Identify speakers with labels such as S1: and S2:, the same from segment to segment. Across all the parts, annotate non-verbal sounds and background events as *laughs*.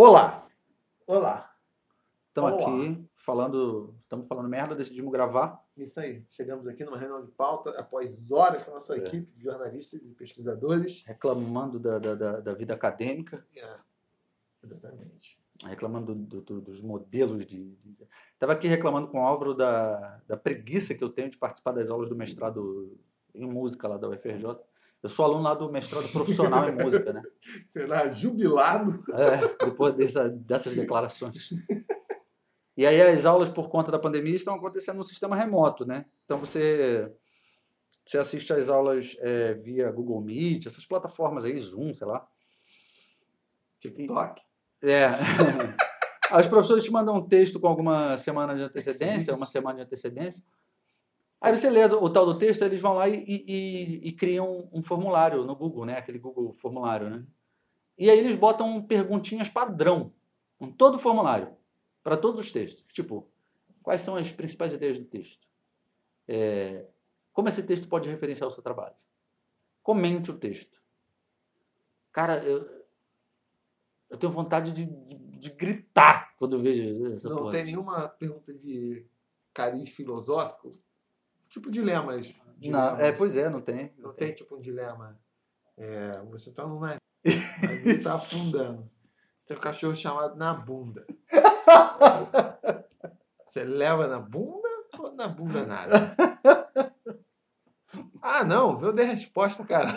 S1: Olá!
S2: Olá.
S1: Estamos aqui falando. Estamos falando merda, decidimos gravar.
S2: Isso aí. Chegamos aqui numa reunião de pauta após horas com a nossa
S1: É.
S2: equipe de jornalistas e pesquisadores.
S1: reclamando da, da, da, da vida acadêmica,
S2: É, exatamente.
S1: reclamando do- do- dos modelos de. Estava aqui reclamando com o Álvaro da, da preguiça que eu tenho de participar das aulas do mestrado em música lá da UFRJ. Eu sou aluno lá do mestrado profissional em música, né? *laughs*
S2: Será jubilado?
S1: É, depois dessa, dessas declarações. E aí as aulas, por conta da pandemia, estão acontecendo no sistema remoto, né? Então você, você assiste às aulas é, via Google Meet, essas plataformas aí, Zoom, sei lá.
S2: TikTok.
S1: É. *laughs* Os professores te mandam um texto com alguma semana de antecedência, uma semana de antecedência. Aí você lê o tal do texto, eles vão lá e, e- e- criam um formulário no Google, né? Aquele Google formulário, né? E aí eles botam perguntinhas padrão em todo o formulário, para todos os textos. Tipo, quais são as principais ideias do texto? É, como esse texto pode referenciar o seu trabalho? Comente o texto. Cara, eu, eu tenho vontade de, de- de gritar quando eu vejo essa
S2: Não
S1: porra.
S2: tem nenhuma pergunta de cariz filosófico? Tipo dilemas.
S1: Não,
S2: dilemas.
S1: é, pois é, não tem.
S2: Não tem tipo um dilema. É, você num navio, mas *laughs* está afundando. Você tem um cachorro chamado na bunda. Você leva na bunda ou na bunda nada? Ah, não, eu dei resposta, caralho.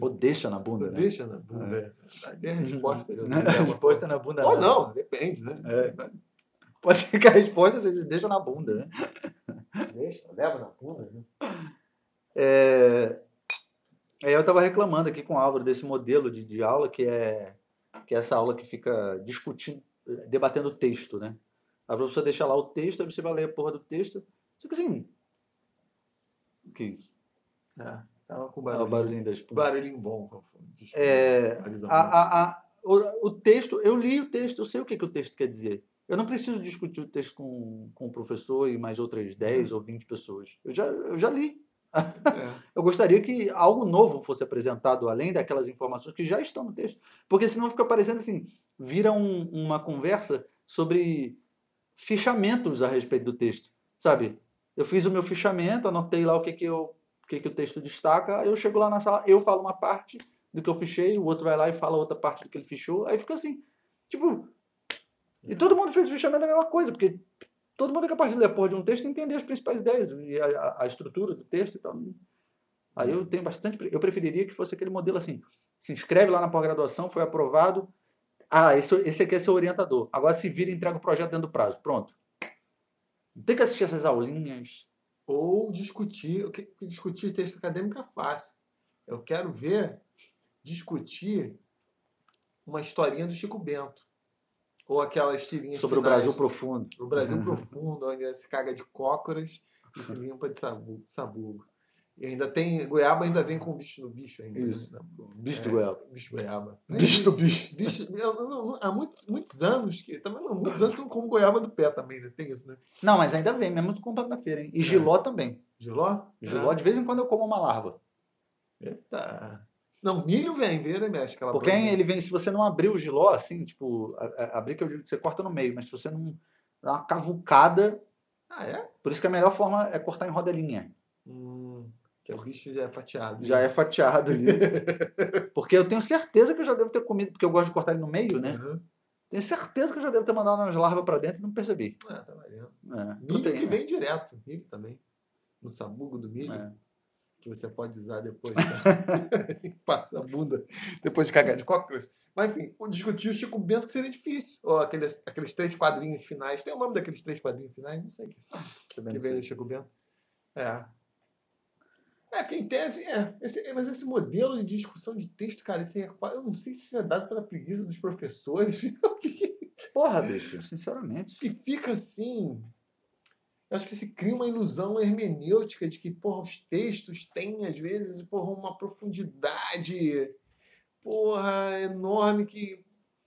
S1: Ou deixa na bunda, né?
S2: Deixa na bunda. é. Dei a resposta. *laughs*
S1: Não,
S2: dei
S1: resposta na bunda.
S2: Ou não, depende, né?
S1: É. Pode ser que a resposta seja deixa na bunda, né?
S2: Deixa, leva na bunda. Né?
S1: É, eu estava reclamando aqui com o Álvaro desse modelo de, de aula que é, que é essa aula que fica discutindo, debatendo o texto, né? A professora deixa lá o texto, aí você vai ler a porra do texto. Só que assim. O que é isso?
S2: É, tava com
S1: Ah, o
S2: barulho.
S1: barulhinho da espuma.
S2: Barulhinho bom. Desculpa,
S1: É, a, a, a, o, o texto, eu li o texto, eu sei o que, que o texto quer dizer. Eu não preciso discutir o texto com, com o professor e mais outras 10 ou 20 pessoas. Eu já, eu já li.
S2: É. *laughs*
S1: Eu gostaria que algo novo fosse apresentado, além daquelas informações que já estão no texto. Porque senão fica parecendo assim, vira um- uma conversa sobre fichamentos a respeito do texto. Sabe? Eu fiz o meu fichamento, anotei lá o que, que, eu, o, que, que o texto destaca, eu chego lá na sala, eu falo uma parte do que eu fichei, o outro vai lá e fala outra parte do que ele fichou, aí fica assim, tipo... E todo mundo fez o fichamento da mesma coisa, porque todo mundo é capaz de ler porra de um texto e entender as principais ideias e a, a- estrutura do texto e tal. Aí eu tenho bastante. Eu preferiria que fosse aquele modelo assim: se inscreve lá na pós-graduação, foi aprovado. Ah, esse, esse aqui é seu orientador. Agora se vira e entrega o projeto dentro do prazo. Pronto. Não tem que assistir essas aulinhas.
S2: Ou discutir. Discutir texto acadêmico é fácil. Eu quero ver discutir uma historinha do Chico Bento. Ou aquelas tirinhas
S1: Sobre o
S2: finais.
S1: Brasil profundo.
S2: O Brasil *laughs* profundo, onde se caga de cócoras e se limpa de sabu- sabugo. E ainda tem. Goiaba ainda vem com o bicho no bicho ainda.
S1: Isso.
S2: né?
S1: Bicho
S2: É,
S1: do goiaba.
S2: Bicho goiaba. *laughs*
S1: Bicho do bicho. *laughs*
S2: bicho. eu- eu- eu- há muito- muitos anos que. Também não, muitos anos que eu como goiaba do pé também, né? Tem isso, né?
S1: Não, mas ainda vem, mesmo tu compra na feira, hein? E giló também.
S2: Giló?
S1: Giló, de vez em quando eu como uma larva.
S2: Eita. Não, milho vem, vira e mexe. Aquela
S1: Porque
S2: broa.
S1: ele vem, se você não abrir o giló assim, tipo, a- a- abrir que eu digo que você corta no meio, mas se você não dá uma cavucada,
S2: Ah, é?
S1: por isso que a melhor forma é cortar em rodelinha.
S2: Hum, que o bicho já é fatiado.
S1: Já é fatiado ali. *laughs* porque eu tenho certeza que eu já devo ter comido, porque eu gosto de cortar ele no meio, né?
S2: Uhum.
S1: Tenho certeza que eu já devo ter mandado umas larvas pra dentro e não percebi.
S2: Ah, tá valendo.
S1: É,
S2: Milho
S1: proteína.
S2: que vem direto. Milho também. No sabugo do milho.
S1: É.
S2: Que você pode usar depois. Tá? *laughs* *laughs* Passa a bunda depois de cagar de qualquer coisa. Mas enfim, discutir o Chico Bento que seria difícil. Ou aqueles, aqueles três quadrinhos finais. Tem o nome daqueles três quadrinhos finais? Não sei.
S1: Também
S2: que
S1: não
S2: veio do Chico Bento. É. É, porque em tese, é. Esse- mas esse modelo de discussão de texto, cara, esse é, eu não sei se isso é dado pela preguiça dos professores, *laughs*
S1: Porra, bicho, sinceramente.
S2: que fica assim. Acho que se cria uma ilusão hermenêutica de que, porra, os textos têm, às vezes, porra, uma profundidade, porra, enorme que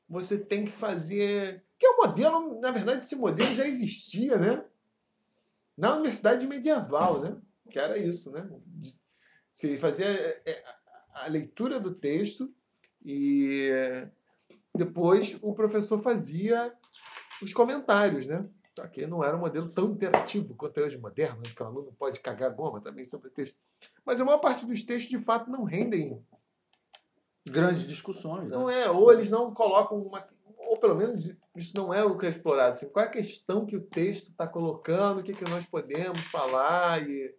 S2: você tem que fazer. Que é o modelo, na verdade, esse modelo já existia, né? Na universidade medieval, né? Que era isso, né? Se fazia é, é, a leitura do texto e depois o professor fazia os comentários, né? Só que não era um modelo tão interativo quanto é hoje moderno, né? que o aluno pode cagar goma também sobre texto. Mas a maior parte dos textos, de fato, não rendem
S1: grandes discussões.
S2: Não
S1: né?
S2: é, ou eles não colocam uma. Ou pelo menos isso não é o que é explorado. Assim, qual é a questão que o texto está colocando, o que, que nós podemos falar e.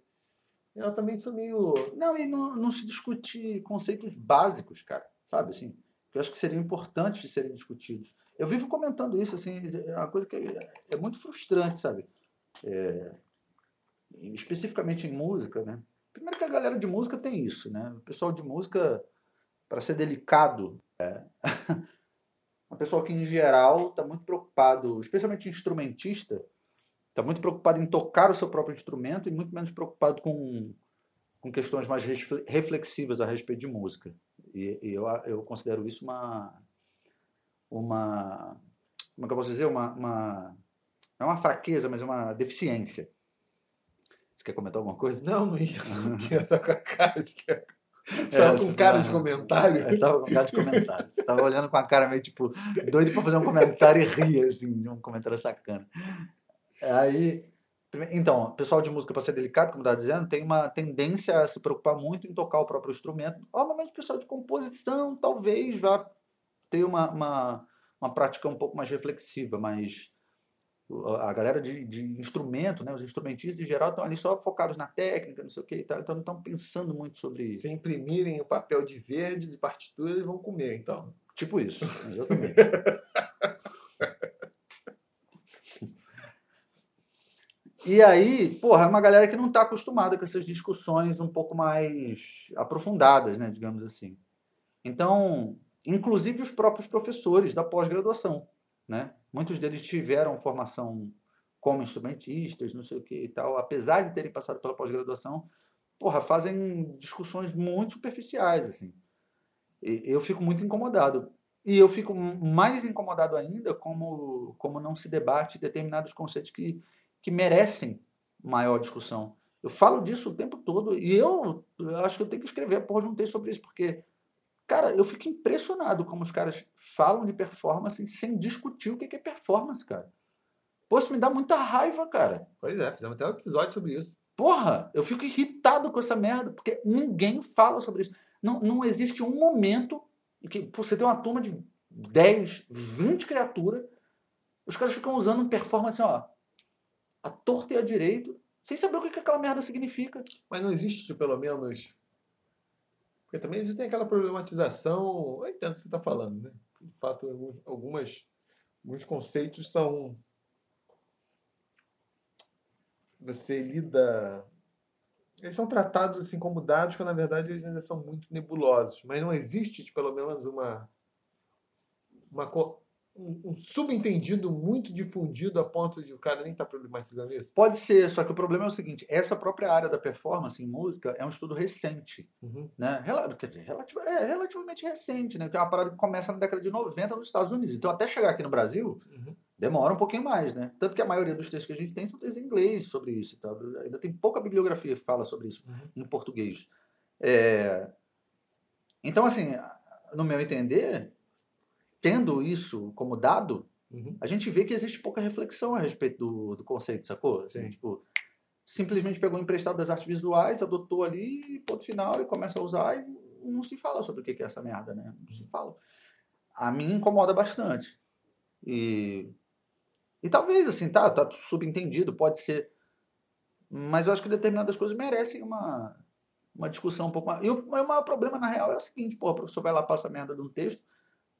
S2: Eu também sou meio.
S1: Não, e não, não se discute conceitos básicos, cara. Sabe assim? Que eu acho que seriam importantes de serem discutidos. Eu vivo comentando isso, assim, é uma coisa que é, é muito frustrante, sabe? É, especificamente em música, né? Primeiro que a galera de música tem isso, né? O pessoal de música, para ser delicado, é *laughs* uma pessoa que em geral está muito preocupado, especialmente instrumentista, está muito preocupado em tocar o seu próprio instrumento e muito menos preocupado com, com questões mais reflexivas a respeito de música. E, e eu, eu considero isso uma, uma como é que eu posso dizer? Uma, uma, não é uma fraqueza, mas uma deficiência. Você quer comentar alguma coisa?
S2: Não, não ia. Não com a cara de. Estava *laughs* é, com cara de comentário.
S1: Eu estava com cara de comentário. Você estava olhando com a cara meio tipo doido para fazer um comentário e rir, assim, um comentário sacana. Aí, então, pessoal de música, para ser delicado, como estava dizendo, tem uma tendência a se preocupar muito em tocar o próprio instrumento. O pessoal de composição talvez vá ter uma, uma, uma prática um pouco mais reflexiva, mas a galera de, de instrumento, né, os instrumentistas em geral estão ali só focados na técnica, não sei o que e tal, então não estão pensando muito sobre
S2: Se imprimirem o papel de verde de partitura, eles vão comer, então.
S1: Tipo isso, exatamente. *laughs* E aí, porra, é uma galera que não está acostumada com essas discussões um pouco mais aprofundadas, né, digamos assim. Então, inclusive os próprios professores da pós-graduação. Né? Muitos deles tiveram formação como instrumentistas, não sei o que e tal, apesar de terem passado pela pós-graduação, porra, fazem discussões muito superficiais, assim. E eu fico muito incomodado. E eu fico mais incomodado ainda como, como não se debate determinados conceitos que, que merecem maior discussão. Eu falo disso o tempo todo e eu, eu acho que eu tenho que escrever porra um texto sobre isso, porque Cara, eu fico impressionado como os caras falam de performance sem discutir o que é performance, cara. Pô, isso me dá muita raiva, cara.
S2: Pois é, fizemos até um episódio sobre isso.
S1: Porra, eu fico irritado com essa merda, porque ninguém fala sobre isso. Não, não existe um momento em que pô, você tem uma turma de 10, 20 criaturas, os caras ficam usando performance, ó, a torta e a direito, sem saber o que, que aquela merda significa.
S2: Mas não existe, pelo menos, porque também existem aquela problematização, eu entendo o que você está falando, né? De fato, algumas, alguns conceitos são. Você lida. Eles são tratados assim como dados, quando na verdade eles ainda são muito nebulosos. Mas não existe, pelo menos, uma, uma um, subentendido muito difundido a ponto de o cara nem estar tá problematizando isso?
S1: Pode ser, só que o problema é o seguinte: essa própria área da performance em música é um estudo recente. Uhum. Né? Relativ é relativamente recente, né? Que é uma parada que começa na década de 90 nos Estados Unidos. Então, até chegar aqui no Brasil, uhum. demora um pouquinho mais, né? Tanto que a maioria dos textos que a gente tem são textos em inglês sobre isso. Tá? Ainda tem pouca bibliografia que fala sobre isso uhum. em português. É... Então, assim, no meu entender, tendo isso como dado, uhum. a gente vê que existe pouca reflexão a respeito do, do conceito, sacou? Assim, tipo, simplesmente pegou emprestado das artes visuais, adotou ali, ponto final, e começa a usar e não se fala sobre o que é essa merda, né? Não se fala. A mim incomoda bastante. E, e talvez, assim, tá, tá subentendido, pode ser. Mas eu acho que determinadas coisas merecem uma, uma discussão um pouco mais. E o, o maior problema, na real, é o seguinte: pô, o professor vai lá, passa a merda de um texto,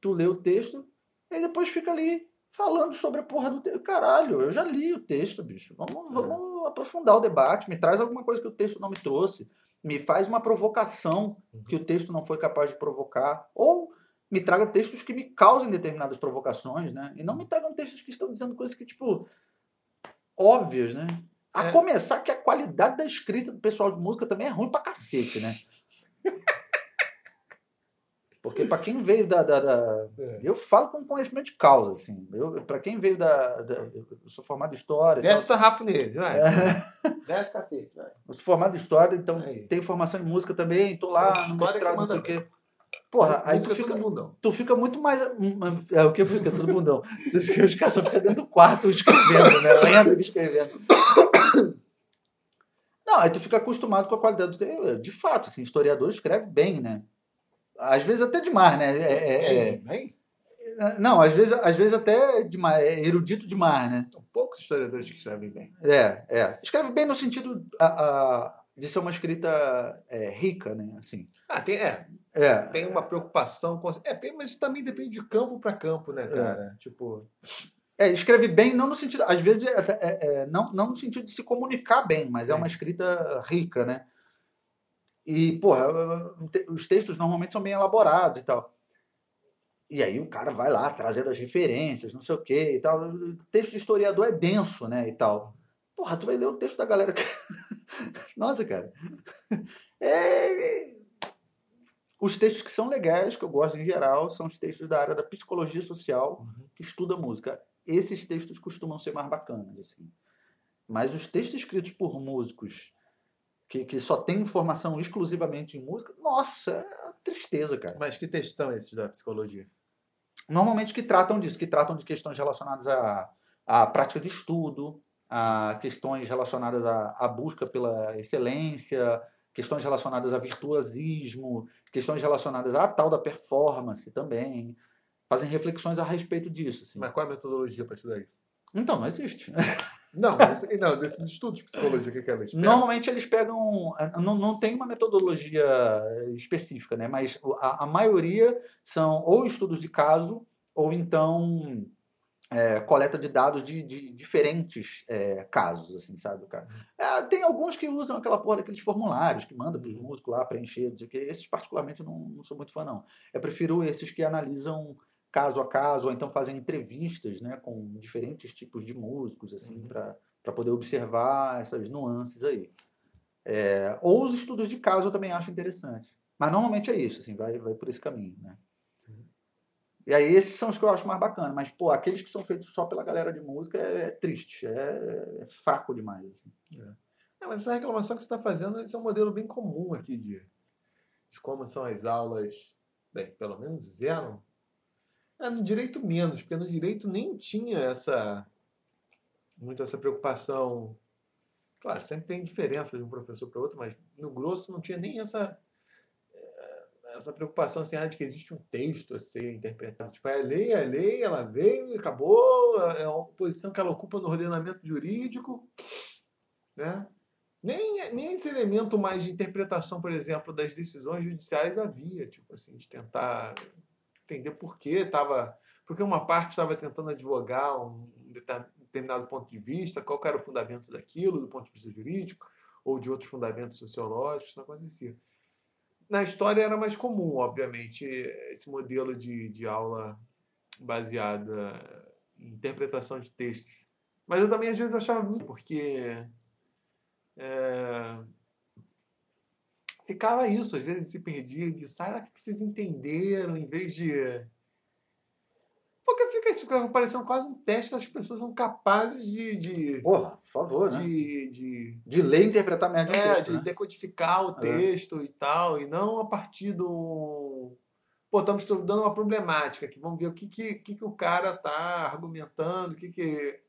S1: tu lê o texto e depois fica ali falando sobre a porra do texto. Caralho, eu já li o texto, bicho. Vamos, vamos é. aprofundar o debate. Me traz alguma coisa que o texto não me trouxe. Me faz uma provocação uhum. que o texto não foi capaz de provocar. Ou me traga textos que me causem determinadas provocações, né? E não me tragam textos que estão dizendo coisas que, tipo, óbvias, né? A é. começar que a qualidade da escrita do pessoal de música também é ruim pra cacete, né? *laughs* Porque para quem veio da, da, da-
S2: É.
S1: Eu falo com conhecimento de causa, assim. Eu, para quem veio da, da- Eu sou formado em história.
S2: Desce o sarrafo nele, vai. Desce cacete, vai.
S1: Eu sou formado em história, então
S2: Aí.
S1: tenho formação em música também, tô lá no mestrado,
S2: que
S1: não sei o quê. Porra, aí tu
S2: Música
S1: fica,
S2: todo mundão.
S1: tu fica muito mais. É o que fica todo bundão. Os caras só ficam dentro do quarto escrevendo, né? Lendo e escrevendo. Não, aí tu fica acostumado com a qualidade do teu. De fato, assim, historiador escreve bem, né? Às vezes até demais, né? É, é- é-
S2: Bem,
S1: Não, às vezes, às vezes até demais, é erudito demais, né?
S2: são poucos historiadores que escrevem bem.
S1: É, é. Escreve bem no sentido a, a- de ser uma escrita é, rica, né? Assim.
S2: Ah, tem, é,
S1: É.
S2: tem uma preocupação com. É, bem, mas também depende de campo para campo, né, cara? Tipo,
S1: É, escreve bem, não no sentido. Às vezes, é, é- é, não, não no sentido de se comunicar bem, mas é uma escrita rica, né? E, porra, os textos normalmente são bem elaborados e tal. E aí o cara vai lá trazendo as referências, não sei o quê e tal. O texto de historiador é denso, né? E tal. Porra, tu vai ler o texto da galera. *laughs* Nossa, cara. É. Os textos que são legais, que eu gosto em geral, são os textos da área da psicologia social, que estuda música. Esses textos costumam ser mais bacanas, assim. Mas os textos escritos por músicos que, que só têm informação exclusivamente em música, nossa, é tristeza, cara.
S2: mas que textos são esses da psicologia?
S1: Normalmente que tratam disso, que tratam de questões relacionadas à, à prática de estudo, a questões relacionadas à, à busca pela excelência, questões relacionadas a virtuosismo, questões relacionadas à tal da performance também. Fazem reflexões a respeito disso. Assim.
S2: Mas qual é a metodologia para estudar isso?
S1: Então, não existe. *laughs*
S2: Não, mas, não, desses estudos de psicologia, o que, que é isso?
S1: Normalmente eles pegam. Não, não tem uma metodologia específica, né? mas o- a, a maioria são ou estudos de caso, ou então é, coleta de dados de, de diferentes é, casos, assim, sabe, cara? É, tem alguns que usam aquela porra daqueles formulários que mandam para os músicos lá preencher, não sei o quê. Esses, particularmente, eu não, não sou muito fã, não. Eu prefiro esses que analisam caso a caso, ou então fazem entrevistas né, com diferentes tipos de músicos, assim,
S2: Uhum.
S1: para poder observar essas nuances aí. É, ou os estudos de caso eu também acho interessante. Mas normalmente é isso, assim, vai, vai por esse caminho, né?
S2: Uhum.
S1: E aí esses são os que eu acho mais bacana. Mas, pô, aqueles que são feitos só pela galera de música é, é triste, é, é fraco demais. assim.
S2: Não, mas essa reclamação que você está fazendo, esse é um modelo bem comum aqui de, de como são as aulas, bem, pelo menos eram. É, no direito menos, porque no direito nem tinha essa muito essa preocupação. Claro, sempre tem diferença de um professor para outro, mas no grosso não tinha nem essa eh, essa preocupação assim, ah, de que existe um texto a ser interpretado. Tipo, é a lei, é a lei, ela veio e acabou, é uma posição que ela ocupa no ordenamento jurídico, né? Nem, nem esse elemento mais de interpretação, por exemplo, das decisões judiciais havia, tipo assim, de tentar entender por que estava. Porque uma parte estava tentando advogar um determinado ponto de vista, qual era o fundamento daquilo, do ponto de vista jurídico, ou de outros fundamentos sociológicos, não acontecia. Na história era mais comum, obviamente, esse modelo de, de aula baseada em interpretação de textos. Mas eu também, às vezes, achava muito, porque é, ficava isso, às vezes se perdia disso. Ah, o que vocês entenderam, em vez de. Porque fica isso, parecendo quase um teste, as pessoas são capazes de. de,
S1: Porra, por favor, né?
S2: de, de,
S1: De ler e interpretar merda de um
S2: é,
S1: texto,
S2: de
S1: né?
S2: decodificar o
S1: É.
S2: texto e tal, e não a partir do. Pô, estamos estudando uma problemática aqui, vamos ver o que, que, que, que o cara está argumentando, o que, que.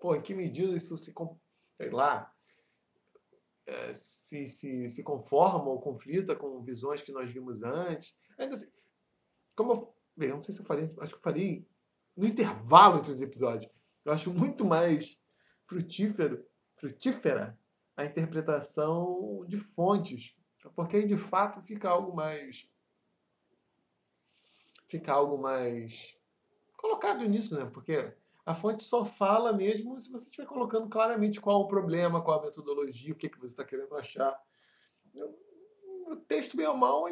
S2: Pô, em que medida isso se. Sei lá. É, se, se, se conforma ou conflita com visões que nós vimos antes. Ainda assim, como eu, bem, eu não sei se eu falei, acho que eu falei no intervalo entre os episódios. Eu acho muito mais frutífero, frutífera a interpretação de fontes, porque aí de fato fica algo mais fica algo mais colocado nisso, né? Porque a fonte só fala mesmo se você estiver colocando claramente qual o problema, qual a metodologia, o que, que você está querendo achar. O texto, bem ou mal,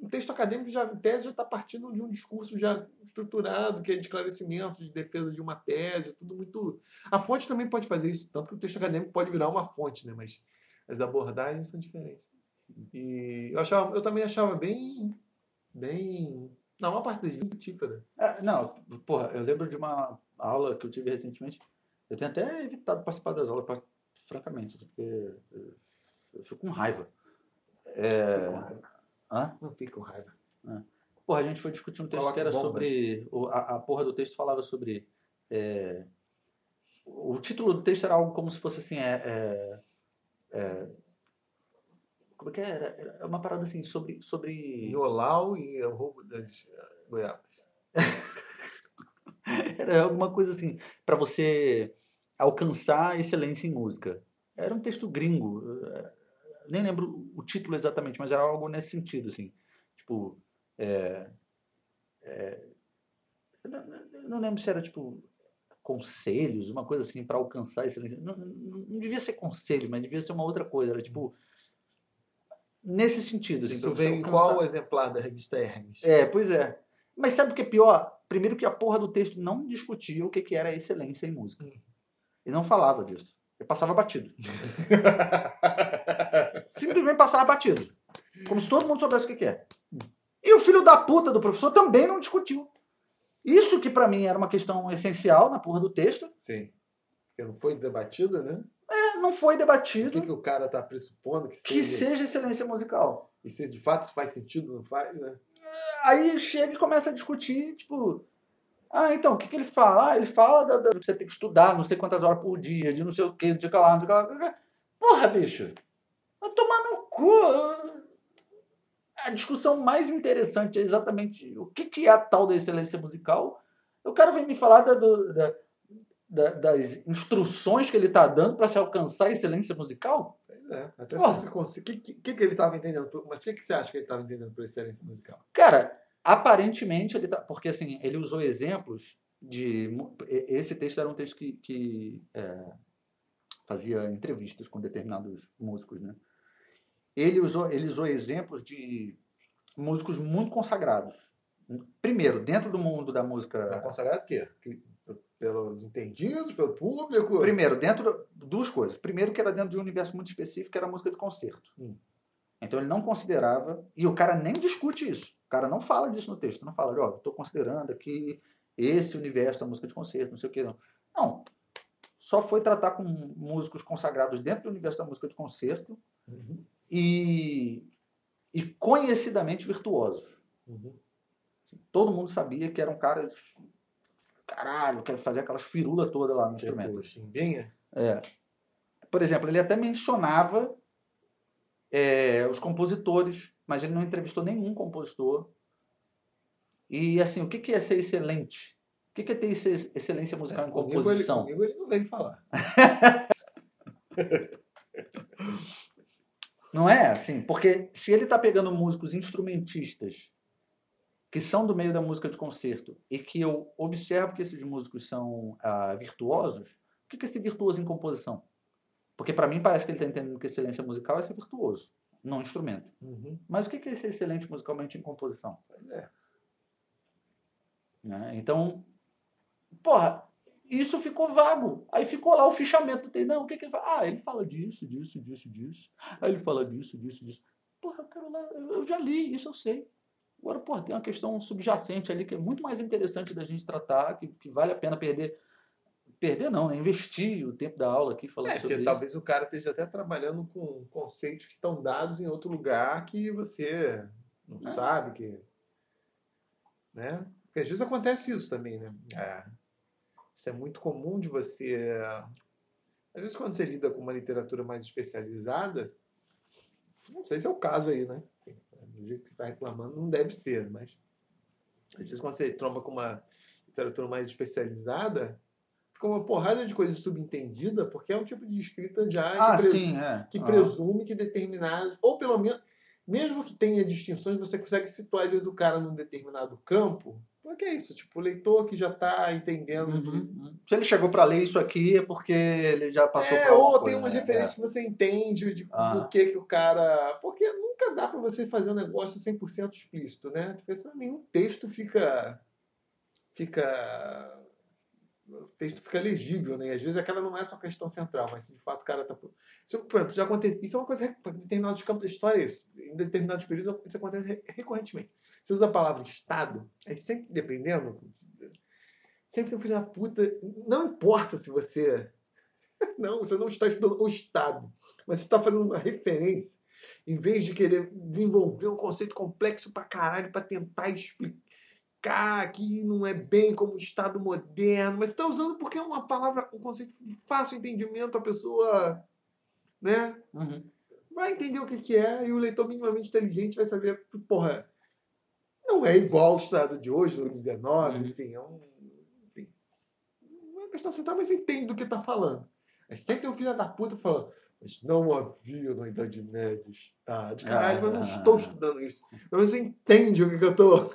S2: o texto acadêmico, já, em tese, já está partindo de um discurso já estruturado, que é de esclarecimento, de defesa de uma tese, tudo muito. A fonte também pode fazer isso, tanto que o texto acadêmico pode virar uma fonte, né? mas as abordagens são diferentes. E eu, achava, eu também achava bem, bem. Não, uma parte deles frutífera.
S1: É, não, porra, eu lembro de uma aula que eu tive recentemente. Eu tenho até evitado participar das aulas, pra- francamente, assim, porque eu, fico com raiva. É...
S2: Fica com raiva.
S1: Hã?
S2: Não com raiva.
S1: Porra, a gente foi discutir um texto que era
S2: bombas.
S1: sobre. A, a porra do texto falava sobre. é, o título do texto era algo como se fosse assim. É, é, é, como é que era? Era uma parada assim sobre. sobre
S2: Miolau e o roubo das eh, goiabas. *laughs*
S1: era alguma coisa assim. para você alcançar excelência em música. Era um texto gringo. é, Nem lembro o título exatamente, mas era algo nesse sentido, assim. Tipo. é, é, não, não lembro se era tipo conselhos, uma coisa assim para alcançar excelência. Não, não, não devia ser conselho, mas devia ser uma outra coisa. Era tipo nesse sentido, assim,
S2: Isso em
S1: alcançar-
S2: qual exemplar da revista Hermes?
S1: É, pois é. Mas sabe o que é pior? Primeiro que a porra do texto não discutia o que que era excelência em música.
S2: Hum.
S1: E não falava disso. Ele passava batido. *laughs* Simplesmente passava batido. Como se todo mundo soubesse o que que é. E o filho da puta do professor também não discutiu. Isso que pra mim era uma questão essencial na porra do texto,
S2: Sim. Porque não foi debatida, né?
S1: é, não foi
S2: O
S1: debatido
S2: que, que o cara tá pressupondo que
S1: que
S2: seja.
S1: seja excelência musical.
S2: E se de fato isso faz sentido, não faz, né?
S1: Aí chega e começa a discutir, tipo, ah, então, o que, que ele fala? Ah, ele fala da, da- que você tem que estudar não sei quantas horas por dia, de não sei o que, não sei o que lá, não sei o que lá. Porra, bicho, vai tomar no cu. A discussão mais interessante é exatamente o que, que é a tal da excelência musical. O cara vem me falar da- do- da- da- das instruções que ele está dando para se alcançar a excelência musical?
S2: É. Até
S1: Porra.
S2: se conseguir. O que, que, que ele estava entendendo? Mas o que, que você acha que ele estava entendendo por excelência musical?
S1: Cara, aparentemente ele tá. Porque assim, ele usou exemplos de. Esse texto era um texto que, que, é, fazia entrevistas com determinados músicos, né? Ele usou, ele usou exemplos de músicos muito consagrados. Primeiro, dentro do mundo da música.
S2: consagrado o quê? Pelos entendidos, pelo público?
S1: Primeiro, dentro. Duas coisas. Primeiro, que era dentro de um universo muito específico, que era a música de concerto.
S2: Hum.
S1: Então ele não considerava. E o cara nem discute isso. O cara não fala disso no texto. Não fala, ó, estou considerando aqui esse universo da música de concerto, não sei o que. Não. não. Só foi tratar com músicos consagrados dentro do universo da música de concerto
S2: Uhum,
S1: e, e conhecidamente virtuosos.
S2: uhum.
S1: Todo mundo sabia que eram caras. Caralho, quero fazer aquelas firulas todas lá no instrumento.
S2: Chimbinha?
S1: É. Por exemplo, ele até mencionava é, os compositores, mas ele não entrevistou nenhum compositor. E assim, o que que é ser excelente? O que que é ter ex- excelência musical em
S2: Comigo ele,
S1: composição?
S2: comigo ele não vem falar. *laughs*
S1: Não é assim? Porque se ele está pegando músicos instrumentistas que são do meio da música de concerto e que eu observo que esses músicos são ah, virtuosos, o que é ser virtuoso em composição? Porque para mim parece que ele está entendendo que excelência musical é ser virtuoso, não instrumento.
S2: Uhum.
S1: Mas o que é ser excelente musicalmente em composição?
S2: É.
S1: né? Então, porra, isso ficou vago. Aí ficou lá o fichamento. Tem, não, o que, que ele fala? Ah, ele fala disso, disso, disso, disso. Aí ele fala disso, disso, disso. Porra, eu quero lá, eu já li, isso eu sei. Agora, porra, tem uma questão subjacente ali que é muito mais interessante da gente tratar, que, que vale a pena perder. Perder não, né? Investir o tempo da aula aqui falando
S2: É,
S1: sobre
S2: porque
S1: isso.
S2: talvez o cara esteja até trabalhando com conceitos que estão dados em outro lugar que você não
S1: É.
S2: sabe que. Né? Porque às vezes acontece isso também, né? É. Isso é muito comum de você. Às vezes, quando você lida com uma literatura mais especializada, não sei se é o caso aí, né? Do jeito que você está reclamando, não deve ser, mas às vezes, quando você tromba com uma literatura mais especializada, fica uma porrada de coisa subentendida, porque é um tipo de escrita já
S1: Ah,
S2: que, pre-
S1: sim, é.
S2: que
S1: Ah.
S2: presume que determinadas, ou pelo menos, mesmo que tenha distinções, você consegue situar, às vezes, o cara num determinado campo. Porque é isso, tipo, o leitor que já está entendendo.
S1: Uhum, uhum. Se ele chegou para ler isso aqui é porque ele já passou
S2: é,
S1: por alguma
S2: ou tem umas
S1: né?
S2: referências que você entende de
S1: Ah.
S2: do que que o cara. Porque nunca dá para você fazer um negócio 100% explícito, né? Porque senão nenhum texto fica. fica o texto fica legível, né? E às vezes aquela não é só questão central, mas se de fato o cara tá. Isso, exemplo, já acontece, isso é uma coisa em determinados campos da história, é isso. Em determinados períodos, isso acontece recorrentemente. Você usa a palavra Estado, aí sempre, dependendo, sempre tem um filho da puta. Não importa se você. *laughs* Não, você não está estudando o Estado, mas você está fazendo uma referência, em vez de querer desenvolver um conceito complexo pra caralho para tentar explicar que não é bem como o Estado moderno, mas está usando porque é uma palavra, um conceito de fácil entendimento, a pessoa né,
S1: Uhum.
S2: vai entender o que, que é e o leitor minimamente inteligente vai saber, porra, não é igual ao Estado de hoje, no 19,
S1: Uhum.
S2: enfim, é um. Não é questão central, mas entende do que está falando. Aí sempre tem um filho da puta falando. Mas não havia na Idade Média Estado. Caralho, mas não
S1: Ah.
S2: estou estudando isso. Mas você entende o que, eu estou.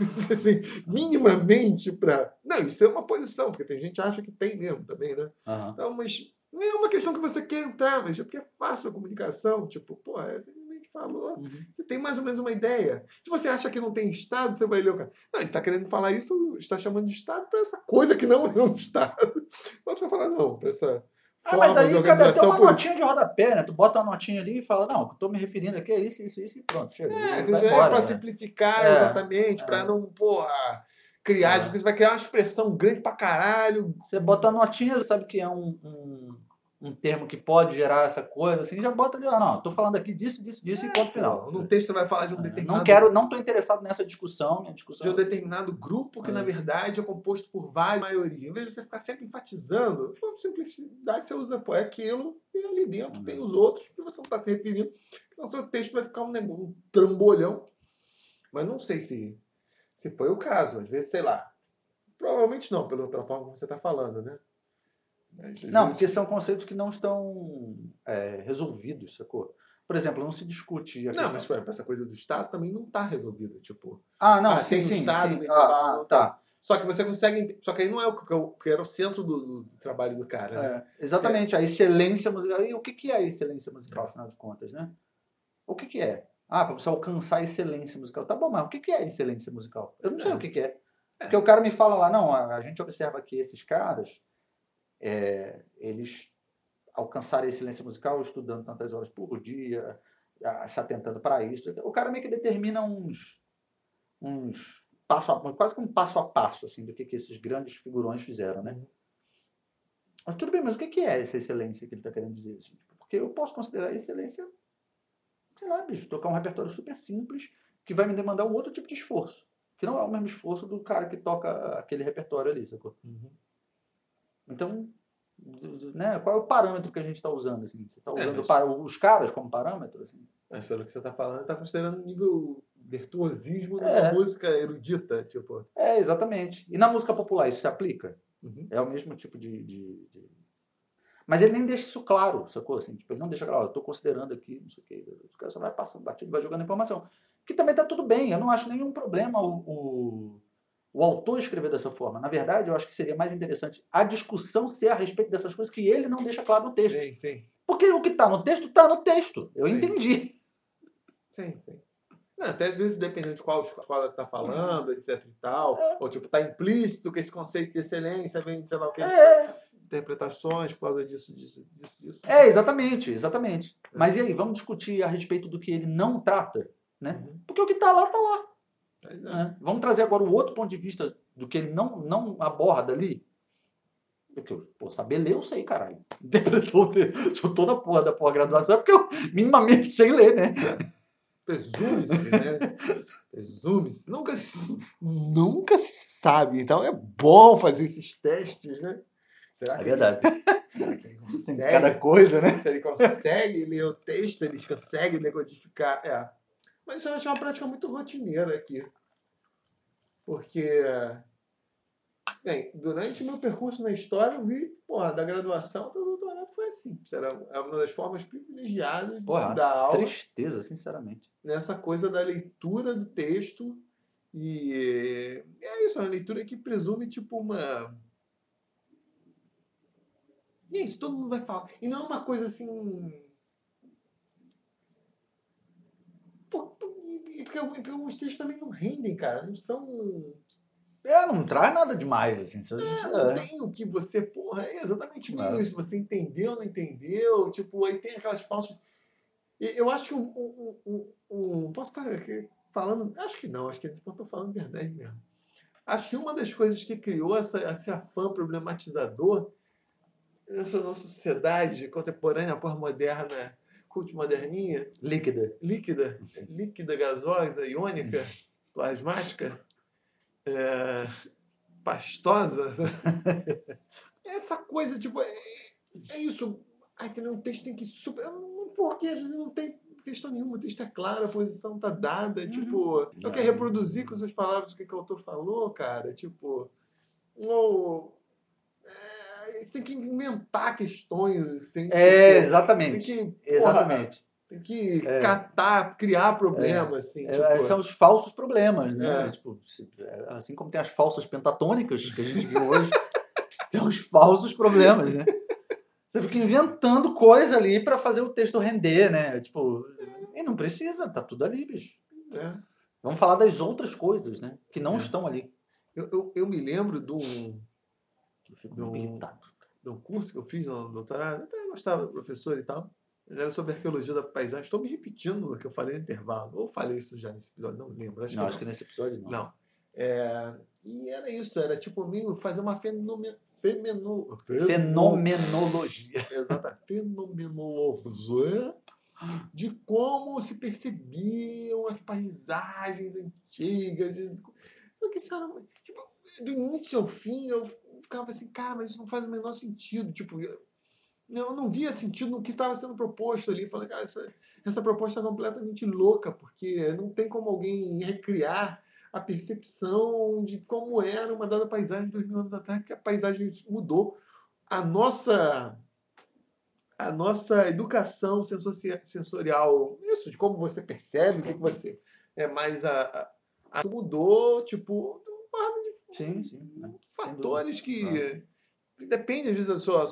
S2: *laughs* assim, minimamente para. Não, isso é uma posição, porque tem gente que acha que tem mesmo também, né?
S1: Aham.
S2: Então, mas não é uma questão que você quer entrar, mas é porque é fácil a comunicação. Tipo, pô, é, você simplesmente falou.
S1: Uhum.
S2: Você tem mais ou menos uma ideia. Se você acha que não tem Estado, você vai ler o cara. Não, ele está querendo falar isso, está chamando de Estado para essa coisa que não é um Estado. Outro vai falar, não, para essa.
S1: Ah, mas aí cabe até uma notinha de rodapé, né? Tu bota uma notinha ali e fala, não, o que eu tô me referindo aqui é isso, isso, isso e pronto, chega.
S2: É, já é
S1: embora,
S2: para
S1: né?
S2: simplificar
S1: É,
S2: exatamente, para
S1: é.
S2: não, porra, criar,
S1: É.
S2: porque você vai criar uma expressão grande pra caralho.
S1: Você bota a notinha, você sabe que é um, um, um termo que pode gerar essa coisa, assim, já bota ali, ah, não, tô falando aqui disso, disso, disso e ponto final.
S2: Num texto você vai falar de um
S1: É,
S2: determinado
S1: Não quero, não tô interessado nessa discussão, minha discussão.
S2: de um determinado grupo que,
S1: É.
S2: na verdade, é composto por várias maioria. Em vez de você ficar sempre enfatizando, com simplicidade você usa, pô, é aquilo, e ali dentro
S1: Uhum.
S2: tem os outros que você não está se referindo, senão seu texto vai ficar um, negócio, um trambolhão. Mas não sei se, se foi o caso. Às vezes, sei lá. Provavelmente não, pelo, pela forma como você está falando, né? Mas, às
S1: Não, porque são conceitos que não estão é, resolvidos, sacou? Por exemplo, não se discute
S2: Não,
S1: questão-
S2: mas por exemplo, essa coisa do Estado também não está resolvida. Tipo,
S1: Ah, não,
S2: Ah,
S1: sim, sim,
S2: Estado,
S1: sim. Ah, tá.
S2: só que você consegue. Só que aí não é o que, era o centro do, do trabalho do cara. né?
S1: É, exatamente, a excelência musical. E o que, que é a excelência musical, afinal de contas, né? O que, que é? Ah, para você alcançar a excelência musical. Tá bom, mas o que, que é a excelência musical? Eu não sei
S2: É.
S1: o que, que é. Porque o cara me fala lá, não, a, a gente observa que esses caras, é, eles alcançaram a excelência musical estudando tantas horas por dia, se atentando para isso. O cara meio que determina uns, uns passo a, quase que um passo a passo assim, do que, que esses grandes figurões fizeram, né? Mas tudo bem, mas o que é essa excelência que ele está querendo dizer? assim? Porque eu posso considerar excelência, sei lá, bicho, tocar um repertório super simples que vai me demandar um outro tipo de esforço. Que não é o mesmo esforço do cara que toca aquele repertório ali, sacou?
S2: Uhum.
S1: Então, né, qual é o parâmetro que a gente está usando? Assim? Você está
S2: É,
S1: usando
S2: mas-
S1: para os caras como parâmetro? Assim?
S2: Mas pelo que você está falando, está considerando um nível virtuosismo
S1: É.
S2: da música erudita. Tipo.
S1: É, exatamente. E na música popular isso se aplica?
S2: Uhum.
S1: É o mesmo tipo de, de- de- Mas ele nem deixa isso claro, sacou? Assim, tipo, ele não deixa claro, eu estou considerando aqui, não sei o quê. O cara só vai passando batido, vai jogando informação. Que também tá tudo bem, eu não acho nenhum problema o, o, o autor escrever dessa forma. Na verdade, eu acho que seria mais interessante a discussão ser a respeito dessas coisas que ele não deixa claro no texto.
S2: Sim, sim.
S1: Porque o que está no texto, está no texto. Eu
S2: Sim.
S1: entendi.
S2: Sim, sim. Não, até às vezes, dependendo de qual escola está falando, etc e tal.
S1: É.
S2: Ou, tipo, tá implícito que esse conceito de excelência vem de sei lá o que.
S1: É,
S2: Interpretações por causa disso, disso, disso, disso.
S1: é, exatamente, exatamente. Mas e aí, vamos discutir a respeito do que ele não trata, né?
S2: Uhum.
S1: Porque o que está lá, está lá.
S2: É.
S1: Vamos trazer agora o outro ponto de vista do que ele não, não aborda ali. Porque, pô, saber ler eu sei, caralho. *laughs* Interpretou o texto. Se eu tô na porra da porra graduação, é porque eu minimamente sei ler, né?
S2: Presume-se, né? *laughs* Presume-se. Nunca se, nunca se sabe. Então é bom fazer esses testes, né? Será que
S1: É verdade. *laughs*
S2: Ele,
S1: Tem
S2: consegue?
S1: cada coisa, né?
S2: Se ele consegue ler o texto, ele consegue decodificar. É. Mas isso eu acho uma prática muito rotineira aqui. Porque, bem, durante meu percurso na história, eu vi, porra, da graduação até o doutorado foi assim. Era é uma das formas privilegiadas de
S1: Porra,
S2: se dar aula
S1: Tristeza, sinceramente.
S2: nessa coisa da leitura do texto. E é isso, é uma leitura que presume, tipo, uma. E é isso, todo mundo vai falar. E não é uma coisa assim. Pô, pô, e- e Porque, porque os textos também não rendem, cara. Não são. É
S1: É, não traz nada demais, assim. Você,
S2: Não
S1: é.
S2: tem o que você, porra, é exatamente meio
S1: É.
S2: isso. Você entendeu, não entendeu? Tipo, aí tem aquelas falsas. Eu acho que um. um, um, um- posso estar aqui falando. Acho que não, acho que eu estou falando verdade mesmo. Acho que uma das coisas que criou essa, esse afã problematizador nessa nossa sociedade contemporânea, pós-moderna, culto-moderninha,
S1: Líquida.
S2: líquida, líquida, gasosa, iônica, plasmática, é, pastosa. *laughs* Essa coisa, tipo, é, é isso. Ai, que um texto tem que super. Porque às vezes não tem questão nenhuma, o texto é claro, a posição tá dada. Tipo, eu quero reproduzir com suas palavras o que, que o autor falou, cara. Tipo, ou. É, você tem que inventar questões, assim.
S1: É,
S2: tem
S1: exatamente.
S2: que. porra,
S1: Exatamente.
S2: tem que
S1: É.
S2: catar, criar problema, assim.
S1: É,
S2: tipo,
S1: são os falsos problemas, né?
S2: É.
S1: Tipo, é, assim como tem as falsas pentatônicas que a gente viu hoje, *laughs* tem os falsos problemas, né? Você fica inventando coisa ali para fazer o texto render, né? Tipo, e não precisa, tá tudo ali, bicho.
S2: é.
S1: Vamos falar das outras coisas, né? Que não
S2: É.
S1: estão ali.
S2: Eu, eu, eu me lembro de um,
S1: Eu fico irritado.
S2: Um curso que eu fiz no doutorado, até gostava do professor e tal. Era sobre arqueologia da paisagem. Estou me repetindo o que eu falei no intervalo. Ou falei isso já nesse episódio, não lembro. Acho
S1: não,
S2: que
S1: acho que nesse episódio não.
S2: Não. É, e era isso, era tipo meio fazer uma fenomen, femeno,
S1: Fenomenologia.
S2: Exata, fenomenologia de como se percebiam as paisagens antigas. E, só que isso era, tipo, do início ao fim eu ficava assim, cara, mas isso não faz o menor sentido. Tipo, eu não via sentido no que estava sendo proposto ali. Falei, cara, essa, essa proposta é completamente louca, porque não tem como alguém recriar a percepção de como era uma dada paisagem dois mil anos atrás, que a paisagem mudou. A nossa a nossa educação sensorial, isso, de como você percebe, o que você é mais a- a- mudou, tipo,
S1: Sim, sim. né?
S2: fatores que
S1: Ah.
S2: depende às vezes da sua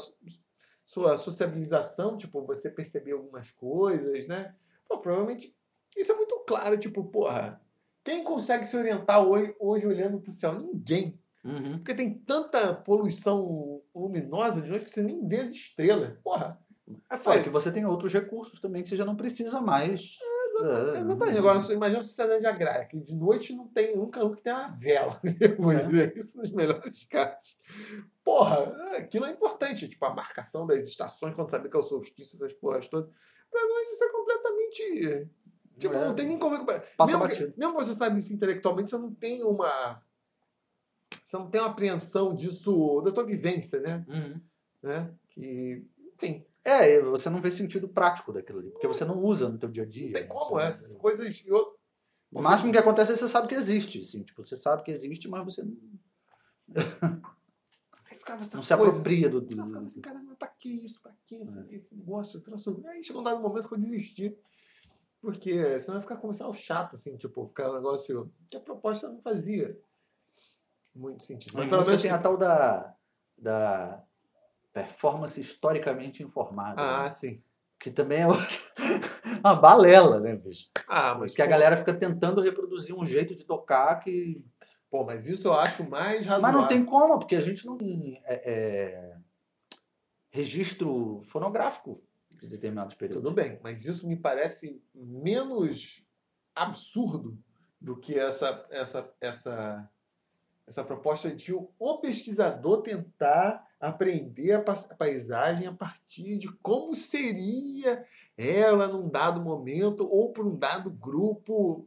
S2: sua sociabilização, tipo, você perceber algumas coisas, né? Pô, provavelmente isso é muito claro, tipo, porra, quem consegue se orientar hoje, hoje olhando pro céu? Ninguém.
S1: Uhum.
S2: Porque tem tanta poluição luminosa de noite que você nem vê as estrelas. Porra. É
S1: Fora que você tem outros recursos também que você já não precisa mais. É,
S2: Exatamente. Agora, você imagina a sociedade agrária, que de noite não tem um canto que tem uma vela. *laughs* É. Isso nos melhores casos. Porra, aquilo é importante. Tipo, a marcação das estações, quando sabe que é o solstício, essas porras todas. Pra nós isso é completamente. Tipo,
S1: É.
S2: não tem nem como.
S1: Passa
S2: mesmo, que, mesmo que você saiba isso intelectualmente, você não tem uma. Você não tem uma apreensão disso da tua vivência, né?
S1: Uhum.
S2: né? Que, enfim,
S1: É, você não vê sentido prático daquilo ali, porque você não usa no teu dia a dia.
S2: não tem
S1: né?
S2: como essa. Coisas. Eu,
S1: O máximo que acontece é que você sabe que existe, assim, tipo, você sabe que existe, mas você não,
S2: Aí ficava essa
S1: não se
S2: coisa.
S1: apropria do.
S2: Eu ficava
S1: do
S2: assim, cara, mas pra que isso? Pra que esse,
S1: É.
S2: esse negócio? Transformou. Aí chegou um dado momento que eu desisti. Porque senão ia ficar o chato, assim, tipo, ficar um negócio que a proposta não fazia muito sentido.
S1: Mas
S2: Mas pelo menos
S1: tem a tal da, da performance historicamente informada,
S2: Ah,
S1: né?
S2: sim.
S1: que também é *laughs* uma balela, né, bicho?
S2: Ah, mas
S1: que a
S2: pô,
S1: galera fica tentando reproduzir um jeito de tocar que.
S2: Pô, mas isso eu acho mais razoável.
S1: Mas não tem como, porque a gente não tem é, é, registro fonográfico de determinados períodos.
S2: Tudo bem, mas isso me parece menos absurdo do que essa, essa, essa, essa proposta de o pesquisador tentar aprender a pa- a paisagem a partir de como seria ela num dado momento ou por um dado grupo.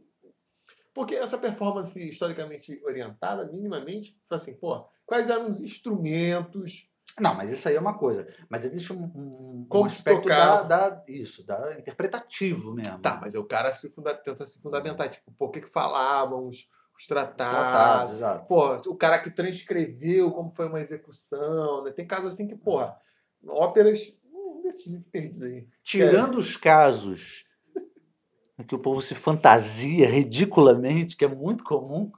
S2: Porque essa performance historicamente orientada, minimamente, fala assim, pô, quais eram os instrumentos,
S1: Não, mas isso aí é uma coisa. Mas existe um, um, um aspecto da, da- isso, da interpretativo mesmo.
S2: Tá, mas o cara se funda- tenta se fundamentar, tipo, por que, que falavam os, os
S1: Os
S2: tratados.
S1: tratados.
S2: Porra, o cara que transcreveu como foi uma execução. Né? Tem casos assim que, porra, óperas. Hum, desses livros perdidos aí.
S1: Tirando os casos em que o povo se fantasia ridiculamente, que é muito comum,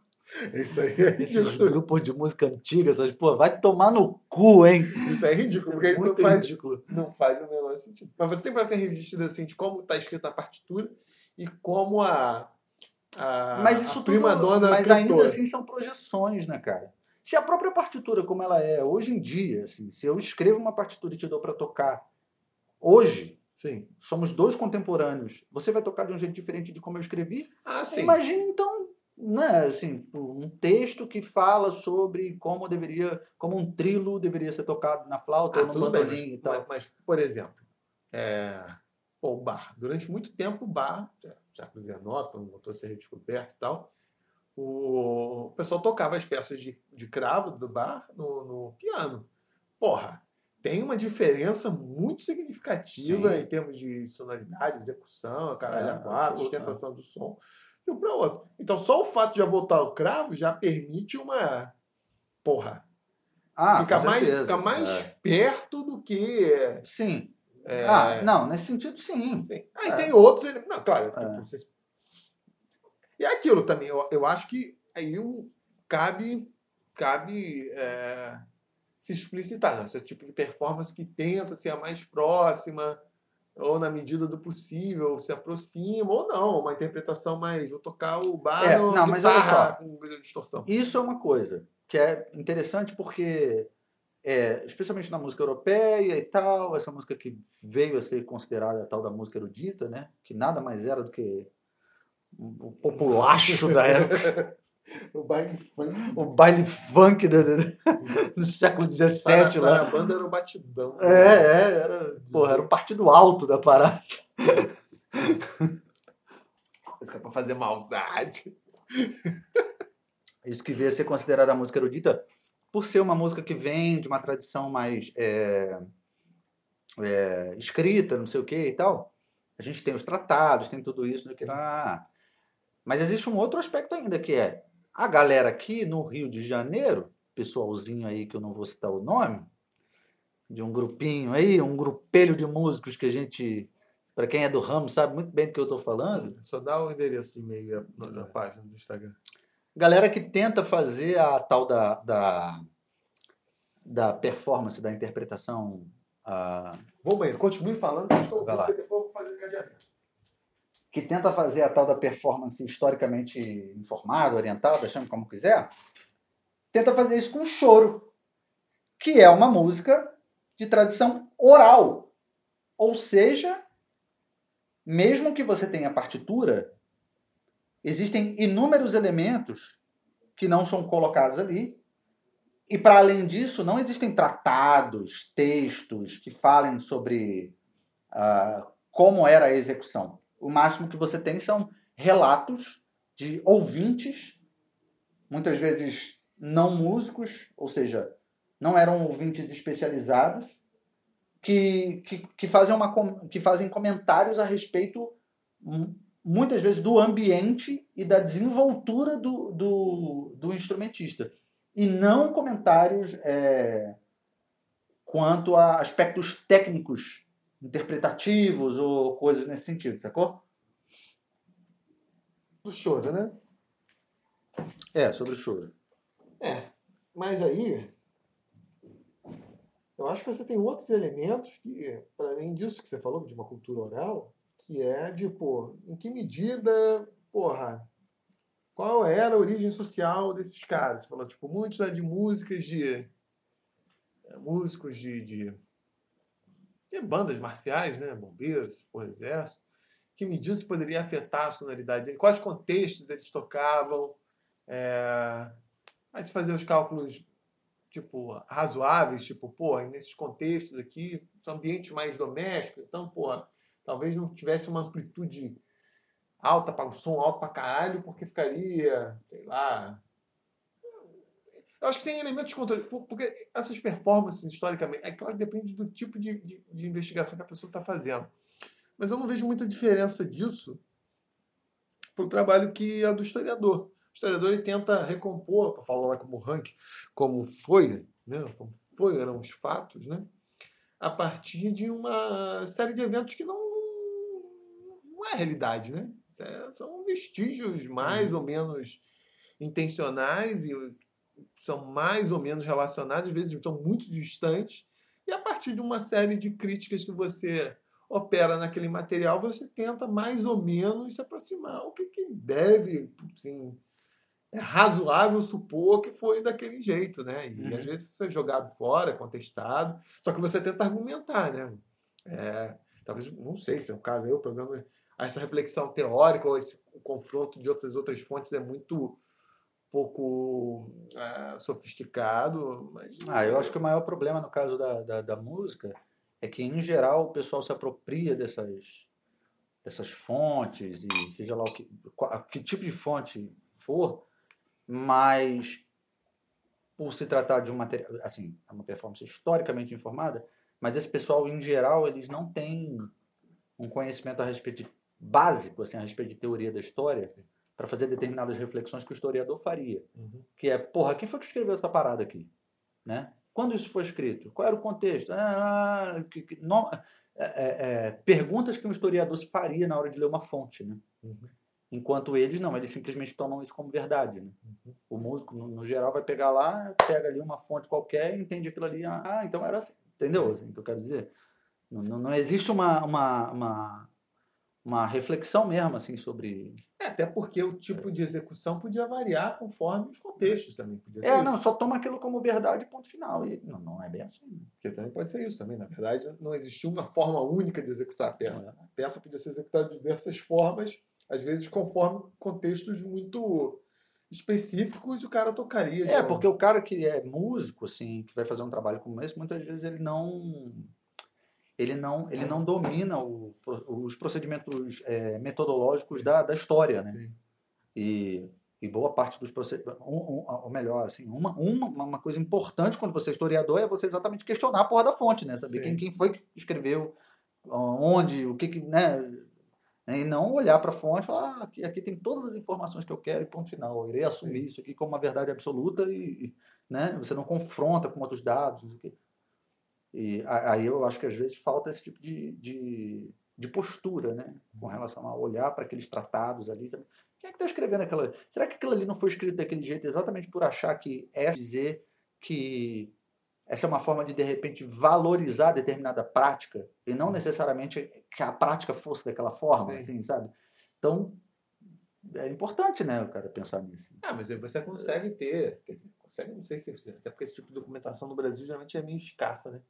S2: Isso aí é *laughs*
S1: esses
S2: ridículo.
S1: grupos de música antiga, essas, pô, vai tomar no cu, hein?
S2: Isso aí é ridículo,
S1: Isso é
S2: porque isso não faz,
S1: ridículo.
S2: não faz o menor sentido. Mas você tem para ter registro assim, de como está escrito a partitura e como a, a,
S1: Mas
S2: a
S1: isso tudo, mas ainda
S2: cantora.
S1: assim são projeções, né, cara? Se a própria partitura, como ela é hoje em dia, assim, se eu escrevo uma partitura e te dou para tocar hoje,
S2: Sim.
S1: somos dois contemporâneos, você vai tocar de um jeito diferente de como eu escrevi?
S2: Ah, sim.
S1: Imagina então, né, assim, um texto que fala sobre como deveria, como um trilo deveria ser tocado na flauta ou
S2: Ah,
S1: no
S2: tudo bem,
S1: bandolim
S2: mas,
S1: e tal.
S2: mas- mas, por exemplo, é, o bar. Durante muito tempo, o bar, é, século XIX, quando voltou a ser redescoberto e tal, o, o pessoal tocava as peças de, de cravo do bar no, no piano. Porra, tem uma diferença muito significativa
S1: Sim.
S2: em termos de sonoridade, execução, caralho,
S1: É,
S2: a quatro,
S1: absoluto,
S2: sustentação do som, de um para outro. Então, só o fato de já voltar o cravo já permite uma. Porra,
S1: Ah,
S2: fica mais, fica mais
S1: é.
S2: perto do que.
S1: Sim.
S2: É,
S1: Ah, não, nesse sentido sim.
S2: Sim. Aí
S1: É.
S2: tem outros. ele- Não, claro.
S1: É.
S2: tipo, vocês- E é aquilo também. Eu, eu acho que aí o- cabe, cabe é, se explicitar. Né? Esse tipo de performance que tenta ser a mais próxima, ou na medida do possível, se aproxima, ou não. Uma interpretação mais. Vou tocar o bar
S1: É, não, mas olha só.
S2: com distorção.
S1: Isso é uma coisa que é interessante porque, é, especialmente na música europeia e tal, essa música que veio a ser considerada a tal da música erudita, né? Que nada mais era do que o populacho da época, *laughs*
S2: O baile funk.
S1: o baile funk do, do, *laughs* do século XVII lá.
S2: A banda era o batidão.
S1: É, é, era, porra, era o partido alto da parada. *laughs*
S2: Isso que é pra fazer maldade.
S1: Isso que veio a ser considerada a música erudita por ser uma música que vem de uma tradição mais é, é, escrita, não sei o que e tal. A gente tem os tratados, tem tudo isso, né. Mas existe um outro aspecto ainda, que é a galera aqui no Rio de Janeiro, pessoalzinho aí que eu não vou citar o nome, de um grupinho aí, um grupelho de músicos que a gente, para quem é do ramo, sabe muito bem do que eu estou falando.
S2: Só dá o endereço de e-mail na página do Instagram.
S1: Galera que tenta fazer a tal da, da, da performance, da interpretação. ah,
S2: Vou banheiro, continue falando, que eu estou ouvindo, depois eu vou fazer cadeamento.
S1: que tenta fazer a tal da performance historicamente informada, orientada, chame como quiser, tenta fazer isso com choro, que é uma música de tradição oral. Ou seja, mesmo que você tenha partitura, existem inúmeros elementos que não são colocados ali. E para além disso, não existem tratados, textos que falem sobre ah, como era a execução. O máximo que você tem são relatos de ouvintes, muitas vezes não músicos, ou seja, não eram ouvintes especializados, que, que, que, fazem, uma, que fazem comentários a respeito, mu- muitas vezes, do ambiente e da desenvoltura do, do, do instrumentista. E não comentários é, quanto a aspectos técnicos interpretativos ou coisas nesse sentido, sacou?
S2: Do choro, né?
S1: É, sobre o choro.
S2: É. Mas aí, eu acho que você tem outros elementos que, para além disso que você falou, de uma cultura oral, que é de, pô, em que medida, porra, qual era a origem social desses caras? Você falou, tipo, muitos né, de músicas de. é, músicos de, de, de bandas marciais, né? Bombeiros, por exército. Que medida isso poderia afetar a sonoridade dele? Quais contextos eles tocavam? É... Aí se fazer os cálculos tipo razoáveis, tipo, pô, nesses contextos aqui, são ambientes mais domésticos, então, pô, talvez não tivesse uma amplitude alta para o som alto para caralho, porque ficaria, sei lá. Eu acho que tem elementos de controle, por- porque essas performances historicamente, é claro, depende do tipo de, de, de investigação que a pessoa está fazendo. Mas eu não vejo muita diferença disso para o trabalho que é do historiador. O historiador ele tenta recompor, para falar lá como rank, como foi, né? como foi, eram os fatos, né? a partir de uma série de eventos que não, não é realidade, né? É- São vestígios mais ou menos intencionais e são mais ou menos relacionados, às vezes estão muito distantes, e a partir de uma série de críticas que você opera naquele material, você tenta mais ou menos se aproximar. O que, que deve, assim, é razoável supor que foi daquele jeito, né? E
S1: Uhum.
S2: às vezes isso é jogado fora, contestado, só que você tenta argumentar, né? É, talvez, não sei se é o caso aí, o problema essa reflexão teórica ou esse confronto de outras outras fontes é muito pouco é, sofisticado, mas
S1: Ah, eu acho que o maior problema no caso da, da, da música é que, em geral, o pessoal se apropria dessas, dessas fontes, e seja lá o que, qual- que tipo de fonte for, mas por se tratar de um material, assim, é uma performance historicamente informada, mas esse pessoal, em geral, eles não têm um conhecimento a respeito de, básico, assim, a respeito de teoria da história, para fazer determinadas reflexões que o historiador faria
S2: Uhum.
S1: que é, porra, quem foi que escreveu essa parada aqui? Né? Quando isso foi escrito? Qual era o contexto? Ah, ah, que- que- não- é, é, é, perguntas que um historiador se faria na hora de ler uma fonte, né?
S2: Uhum.
S1: Enquanto eles não, eles simplesmente tomam isso como verdade. Né?
S2: Uhum.
S1: O músico, no, no geral, vai pegar lá, pega ali uma fonte qualquer e entende aquilo ali. Ah, então era assim. Entendeu assim, o que eu quero dizer? Não, não, não existe uma, uma, uma, uma reflexão mesmo assim sobre.
S2: É, até porque o tipo de execução podia variar conforme os contextos também. Podia
S1: É,
S2: isso.
S1: não, só toma aquilo como verdade, ponto final. E não, não é bem assim.
S2: Porque também pode ser isso também. Na verdade, não existia uma forma única de executar a peça.
S1: É.
S2: A peça podia ser executada de diversas formas, às vezes conforme contextos muito específicos e o cara tocaria.
S1: É,
S2: de-
S1: porque o cara que é músico, assim, que vai fazer um trabalho como esse, muitas vezes ele não. Ele não, ele não domina o os procedimentos é, metodológicos da, da história, né? E, e boa parte dos procedimentos. Um, um, ou melhor, assim, uma, uma, uma coisa importante quando você é historiador é você exatamente questionar a porra da fonte, né? Saber
S2: Sim.
S1: quem, quem foi que escreveu, onde, o que que. Né? E não olhar para a fonte e falar, ah, aqui, aqui tem todas as informações que eu quero e ponto final. Eu irei assumir
S2: Sim.
S1: isso aqui como uma verdade absoluta e, e, né, você não confronta com outros dados. não sei o quê. E aí eu acho que às vezes falta esse tipo de, de, de postura, né? Com relação a olhar para aqueles tratados ali. Sabe? Quem é que está escrevendo aquela. Será que aquilo ali não foi escrito daquele jeito exatamente por achar que é dizer que essa é uma forma de, de repente, valorizar determinada prática e não necessariamente que a prática fosse daquela forma,
S2: Sim.
S1: assim, sabe? Então, é importante, né, o cara pensar nisso.
S2: Ah, mas aí você consegue ter. Quer dizer, consegue, não sei se. Até porque esse tipo de documentação no Brasil geralmente é meio escassa, né?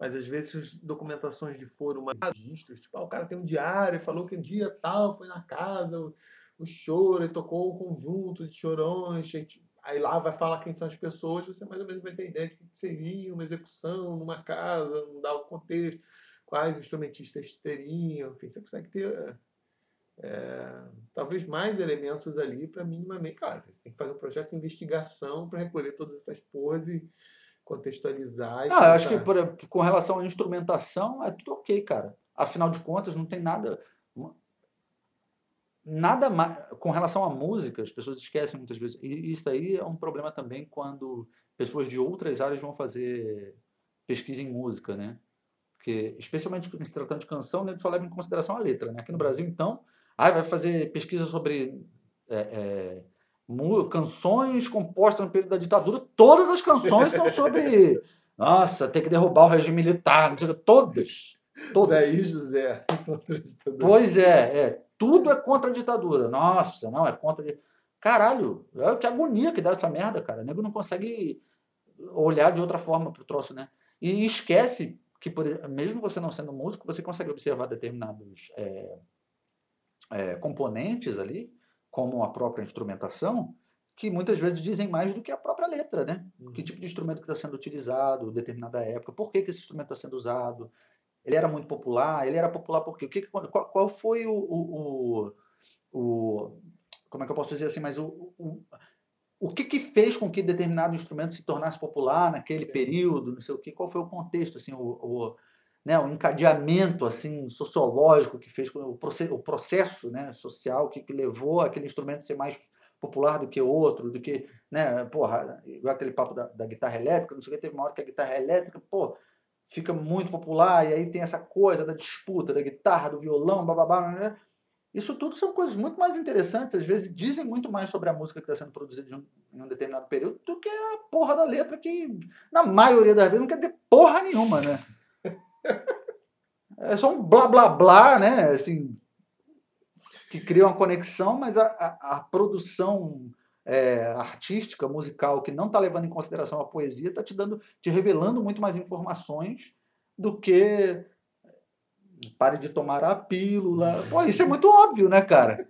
S2: Mas às vezes documentações de foro, mais registros, tipo, ah, o cara tem um diário, falou que um dia tal foi na casa, o, o choro, e tocou o conjunto de chorões, aí, tipo, aí lá vai falar quem são as pessoas, você mais ou menos vai ter ideia de que seria uma execução numa casa, não dá o contexto, quais instrumentistas teriam, enfim, você consegue ter é, talvez mais elementos ali para minimamente. Claro, você tem que fazer um projeto de investigação para recolher todas essas porras e contextualizar.
S1: Ah, eu acho que por- com relação à instrumentação é tudo ok, cara. Afinal de contas, não tem nada. Nada mais. Com relação à música, as pessoas esquecem muitas vezes. E isso aí é um problema também quando pessoas de outras áreas vão fazer pesquisa em música, né? Porque, especialmente se tratando de canção, né, só leva em consideração a letra, né? Aqui no Brasil, então, ah, vai fazer pesquisa sobre é, é, canções compostas no período da ditadura. Todas as canções são sobre. *laughs* Nossa, tem que derrubar o regime militar, não sei o que. Todas. Todas.
S2: Daí, José.
S1: Pois é, é. Tudo é contra a ditadura. Nossa, não, é contra. Caralho, é que agonia que dá essa merda, cara. O nego não consegue olhar de outra forma pro troço, né? E esquece que, por exemplo, mesmo você não sendo músico, você consegue observar determinados é, é, componentes ali, como a própria instrumentação, que muitas vezes dizem mais do que a própria letra, né? Que tipo de instrumento que está sendo utilizado, determinada época, por que, que esse instrumento está sendo usado, ele era muito popular, ele era popular por quê? O que, qual, qual foi o, o, o, o- Como é que eu posso dizer assim? Mas o, o, o que, que fez com que determinado instrumento se tornasse popular naquele período, não sei o que, qual foi o contexto, assim, o, o, né, o encadeamento assim, sociológico que fez o, proce- o processo né, social que, que levou aquele instrumento a ser mais popular do que outro, do que, né, porra, igual aquele papo da, da guitarra elétrica, não sei o que, teve uma hora que a guitarra elétrica, pô, fica muito popular, e aí tem essa coisa da disputa da guitarra, do violão, bababá. Né? Isso tudo são coisas muito mais interessantes, às vezes dizem muito mais sobre a música que está sendo produzida em um determinado período do que a porra da letra, que na maioria das vezes não quer dizer porra nenhuma, né? *laughs* É só um blá blá blá, né? Assim, que cria uma conexão, mas a, a, a produção é, artística, musical, que não está levando em consideração a poesia, está te dando, te revelando muito mais informações do que pare de tomar a pílula. Pô, isso é muito óbvio, né, cara?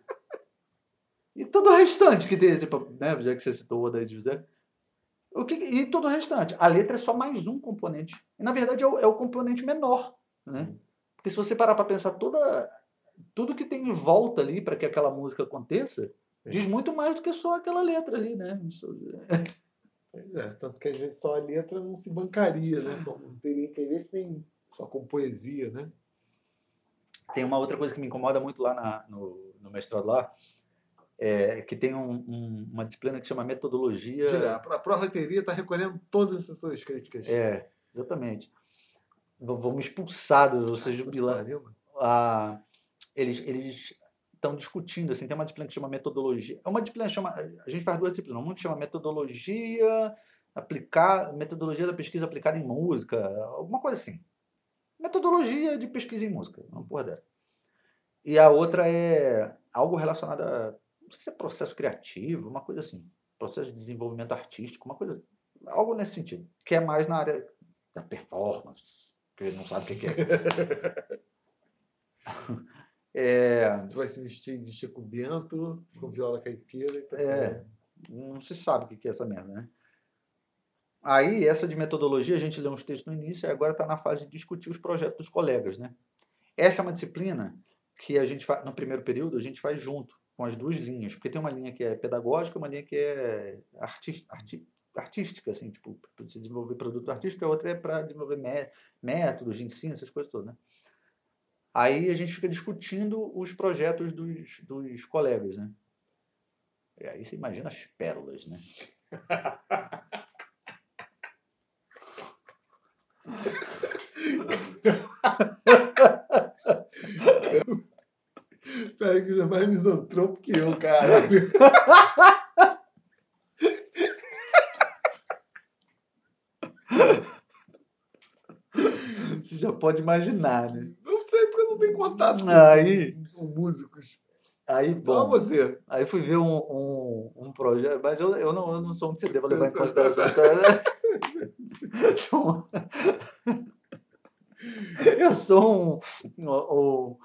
S1: E todo o restante que tem esse, né, já que você citou o Odair José, o que, e todo o restante. A letra é só mais um componente. E, na verdade, é o, é o componente menor. Né? Porque se você parar para pensar toda, tudo que tem em volta ali para que aquela música aconteça, diz muito mais do que só aquela letra ali, né?
S2: Pois é, tanto que às vezes só a letra não se bancaria, né? Não teria interesse nem só com poesia, né?
S1: Tem uma outra coisa que me incomoda muito lá na, no, no mestrado lá, é, que tem um, um, uma disciplina que chama metodologia.
S2: A pró-reiteria está recolhendo todas essas suas críticas.
S1: É, exatamente. Vamos expulsados, ou seja, ah, eles eles estão discutindo assim, tem uma disciplina que chama metodologia. É uma disciplina que chama, a gente faz duas disciplinas, uma que chama metodologia aplicar, metodologia da pesquisa aplicada em música, alguma coisa assim. Metodologia de pesquisa em música, uma porra dessa. E a outra é algo relacionado a não sei se é processo criativo, uma coisa assim, processo de desenvolvimento artístico, uma coisa, algo nesse sentido, que é mais na área da performance, que ele não sabe o que, *laughs* é.
S2: é. Você vai se vestir de Chico Bento, com viola caipira e
S1: tal. É, não se sabe o que é essa merda, né? Aí, essa de metodologia, a gente lê uns textos no início e agora está na fase de discutir os projetos dos colegas, né? Essa é uma disciplina que a gente faz, no primeiro período, a gente faz junto com as duas linhas, porque tem uma linha que é pedagógica, uma linha que é arti artística, assim, tipo, para desenvolver produto artístico, a outra é para desenvolver métodos de ensino, essas coisas todas, né? Aí a gente fica discutindo os projetos dos, dos colegas, né? E aí você imagina as pérolas, né? *laughs*
S2: Você é mais misantropo que eu, cara.
S1: Você já pode imaginar, né?
S2: Não sei porque eu não tenho contato
S1: aí,
S2: com, músicos.
S1: Aí, bom.
S2: Você.
S1: Aí fui ver um, um, um projeto, mas eu, eu, não, eu não sou um CD, vou levar em consideração. *laughs* *laughs* *laughs* eu sou um, um,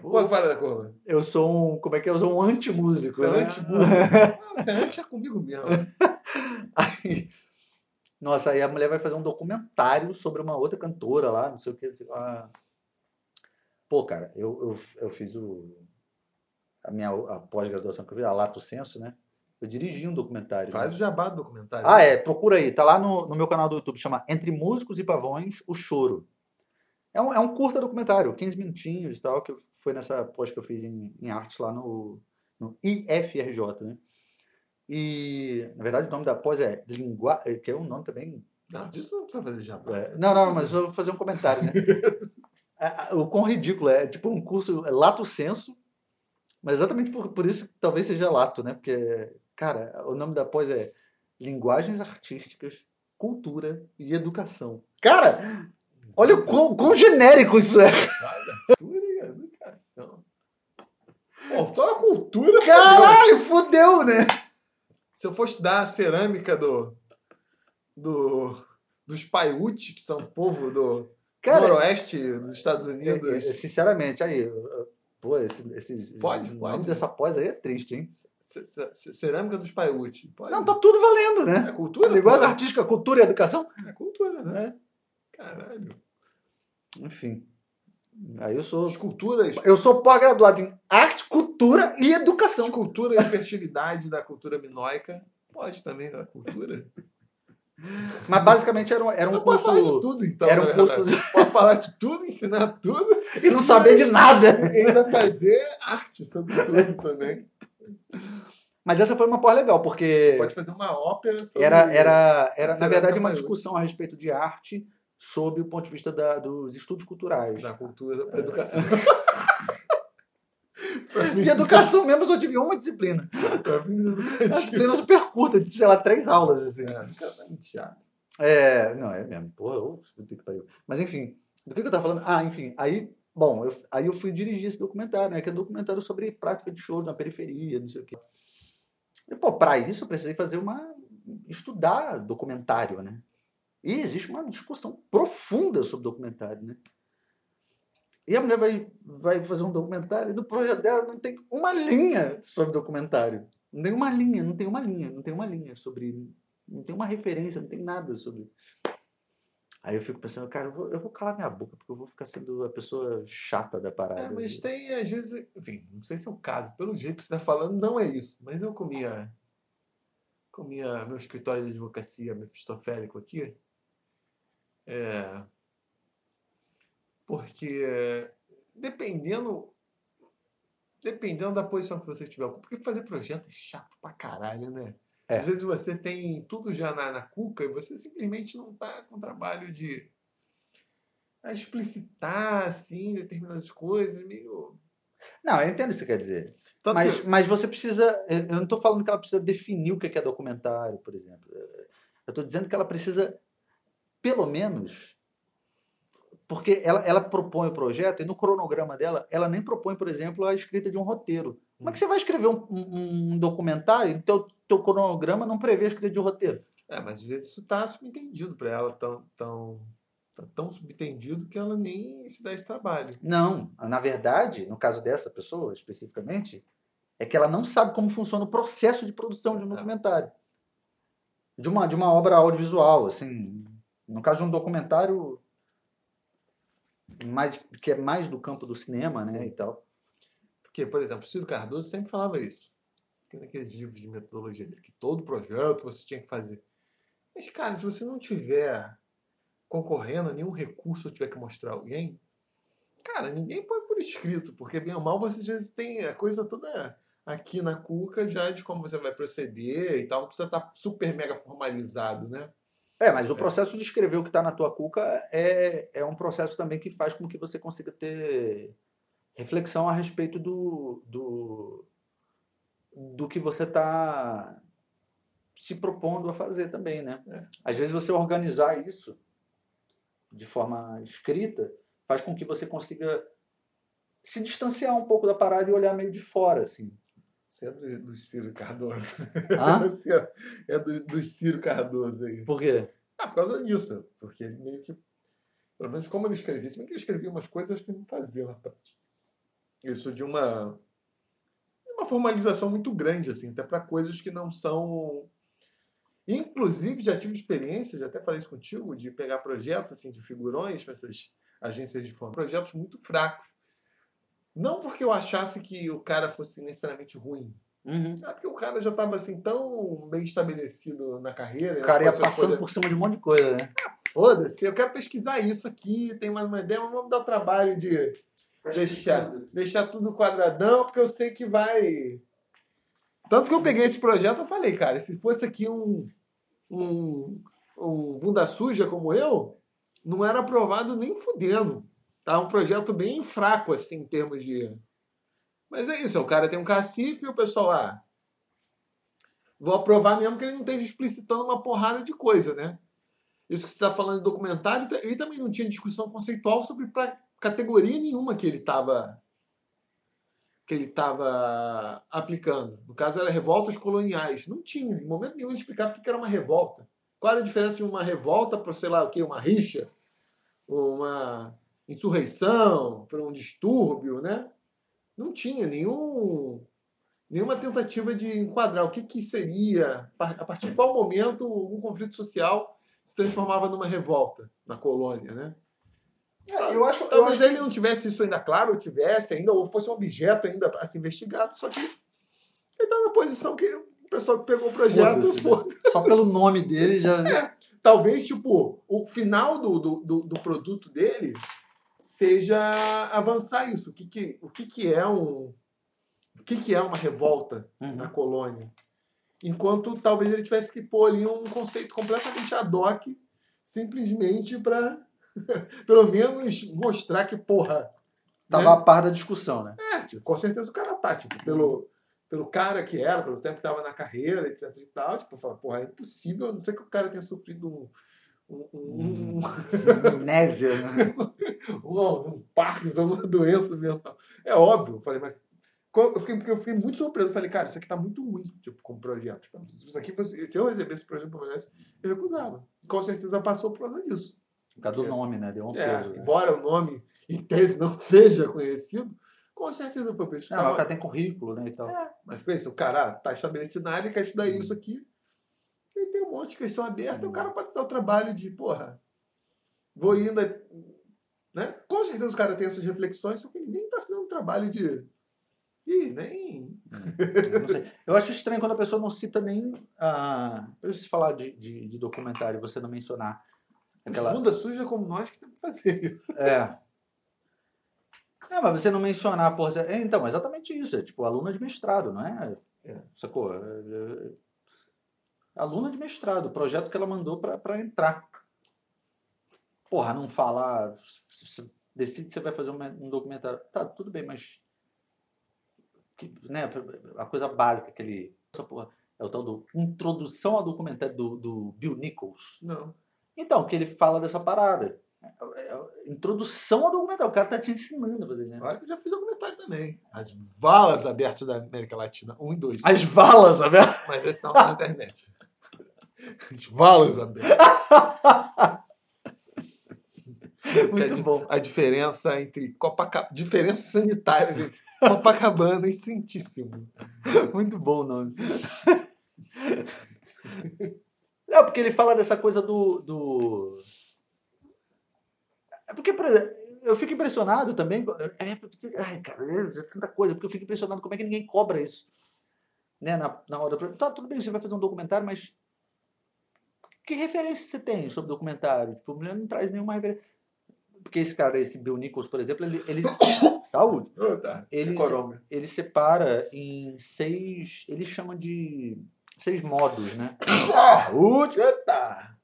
S2: Pode falar da curva.
S1: Eu sou um. Como é que é? Eu sou um anti-músico.
S2: Você é
S1: né?
S2: anti-músico. *laughs* Você é anti é comigo mesmo. *laughs*
S1: aí, nossa, aí a mulher vai fazer um documentário sobre uma outra cantora lá, não sei o que. Ah. Pô, cara, eu, eu, eu fiz o, a minha a pós-graduação que eu fiz, a Lato Senso, né? Eu dirigi um documentário.
S2: Faz
S1: né?
S2: o jabá do documentário.
S1: Ah, é, procura aí. Tá lá no, no meu canal do YouTube, chama Entre Músicos e Pavões, O Choro. É um, é um curta documentário, 15 minutinhos e tal, que foi nessa pós que eu fiz em, em artes lá no, no IFRJ, né? E, na verdade, o nome da pós é Linguagem, que é um nome também...
S2: Não, disso não precisa fazer jabá.
S1: É, não, não, mas eu vou fazer um comentário, né? *laughs* o quão ridículo é, tipo um curso, é lato senso, mas exatamente por, por isso que talvez seja lato, né? Porque, cara, o nome da pós é Linguagens Artísticas, Cultura e Educação. Cara, Olha o quão, quão genérico isso é.
S2: E educação. Pô, só a cultura.
S1: Caralho, fodeu, né?
S2: Se eu fosse estudar a cerâmica do. do dos Paiute, que são o povo do Cara, noroeste dos Estados Unidos. É, é,
S1: sinceramente, aí. Pô, esse, esse
S2: pode,
S1: o
S2: pode.
S1: nome dessa pós aí é triste, hein?
S2: Cerâmica dos Paiute.
S1: Pode. Não, tá tudo valendo, né?
S2: É cultura?
S1: Igual artística, cultura e educação.
S2: É cultura, né? É. Caralho.
S1: Enfim. Aí eu sou.
S2: Escultura.
S1: Eu sou pós-graduado em arte, cultura e educação.
S2: Escultura e fertilidade da cultura minoica. Pode também, da cultura.
S1: Mas basicamente era um, era um curso.
S2: Pode falar de tudo, então.
S1: Era um curso.
S2: Pode falar de tudo, ensinar tudo.
S1: E não saber de nada.
S2: E ainda fazer arte sobre tudo também.
S1: Mas essa foi uma pós legal, porque.
S2: Pode fazer uma ópera sobre.
S1: Era, era, era na verdade, uma discussão a respeito de arte sob o ponto de vista da, dos estudos culturais.
S2: Da cultura, da educação. *laughs*
S1: de educação mesmo, eu só tive uma disciplina. Uma *laughs* disciplina super curta, de, sei lá, três aulas. Assim.
S2: É,
S1: é, não, é mesmo. Porra, eu, que pariu. Mas enfim, do que, eu tava falando? Ah, enfim, aí Bom, eu- aí eu fui dirigir esse documentário, né? Que é um documentário sobre prática de show na periferia, não sei o quê. E, pô, pra isso eu precisei fazer uma. estudar documentário, né? E existe uma discussão profunda sobre documentário, né? E a mulher vai, vai fazer um documentário e no projeto dela não tem uma linha sobre documentário. Não tem uma linha, não tem uma linha, não tem uma linha sobre. Não tem uma referência, não tem nada sobre. Aí eu fico pensando, cara, eu vou, eu vou calar minha boca, porque eu vou ficar sendo a pessoa chata da parada.
S2: É, mas tem, às vezes, enfim, não sei se é o caso, pelo jeito que você está falando, não é isso. Mas eu comia, comia meu escritório de advocacia mefistofélico aqui, é, porque dependendo, dependendo da posição que você tiver, porque fazer projeto é chato pra caralho, né?
S1: É.
S2: Às vezes você tem tudo já na, na cuca e você simplesmente não tá com trabalho de explicitar assim determinadas coisas, meio
S1: Não, eu entendo o que você quer dizer.
S2: Tanto
S1: Mas,
S2: que-
S1: mas você precisa. Eu não estou falando que ela precisa definir o que é documentário, por exemplo. Eu estou dizendo que ela precisa, pelo menos. Porque ela, ela propõe o projeto e no cronograma dela, ela nem propõe, por exemplo, a escrita de um roteiro. Como é que você vai escrever um, um- um documentário e teu, teu cronograma não prevê a escrita de um roteiro?
S2: É, mas às vezes isso tá subentendido para ela, tão, tão, tá tão subentendido que ela nem se dá esse trabalho.
S1: Não. Na verdade, no caso dessa pessoa especificamente, é que ela não sabe como funciona o processo de produção de um
S2: É.
S1: documentário. De uma, de uma obra audiovisual, assim. No caso de um documentário mais, que é mais do campo do cinema, né,
S2: Sim.
S1: e tal.
S2: Porque, por exemplo, o Ciro Cardoso sempre falava isso. Que naqueles livros de metodologia dele, que todo projeto você tinha que fazer. Mas, cara, se você não tiver concorrendo a nenhum recurso ou tiver que mostrar alguém, cara, ninguém põe por escrito, porque bem ou mal você às vezes tem a coisa toda aqui na cuca já de como você vai proceder e tal, não precisa estar super mega formalizado, né?
S1: É, mas o processo de escrever o que está na tua cuca é, é um processo também que faz com que você consiga ter reflexão a respeito do, do, do que você está se propondo a fazer também, né?
S2: É.
S1: Às vezes você organizar isso de forma escrita faz com que você consiga se distanciar um pouco da parada e olhar meio de fora, assim.
S2: Você é do, do Ciro Cardoso. *laughs* Você é- do, do Ciro Cardoso aí.
S1: Por quê?
S2: Ah, por causa disso. Porque ele meio que. Pelo menos como ele escrevia, se bem que ele escrevia umas coisas que ele não fazia na prática. Isso de uma. uma formalização muito grande, assim, até para coisas que não são. Inclusive, já tive experiência, já até falei isso contigo, de pegar projetos assim, de figurões para essas agências de forma. Projetos muito fracos. Não porque eu achasse que o cara fosse necessariamente ruim.
S1: Uhum.
S2: É porque o cara já estava assim tão bem estabelecido na carreira.
S1: O cara ia
S2: coisas
S1: passando
S2: poder-
S1: por cima de um monte de coisa, né? *laughs*
S2: Foda-se, eu quero pesquisar isso aqui, tem mais uma ideia, mas vamos dar o trabalho de deixar, deixar tudo quadradão, porque eu sei que vai. Tanto que eu peguei esse projeto, eu falei, cara, se fosse aqui um, um, um bunda suja como eu, não era aprovado nem fudendo. Tá um projeto bem fraco, assim, em termos de. Mas é isso, o cara tem um cacife e o pessoal, ah, vou aprovar mesmo que ele não esteja explicitando uma porrada de coisa, né? Isso que você está falando de documentário, ele também não tinha discussão conceitual sobre pra, categoria nenhuma que ele estava que ele estava aplicando. No caso, era revoltas coloniais. Não tinha, em momento nenhum ele explicava o que era uma revolta. Qual era a diferença de uma revolta para, sei lá, o quê? Uma rixa? Uma insurreição? Para um distúrbio, né? Não tinha nenhum, nenhuma tentativa de enquadrar o que, que seria, a partir de qual momento um conflito social se transformava numa revolta na colônia, né?
S1: É, eu acho, eu
S2: Talvez
S1: acho
S2: ele não tivesse isso ainda claro, ou tivesse ainda, ou fosse um objeto ainda a ser investigado, só que ele está na posição que o pessoal que pegou o projeto,
S1: né?
S2: foda.
S1: só pelo nome dele já.
S2: talvez, tipo, o final do, do, do, do produto dele seja avançar isso. O que, que, o que, que é um. O que, que é uma revolta
S1: Uhum.
S2: na colônia? Enquanto talvez ele tivesse que pôr ali um conceito completamente ad hoc, simplesmente para, *laughs* pelo menos, mostrar que, porra.
S1: Tava
S2: né?
S1: a par da discussão, né?
S2: É, tipo, com certeza o cara tá, tipo, pelo, pelo cara que era, pelo tempo que tava na carreira, etc e tal, tipo, fala, porra, é impossível, a não ser que o cara tenha sofrido um, um, um, um,
S1: Amnésia, né? *laughs*
S2: um, um Parkinson, uma doença mental. É óbvio. Eu falei, mas. Eu fiquei, eu fiquei muito surpreso. Eu falei, cara, isso aqui tá muito ruim, tipo, como projeto. Se isso aqui fosse, se eu recebesse esse projeto para eu recusava. Com certeza passou por causa disso.
S1: Por causa do nome, né? Deu um
S2: É,
S1: peso. né?
S2: embora o nome, em tese, não *laughs* seja conhecido, com certeza foi por isso.
S1: Não, o cara tem currículo, né? E tal.
S2: É, mas pensa, o cara tá estabelecido na área e quer estudar isso aqui. E tem um monte de questão aberta, o cara pode dar o trabalho de, porra, vou indo. Né? Com certeza o cara tem essas reflexões, só que ninguém tá se dando trabalho de. Ih, nem.
S1: Eu não sei. Eu acho estranho quando a pessoa não cita nem. Ah, eu se falar de, de, de documentário, você não mencionar aquela.
S2: Bunda suja como nós que temos que fazer isso.
S1: É. É, mas você não mencionar, porra. você- é, Então, exatamente isso. É tipo aluna de mestrado, não é?
S2: É.
S1: Sacou? É, é, é aluna de mestrado, o projeto que ela mandou pra pra entrar. Porra, não falar. Decide se você vai fazer um, um documentário. Tá, tudo bem, mas. que- né, a coisa básica que ele. Essa porra, é o tal do Introdução ao documentário do, do Bill Nichols.
S2: Não.
S1: Então, que ele fala dessa parada. Introdução ao documentário. O cara tá te ensinando a fazer, né?
S2: Olha que eu já fiz documentário também. As valas abertas da América Latina, um e dois.
S1: As valas, sabe?
S2: Mas esse não tá na internet. *laughs* Valas abertas.
S1: Muito
S2: a,
S1: bom.
S2: a diferença entre Copacabana. Diferenças sanitárias entre Copacabana e Santíssimo.
S1: Muito bom o nome. Não, porque ele fala dessa coisa do. do... É porque, por exemplo, eu fico impressionado também. é, Ai, cara, é tanta coisa, porque eu fico impressionado como é que ninguém cobra isso. Né, na, na hora. Tá, tudo bem, você vai fazer um documentário, mas. Que referência você tem sobre documentário? Tipo, mulher não traz nenhuma referência. Porque esse cara, esse Bill Nichols, por exemplo, ele. ele... *coughs* Saúde!
S2: Oh, tá.
S1: Ele,
S2: Coronga.
S1: ele separa em seis. Ele chama de. Seis modos, né? Saúde!
S2: Eita!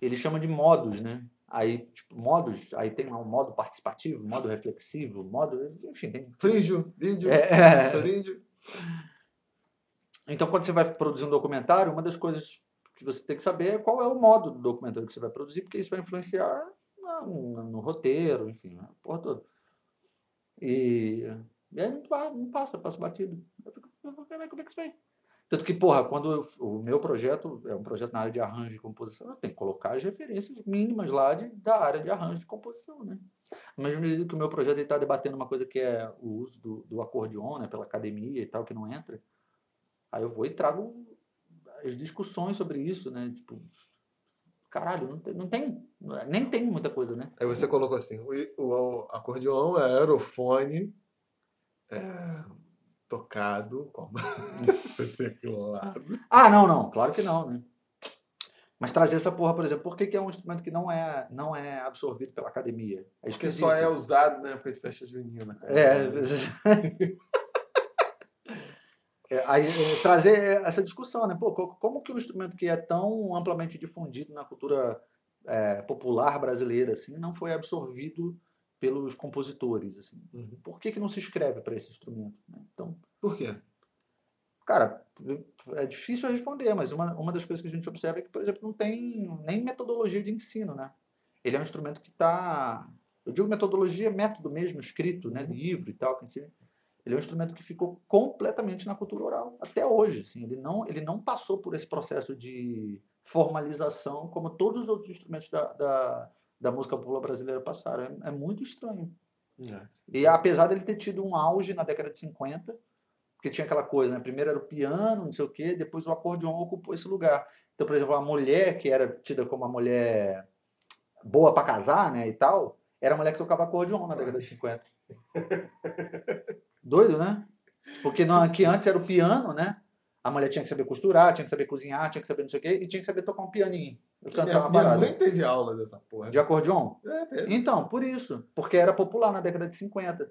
S1: Ele chama de modos, né? Aí, tipo, modos, aí tem lá um modo participativo, modo reflexivo, modo. Enfim, tem.
S2: Frígio, vídeo,
S1: É, é. Então, quando você vai produzir um documentário, uma das coisas que você tem que saber é qual é o modo do documentário que você vai produzir, porque isso vai influenciar no, no roteiro, enfim, na porra toda. E, e aí não, pa- não passa, passa batido. Fico, como é que isso vai? Tanto que, porra, quando eu- o meu projeto é um projeto na área de arranjo e composição, eu tenho que colocar as referências mínimas lá de, da área de arranjo e composição, né? Mas medida que o meu projeto está debatendo uma coisa que é o uso do, do acordeon, né, pela academia e tal, que não entra, Aí eu vou e trago as discussões sobre isso, né? Tipo, caralho, não tem, não tem nem tem muita coisa, né?
S2: Aí você colocou assim: o, o, o acordeon é aerofone é, tocado com teclado. *laughs*
S1: Ah, não, não, claro que não, né? Mas trazer essa porra, por exemplo, por que, que é um instrumento que não é, não é absorvido pela academia? É
S2: Porque só é usado na época de festa junina. cara.
S1: É. *laughs* É, aí, é, trazer essa discussão, né? Pô, co- como que um instrumento que é tão amplamente difundido na cultura é, popular brasileira assim, não foi absorvido pelos compositores? Assim?
S2: Uhum.
S1: Por que, que não se escreve para esse instrumento? né? Então,
S2: Por quê?
S1: cara, é difícil responder, mas uma, uma das coisas que a gente observa é que, por exemplo, não tem nem metodologia de ensino, né? Ele é um instrumento que está... Eu digo metodologia, método mesmo, escrito, né? livro e tal, que ensina. Ele é um instrumento que ficou completamente na cultura oral, até hoje. Assim, ele, não, ele não passou por esse processo de formalização como todos os outros instrumentos da, da, da música popular brasileira passaram. É, é muito estranho.
S2: É.
S1: E apesar dele ter tido um auge na década de 50, porque tinha aquela coisa, né? Primeiro era o piano, não sei o quê, depois o acordeon ocupou esse lugar. Então, por exemplo, a mulher que era tida como uma mulher boa para casar, né, e tal, era a mulher que tocava acordeon na década de 50. Doido, né? Porque não, que antes era o piano, né? A mulher tinha que saber costurar, tinha que saber cozinhar, tinha que saber não sei o quê, e tinha que saber tocar um pianinho. Eu
S2: Minha,
S1: cantava uma
S2: minha
S1: parada.
S2: mãe teve aula dessa porra.
S1: De acordeon?
S2: É, teve.
S1: Então, por isso. Porque era popular na década de 50.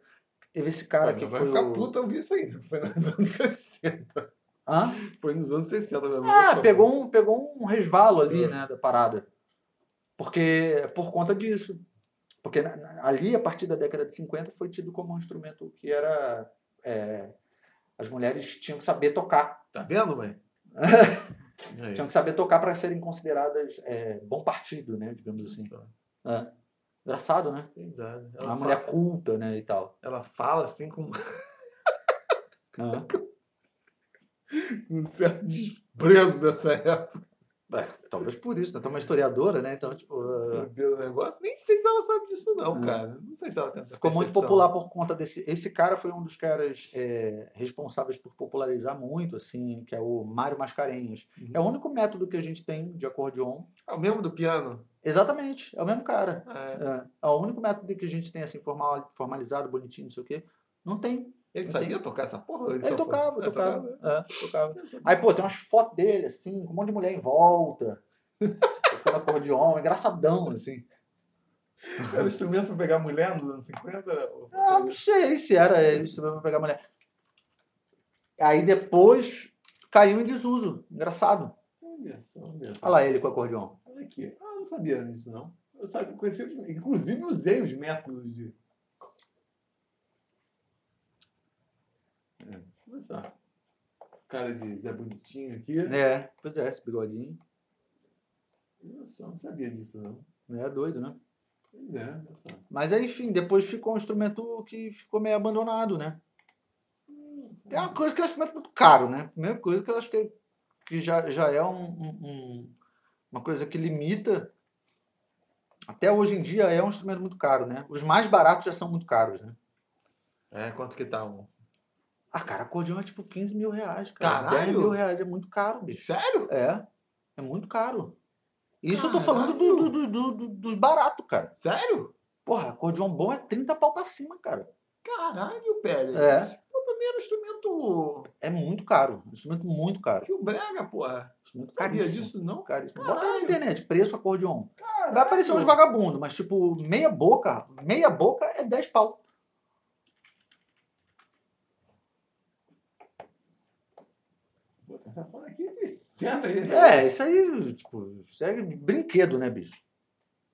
S1: Teve esse cara
S2: Pô,
S1: que
S2: vai
S1: foi
S2: ficar
S1: o...
S2: puta ouvir isso aí. né? Foi nos anos *laughs* 60.
S1: Hã?
S2: Foi nos anos 60 mesmo.
S1: Ah, pegou um, pegou um resvalo ali, né, da parada. Porque, por conta disso. Porque ali, a partir da década de 50, foi tido como um instrumento que era... é, as mulheres tinham que saber tocar.
S2: Tá vendo, mãe? *laughs*
S1: Tinham que saber tocar para serem consideradas é, bom partido, né? Digamos assim. É. Engraçado, né?
S2: Exato.
S1: Uma
S2: Ela,
S1: mulher
S2: fala,
S1: culta, né? E tal.
S2: ela fala assim com *laughs* um certo desprezo dessa época.
S1: É, talvez por isso, né? Tem uma historiadora, né? Então, tipo. uh,
S2: Saber o negócio. Nem sei se ela sabe disso, não,
S1: É.
S2: cara. Não sei se ela tem essa
S1: Ficou muito popular por conta desse. Esse cara foi um dos caras é, responsáveis por popularizar muito, assim, que é o Mário Mascarenhas.
S2: Uhum.
S1: É o único método que a gente tem de acordeon.
S2: É o mesmo do piano?
S1: Exatamente, é o mesmo cara.
S2: É.
S1: É, é o único método que a gente tem assim, formal, formalizado, bonitinho, não sei o quê. Não tem.
S2: Ele sabia tocar essa porra?
S1: Ele
S2: só
S1: tocava,
S2: foi- É,
S1: tocava. É, tocava.
S2: tocava.
S1: Aí, pô, tem umas fotos dele, assim, com um monte de mulher em volta, *laughs* tocando acordeon, engraçadão, assim.
S2: Era o instrumento pra pegar mulher nos anos 50?
S1: Ah, não sei se era isso pra pegar mulher. Aí depois caiu em desuso. Engraçado.
S2: Olha só, olha só.
S1: Olha lá ele com o acordeon.
S2: Olha aqui. Ah, não sabia disso, não. Eu sabia, conheci, inclusive usei os métodos de. Só. Cara de Zé Bonitinho aqui.
S1: É, pois é, esse bigodinho.
S2: Olha só, não sabia disso, não.
S1: É doido, né?
S2: Pois é.
S1: Mas aí, enfim, depois ficou um instrumento que ficou meio abandonado, né? É uma coisa que é um instrumento muito caro, né? Primeira coisa que eu acho que, que já, já é um, um- um- uma coisa que limita. Até hoje em dia é um instrumento muito caro, né? Os mais baratos já são muito caros, né?
S2: É, quanto que tá um?
S1: Ah, cara, acordeão é tipo 15 mil reais, cara.
S2: Caralho!
S1: 10 mil reais é muito caro, bicho.
S2: Sério?
S1: É, é muito caro. Isso eu tô falando do,
S2: Caralho!
S1: do, do, do- dos baratos, cara.
S2: Sério?
S1: Porra, acordeão bom é 30 pau pra cima, cara.
S2: Caralho, Pérez.
S1: É.
S2: Pô, pra mim era um instrumento.
S1: É muito caro. Um instrumento muito caro.
S2: Tio Brega, porra.
S1: Instrumento
S2: Sabia
S1: caríssimo.
S2: disso, não?
S1: Caríssimo.
S2: Caralho.
S1: Bota na internet, preço acordeon.
S2: Caralho.
S1: Vai aparecer uns vagabundos, mas tipo, meia boca, meia boca é 10 pau.
S2: Tá falando aqui de senta aí.
S1: É, isso aí, tipo, isso é brinquedo, né, bicho?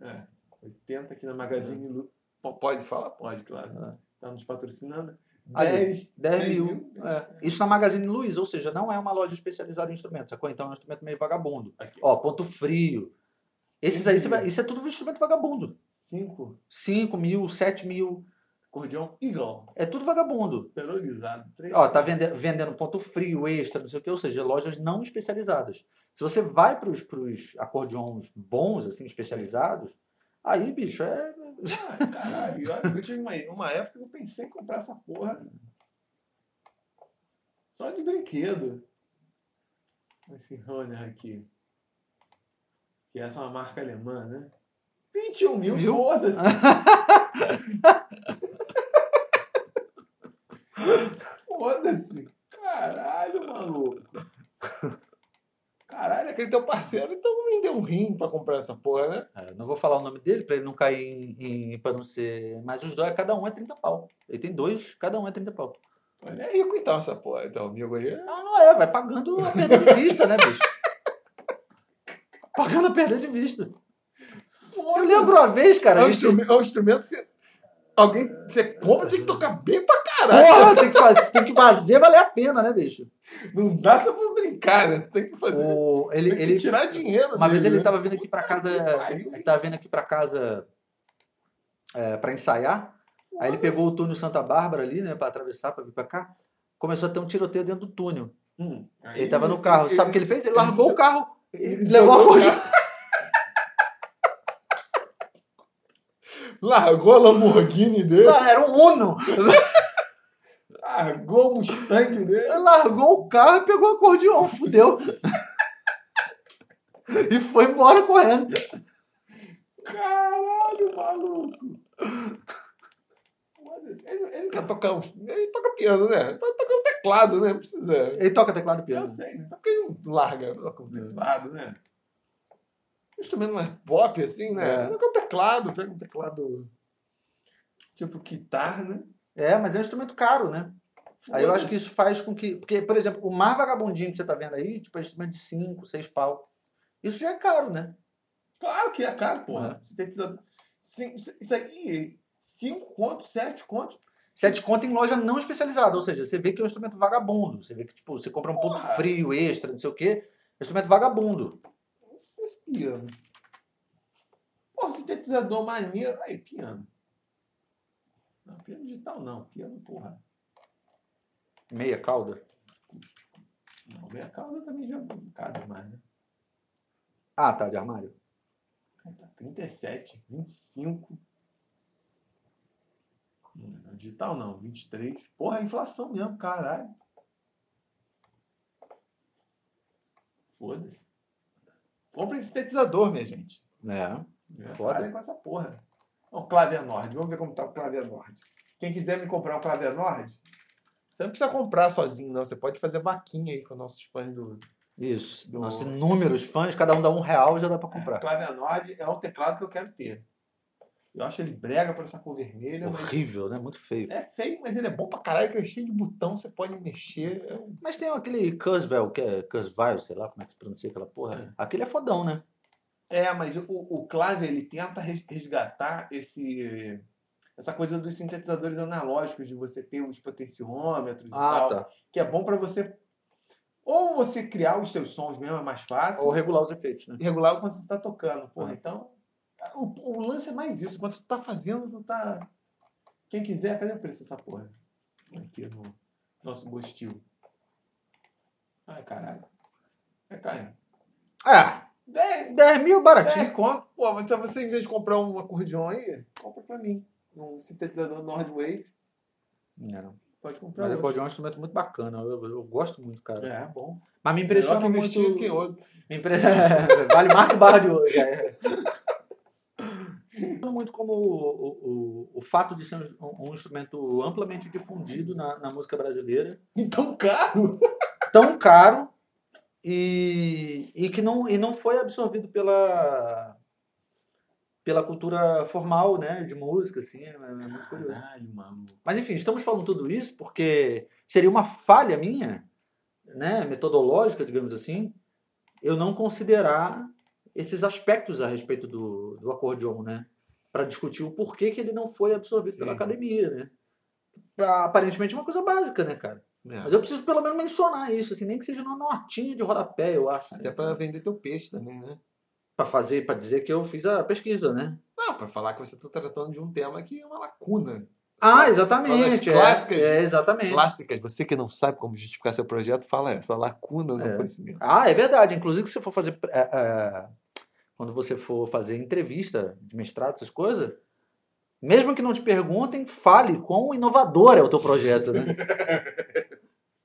S2: É. 80 aqui na Magazine Lu. Pô, Pode falar? Pode, claro.
S1: É.
S2: Tá nos patrocinando.
S1: Ali,
S2: 10,
S1: 10 mil. É. Isso na Magazine Luiza, ou seja, não é uma loja especializada em instrumentos, sacou? Então é um instrumento meio vagabundo.
S2: Aqui.
S1: Ó, ponto frio. Esses aí, você vai- isso é tudo instrumento vagabundo.
S2: 5.
S1: 5 mil, 7 mil.
S2: Acordeão Eagle.
S1: É tudo vagabundo.
S2: Perorizado. Três
S1: Ó, tá vende- vendendo ponto frio, extra, não sei o que, ou seja, lojas não especializadas. Se você vai para os acordeons bons, assim, especializados, aí, bicho, é.
S2: Ah, caralho. Eu tive uma, uma época que eu pensei em comprar essa porra. Só de brinquedo. Esse Runner aqui. Que essa é uma marca alemã, né? 21 mil,
S1: Viu?
S2: foda-se. *laughs* Foda-se. Caralho, maluco. Caralho, aquele teu parceiro então não me deu um rim pra comprar essa porra, né?
S1: É, não vou falar o nome dele para ele não cair em, em para não ser. Mas os dois, cada um é 30 pau. Ele tem dois, cada um é 30 pau.
S2: Olha é rico então essa porra, teu amigo aí.
S1: Ah, não é, vai pagando a perda de vista, né, bicho? Pagando a perda de vista. Eu lembro uma vez, cara.
S2: É um
S1: gente-
S2: instrumento, é um instrumento que você, alguém, você compra tem que tocar bem pra.
S1: Porra, tem que, fazer, tem que fazer valer a pena, né, bicho?
S2: Não dá só pra brincar, né? Tem que fazer.
S1: O, ele,
S2: tem que
S1: ele,
S2: tirar dinheiro
S1: Uma vez
S2: dele,
S1: ele
S2: né?
S1: tava vindo aqui pra casa. Ele tava vindo aqui pra casa é, pra ensaiar. Aí ele pegou o túnel Santa Bárbara ali, né, pra atravessar, pra vir pra cá. Começou a ter um tiroteio dentro do túnel.
S2: Hum,
S1: Ele tava no carro.
S2: ele-
S1: Sabe o que ele fez? Ele
S2: ele
S1: largou
S2: jo-
S1: o carro *laughs*
S2: ele
S1: levou a. *laughs*
S2: Largou a Lamborghini dele,
S1: Era um Uno. *laughs*
S2: largou o Mustang dele.
S1: Ele largou o carro e pegou o acordeon, fudeu. e foi embora correndo.
S2: Caralho, maluco. Ele, ele quer tocar uns. Ele toca piano, né? Ele pode tocar um teclado, né? Não precisa.
S1: Ele toca teclado e
S2: Eu
S1: piano.
S2: sei, né? Toca aí um larga, toca um teclado, né? Um instrumento mais pop, assim, né?
S1: É.
S2: Toca um teclado, pega um teclado. Tipo guitarra, né?
S1: É, mas é um instrumento caro, né? Aí eu acho que isso faz com que. Porque, por exemplo, o mais vagabundinho que você tá vendo aí, tipo, é instrumento de 5, 6 pau. Isso já é caro, né?
S2: Claro que é caro, porra. Usar. Sim, Isso aí, 5 contos, 7 contos.
S1: Sete conto em loja não especializada, ou seja, você vê que é um instrumento vagabundo. Você vê que, tipo, você compra um ponto
S2: Porra.
S1: frio, extra, não sei o quê. Instrumento vagabundo.
S2: Esse piano. Pô, sintetizador maneiro. Aí, piano. Não, piano digital não. Piano, porra.
S1: Meia cauda.
S2: Não, meia cauda também já cabe mais, né?
S1: Ah, tá, de armário.
S2: Tá 37, 25. Hum, não, digital não, 23. Porra, é inflação mesmo, caralho. Foda-se. Compre sintetizador, minha gente.
S1: É.
S2: É,
S1: Foda.
S2: Parem com essa porra. Ó, Clavier Nord. Vamos ver como tá o Clavier Nord. Quem quiser me comprar um Clavier Nord, você não precisa comprar sozinho, não. Você pode fazer vaquinha aí com nossos fãs do.
S1: Isso.
S2: Do-
S1: Nossos inúmeros fãs, cada um dá um real já dá pra
S2: O
S1: comprar.
S2: Clavier Nord é um teclado que eu quero ter. Eu acho ele brega por essa cor vermelha, mas
S1: Horrível, né? Muito feio.
S2: é feio, mas ele é bom pra caralho, que é cheio de botão, você pode mexer. É um-
S1: Mas tem aquele Kurzweil, que é Kurzweil, sei lá como é que se pronuncia aquela porra. Aquele é fodão, né?
S2: É, mas o, o Clave ele tenta res- resgatar esse essa coisa dos sintetizadores analógicos de você ter os potenciômetros e
S1: Ah,
S2: tal,
S1: tá.
S2: que é bom para você ou você criar os seus sons mesmo é mais fácil,
S1: Ou regular os efeitos, né?
S2: e regular quando você está tocando. Porra,
S1: Ah.
S2: então o, o lance é mais isso, quando você está fazendo, tu tá quem quiser, cadê o preço dessa porra? Aqui no nosso Bostil. Ai, caralho. É caro.
S1: Ah,
S2: 10,
S1: 10 mil baratinho.
S2: 10 conto. Pô, então você, em vez de comprar um acordeon aí, compra pra mim. Um sintetizador Nordwave.
S1: Não.
S2: Pode comprar
S1: Mas acordeon é um instrumento muito bacana. Eu, eu gosto muito, cara.
S2: É, bom.
S1: Mas me
S2: Melhor
S1: impressiona
S2: que
S1: muito.
S2: vestido que.
S1: Me impre... *laughs* vale mais que barra de ouro. É. *laughs* muito como o, o, o fato de ser um, um instrumento amplamente difundido na, na música brasileira,
S2: Então, caro. *laughs*
S1: tão caro e, e que não, e não foi absorvido pela pela cultura formal, né, de música, assim, é muito curioso.
S2: Caralho.
S1: Mas enfim, estamos falando tudo isso porque seria uma falha minha, né, metodológica, digamos assim, eu não considerar esses aspectos a respeito do, do acordeon, né, para discutir o porquê que ele não foi absorvido
S2: Sim.
S1: pela academia, né. Aparentemente é uma coisa básica, né, cara?
S2: É.
S1: Mas eu preciso pelo menos mencionar isso, assim, nem que seja numa notinha de rodapé, eu acho.
S2: Até pra vender teu peixe também, né?
S1: Para fazer, para dizer que eu fiz a pesquisa, né?
S2: Não, pra falar que você tá tratando de um tema que é uma lacuna.
S1: Ah, exatamente. é,
S2: clássicas.
S1: É, exatamente.
S2: Clássicas. Você que não sabe como justificar seu projeto, fala essa lacuna no
S1: É.
S2: conhecimento.
S1: Ah, é verdade. Inclusive, se você for fazer. é, é, quando você for fazer entrevista de mestrado, essas coisas, mesmo que não te perguntem, fale quão inovador é o teu projeto, né? *laughs*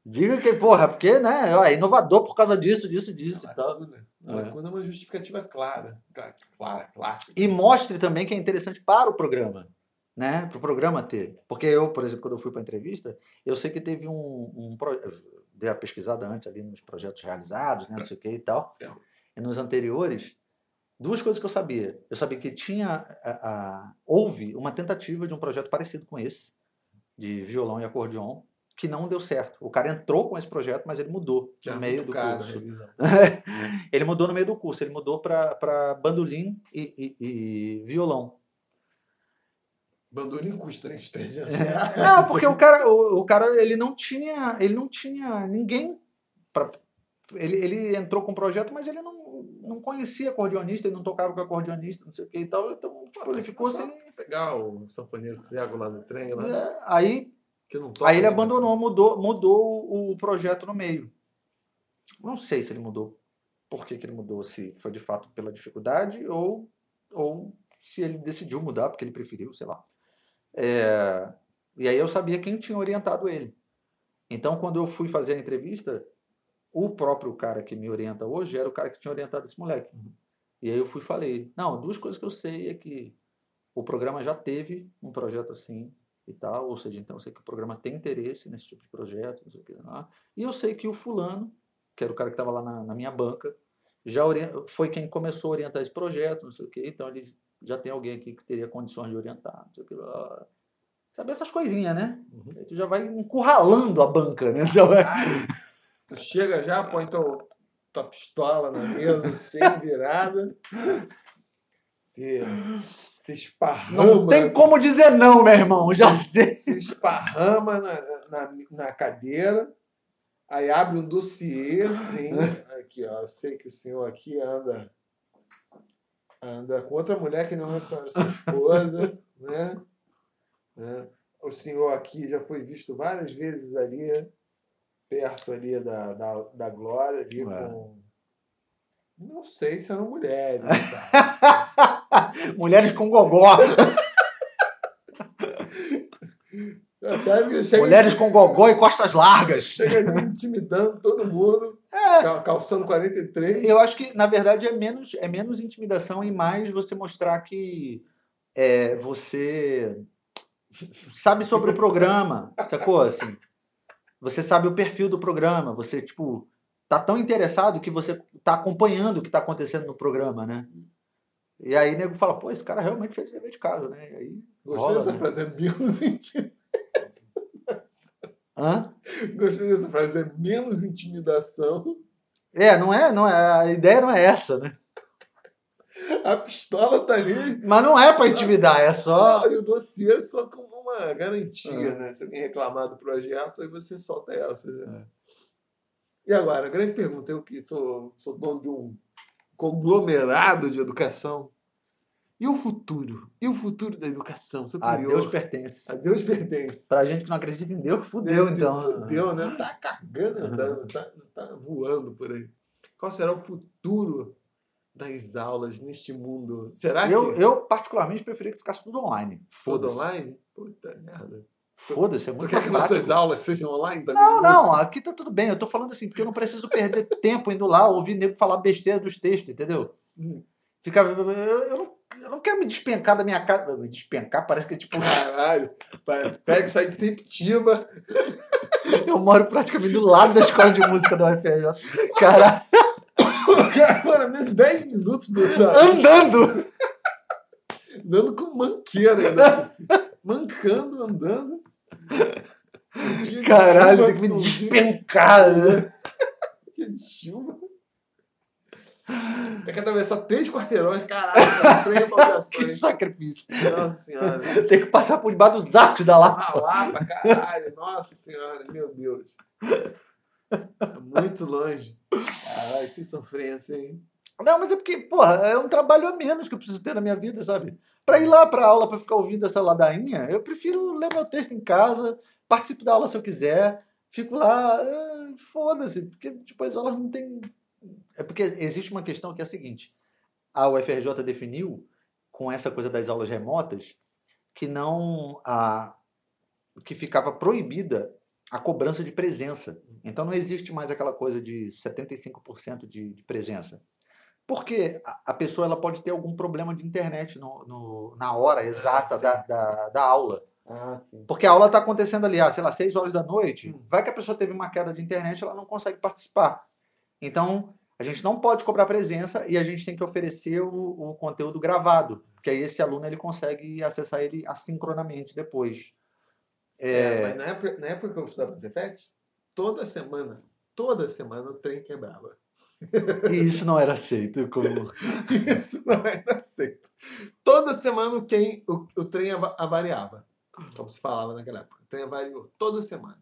S1: Diga que, porra, porque, né? ó, É inovador por causa disso, disso, disso e tal.
S2: Lacuna.
S1: É.
S2: Lacuna é uma justificativa clara. Cla- Clara, clássica.
S1: E mostre também que é interessante para o programa, né? Para o programa ter. Porque eu, por exemplo, quando eu fui para a entrevista, eu sei que teve um, um dei a pesquisada antes ali nos projetos realizados, né? Não sei o que e tal.
S2: É.
S1: E nos anteriores, duas coisas que eu sabia. Eu sabia que tinha a- a- houve uma tentativa de um projeto parecido com esse, de violão e acordeon, que não deu certo. O cara entrou com esse projeto, mas ele mudou
S2: Já
S1: no
S2: é
S1: meio do
S2: caro
S1: curso. *laughs* ele mudou no meio do curso, ele mudou para bandolim e, e- e violão.
S2: Bandolim custa uns 300
S1: É.
S2: reais. *laughs* *laughs*
S1: Não, porque o cara, o, o cara ele não tinha, ele não tinha ninguém para ele, ele entrou com o projeto, mas ele não, não conhecia acordeonista, ele não tocava com acordeonista, não sei o que e tal, então tipo, ele ficou
S2: Só
S1: sem.
S2: pegar o sanfoneiro cego lá no trem, lá,
S1: É, aí, aí ele
S2: ainda.
S1: abandonou, mudou, mudou o, o projeto no meio. Não sei se ele mudou. Por que, que ele mudou? Se foi de fato pela dificuldade ou, ou se ele decidiu mudar porque ele preferiu, sei lá. É, e aí eu sabia quem tinha orientado ele. Então, quando eu fui fazer a entrevista, o próprio cara que me orienta hoje era o cara que tinha orientado esse moleque. E aí eu fui e falei, não, duas coisas que eu sei é que o programa já teve um projeto assim e tal, ou seja, então eu sei que o programa tem interesse nesse tipo de projeto, não sei o que lá. E eu sei que o fulano, que era o cara que estava lá na, na minha banca, já foi quem começou a orientar esse projeto, não sei o que, então ele já tem alguém aqui que teria condições de orientar, não sei o que lá. Sabe essas coisinhas, né?
S2: Uhum.
S1: Aí tu já vai encurralando a banca, né? Tu *laughs* já vai-
S2: Tu chega já, põe teu, tua pistola na mesa, sem virada. *laughs* Se, se esparrama.
S1: Não tem como dizer não, meu irmão, já sei.
S2: Se esparrama na, na, na cadeira. Aí abre um dossiê, assim, aqui, ó. Eu sei que o senhor aqui anda anda com outra mulher que não é sua, sua esposa, *laughs* né? né? O senhor aqui já foi visto várias vezes ali, perto ali da, da, da Glória, ali
S1: Ué.
S2: com. Não sei se eram mulheres. tá? *laughs* *laughs*
S1: Mulheres com gogó.
S2: Chega,
S1: Mulheres com gogó e costas largas.
S2: chega intimidando todo mundo, cal- calçando 43.
S1: Eu acho que, na verdade, é menos, é menos intimidação e mais você mostrar que é, você sabe sobre o programa, sacou? Assim, você sabe o perfil do programa, você, tipo, tá tão interessado que você tá acompanhando o que tá acontecendo no programa, né? E aí o nego fala, pô, esse cara realmente fez o dever de casa, né? E aí,
S2: Gostei
S1: rola,
S2: dessa
S1: né?
S2: frase, é menos intimidação.
S1: Hã? *laughs*
S2: Gostei dessa frase, é menos intimidação.
S1: É, não é, não é, a ideia não é essa, né?
S2: A pistola tá ali.
S1: Mas não é pra intimidar, é só...
S2: E o dossiê é só como uma garantia,
S1: É.
S2: né? Se alguém reclamar do projeto, aí você solta ela. Você...
S1: É.
S2: E agora, a grande pergunta, eu que sou, sou dono de um conglomerado de educação. E o futuro? E o futuro da educação? Sou
S1: A. Deus pertence.
S2: A Deus pertence.
S1: Pra gente que não acredita em Deus, fudeu,
S2: Esse
S1: então.
S2: Fudeu, né? *laughs* Tá cagando, andando, tá, tá voando por aí. Qual será o futuro das aulas neste mundo? Será
S1: Eu,
S2: que
S1: eu, particularmente, preferia que ficasse tudo online.
S2: tudo online? Puta merda.
S1: Foda-se, é
S2: Tu
S1: muito
S2: quer
S1: mais
S2: que nossas aulas sejam online também?
S1: Não, não, aqui tá tudo bem. Eu tô falando assim, porque eu não preciso perder *laughs* tempo indo lá ouvir nego falar besteira dos textos, entendeu?
S2: Hum.
S1: Fica, eu, eu não, eu não quero me despencar da minha casa. Me despencar parece que é tipo.
S2: Caralho. Pega e sai de Septiba. *laughs*
S1: Eu moro praticamente do lado da escola de música da UFRJ. Cara,
S2: Cara, *laughs* mano, menos 10 minutos do
S1: andando!
S2: Andando com manqueira ainda. assim. Mancando, andando.
S1: Caralho, tem que me despencar. Né? *laughs*
S2: dia de chuva. Tem que atravessar três quarteirões, caralho, cara, três *laughs*
S1: Que sacrifício.
S2: Nossa senhora.
S1: Tem que passar por debaixo dos atos da Lapa.
S2: Ralar pra caralho. Nossa senhora, meu Deus. É muito longe. Caralho, que sofrência, hein?
S1: Não, mas é porque, porra, é um trabalho a menos que eu preciso ter na minha vida, sabe? Pra ir lá pra aula pra ficar ouvindo essa ladainha, eu prefiro ler meu texto em casa, participo da aula se eu quiser, fico lá, ah, foda-se, porque, tipo, as aulas não tem. É porque existe uma questão que é a seguinte: a UFRJ definiu, com essa coisa das aulas remotas, que não. A, que ficava proibida a cobrança de presença. Então não existe mais aquela coisa de 75% de, de presença. Porque a- pessoa ela pode ter algum problema de internet no, no- na hora exata
S2: sim.
S1: da, da, da aula.
S2: Ah, sim.
S1: Porque a aula está acontecendo ali, ah, sei lá, 6 horas da noite.
S2: Hum.
S1: Vai que a pessoa teve uma queda de internet ela não consegue participar. Então, a gente não pode cobrar presença e a gente tem que oferecer o, o conteúdo gravado. Porque aí esse aluno ele consegue acessar ele assincronamente depois.
S2: É,
S1: É,
S2: mas na época, na época que eu estudava no Cefet, toda semana, toda semana o trem quebrava.
S1: E isso não era aceito como. *laughs*
S2: Isso não era aceito. Toda semana o, quem, o, o trem ava- avariava. Como se falava naquela época. O trem avariou. Toda semana.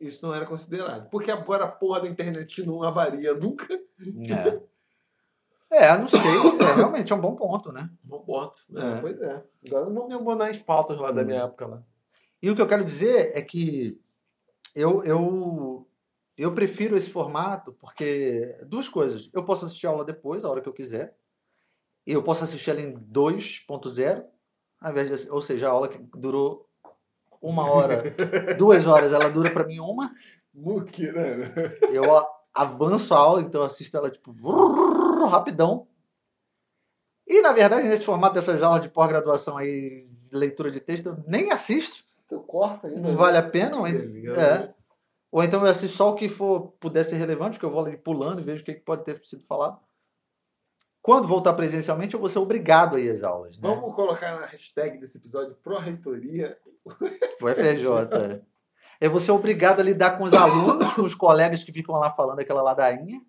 S2: Isso não era considerado. Porque agora a porra da internet não avaria nunca.
S1: É. É, não sei. É, realmente é um bom ponto, né?
S2: Bom ponto.
S1: É.
S2: pois é. Agora não me abonar as pautas lá da
S1: Hum.
S2: minha época lá.
S1: E o que eu quero dizer é que eu, eu, eu prefiro esse formato porque duas coisas. Eu posso assistir a aula depois, a hora que eu quiser. E eu posso assistir ela em 2.0, ao invés de, ou seja, a aula que durou uma hora, *laughs* duas horas, ela dura para mim uma.
S2: Muquirana. *laughs*
S1: Eu a- avanço a aula, então eu assisto ela tipo rapidão. E na verdade, nesse formato dessas aulas de pós-graduação aí, leitura de texto, eu nem assisto.
S2: Tu corta ainda.
S1: Não vale a pena?
S2: Entendeu?
S1: é. Ou então eu assisto só o que for, puder ser relevante, que eu vou ali pulando e vejo o que que pode ter sido falado. Quando voltar presencialmente, eu vou ser obrigado a ir às aulas. Né?
S2: Vamos colocar na hashtag desse episódio Pró-Reitoria.
S1: O FRJ. Eu vou ser obrigado a lidar com os alunos, com os colegas que ficam lá falando aquela ladainha.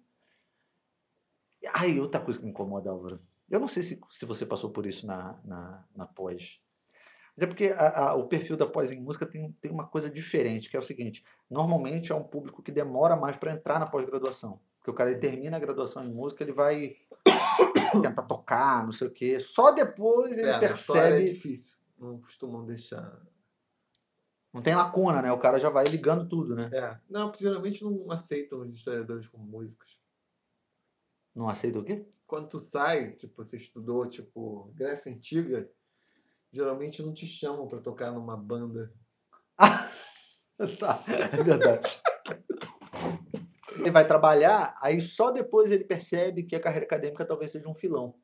S1: Ai, outra coisa que me incomoda, Álvaro. Eu não sei se, se você passou por isso na, na, na pós. Mas é porque a- a- o perfil da pós em música tem, tem uma coisa diferente, que é o seguinte: normalmente é um público que demora mais para entrar na pós-graduação. Porque o cara ele termina a graduação em música, ele vai *coughs* tentar tocar, não sei o quê. Só depois ele
S2: É, é
S1: percebe.
S2: difícil. Não costumam deixar.
S1: Não tem lacuna, né? O cara já vai ligando tudo, né?
S2: É. Não, porque geralmente não aceitam os historiadores como músicos.
S1: Não aceita o quê?
S2: Quando tu sai, tipo, você estudou, tipo, Grécia Antiga, geralmente não te chamam pra tocar numa banda. *laughs*
S1: tá, é verdade. ele vai trabalhar, aí só depois ele percebe que a carreira acadêmica talvez seja um filão.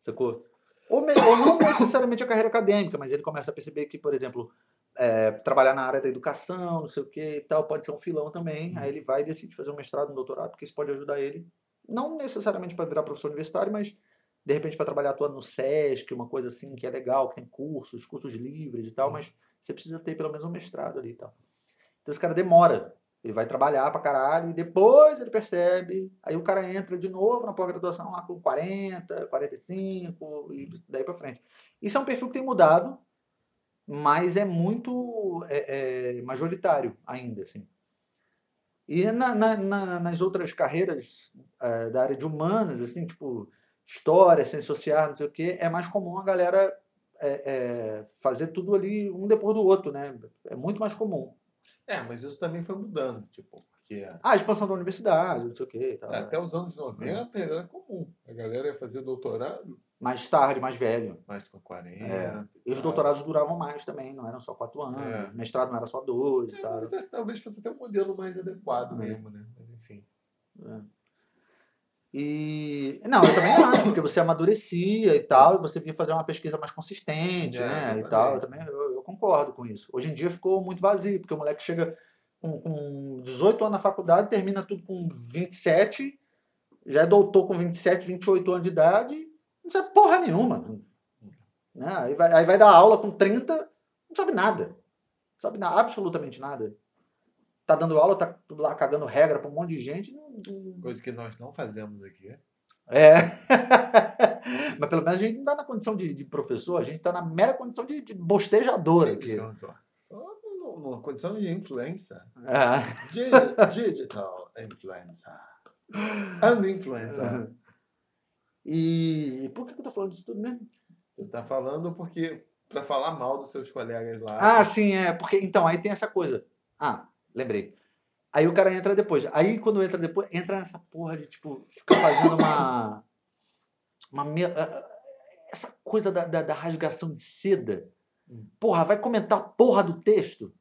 S1: Sacou? Ou, ou não necessariamente a carreira acadêmica, mas ele começa a perceber que, por exemplo, é, trabalhar na área da educação, não sei o que e tal, pode ser um filão também. Aí ele vai e decide fazer um mestrado, um doutorado, porque isso pode ajudar ele. Não necessariamente para virar professor universitário, mas de repente para trabalhar atuando no SESC, uma coisa assim que é legal, que tem cursos, cursos livres e tal, mas você precisa ter pelo menos um mestrado ali e tal. Então esse cara demora. Ele vai trabalhar pra caralho e depois ele percebe. Aí o cara entra de novo na pós-graduação lá com 40, 45 e daí pra frente. Isso é um perfil que tem mudado, mas é muito é, é, majoritário ainda, assim. E na, na- na- nas outras carreiras é, da área de humanas, assim, tipo história, ciências sociais, não sei o quê, é mais comum a galera é, é, fazer tudo ali um depois do outro, né? É muito mais comum.
S2: É, mas isso também foi mudando, tipo, porque
S1: Ah, a expansão da universidade, não sei o quê. tal.
S2: até os anos 90 era comum. A galera ia fazer doutorado
S1: Mais tarde, mais velho.
S2: mais com 40.
S1: É. E os doutorados duravam mais também, não eram só quatro anos.
S2: É.
S1: Mestrado não era só dois e
S2: É,
S1: tal.
S2: mas talvez fosse até um modelo mais adequado
S1: É.
S2: mesmo, né? Mas enfim.
S1: E. Não, eu também acho, porque você amadurecia e tal, e você vinha fazer uma pesquisa mais consistente,
S2: É,
S1: né? E tal. Eu também eu, eu concordo com isso. Hoje em dia ficou muito vazio, porque o moleque chega com, com 18 anos na faculdade, termina tudo com 27, já é doutor com 27, 28 anos de idade, não sabe porra nenhuma. Né? Aí, vai, aí vai dar aula com 30, não sabe nada. Não sabe absolutamente nada. Tá dando aula, tá lá cagando regra pra um monte de gente.
S2: Coisa que nós não fazemos aqui.
S1: é. *laughs* Mas pelo menos a gente não está na condição de, de professor, a gente está na mera condição de, de bostejador aqui.
S2: Numa condição de influência.
S1: É.
S2: Di- Digital influencer. And influencer. *laughs*
S1: E por que eu tô falando disso tudo mesmo?
S2: Você tá falando porque. Pra falar mal dos seus colegas lá.
S1: Ah, sim, é. Porque, então, aí tem essa coisa. Ah, lembrei. Aí o cara entra depois. Aí quando entra depois, entra nessa porra de, tipo, ficar fazendo uma. uma me- ah, essa coisa da, da, da rasgação de seda.
S2: Hum.
S1: Porra, vai comentar a porra do texto.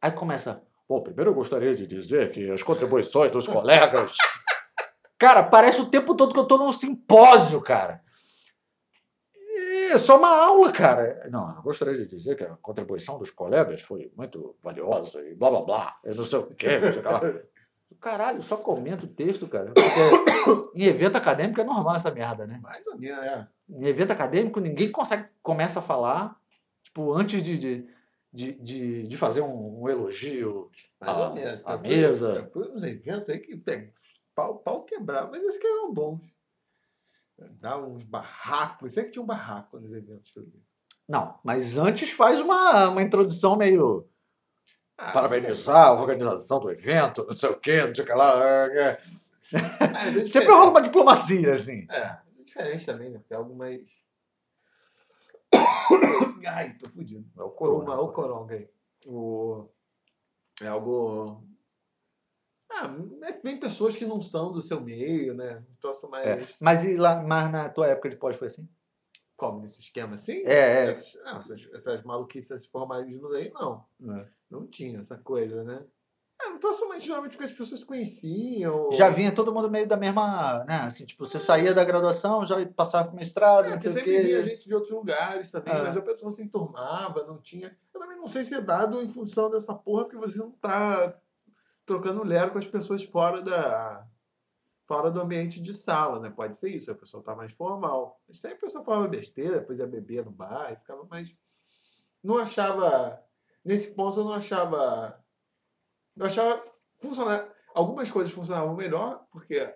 S1: Aí começa. Bom, primeiro eu gostaria de dizer que as contribuições dos colegas. *laughs* Cara, parece o tempo todo que eu tô num simpósio, cara. É só uma aula, cara. Não, eu gostaria de dizer que a contribuição dos colegas foi muito valiosa e blá blá blá. Eu não sei o quê, não sei o que lá. *laughs* Caralho, só comenta o texto, cara. Porque em evento acadêmico é normal essa merda, né?
S2: Mais ou menos, é.
S1: Em evento acadêmico, ninguém consegue começa a falar, tipo, antes de, de, de, de, de fazer um, um elogio.
S2: Mais Eu fui-
S1: mesa.
S2: Fui uns eventos aí que pega, pau, pau quebrava, mas esses que eram bons. Dava uns barracos. Sempre tinha um barraco nos eventos que eu ia.
S1: Não, mas antes faz uma, uma introdução meio.
S2: Ah,
S1: Parabenizar a organização do evento, não sei o quê, não sei o que lá. é, é.
S2: é
S1: Sempre rola uma diplomacia, assim.
S2: É, mas é diferente também, né? Porque é algo mais. *coughs* Ai, tô fudido.
S1: É o
S2: Uma,
S1: corona.
S2: o coronga aí. O... É algo. Ah, é vem pessoas que não são do seu meio, né? Um troço mais.
S1: É. Mas, e lá, mas na tua época de pós foi assim?
S2: Como? Nesse esquema assim?
S1: É, é.
S2: Essas, não, essas, essas maluquices, esses formalismos aí, não. Não tinha essa coisa, né? É, um troço mais geralmente porque as pessoas conheciam.
S1: Já vinha todo mundo meio da mesma, né? Assim, tipo, você saía da graduação, já passava pro mestrado,
S2: É,
S1: não sei o
S2: sempre vinha
S1: quê.
S2: gente de outros lugares também,
S1: Ah.
S2: mas a pessoa se enturmava, não tinha. Eu também não sei se é dado em função dessa porra, porque você não tá trocando lero com as pessoas fora da. fora do ambiente de sala, né? Pode ser isso, a pessoa tá mais formal. Mas sempre a pessoa falava besteira, depois ia beber no bar e ficava mais. Não achava. Nesse ponto eu não achava. Eu achava funcionar. Algumas coisas funcionavam melhor, porque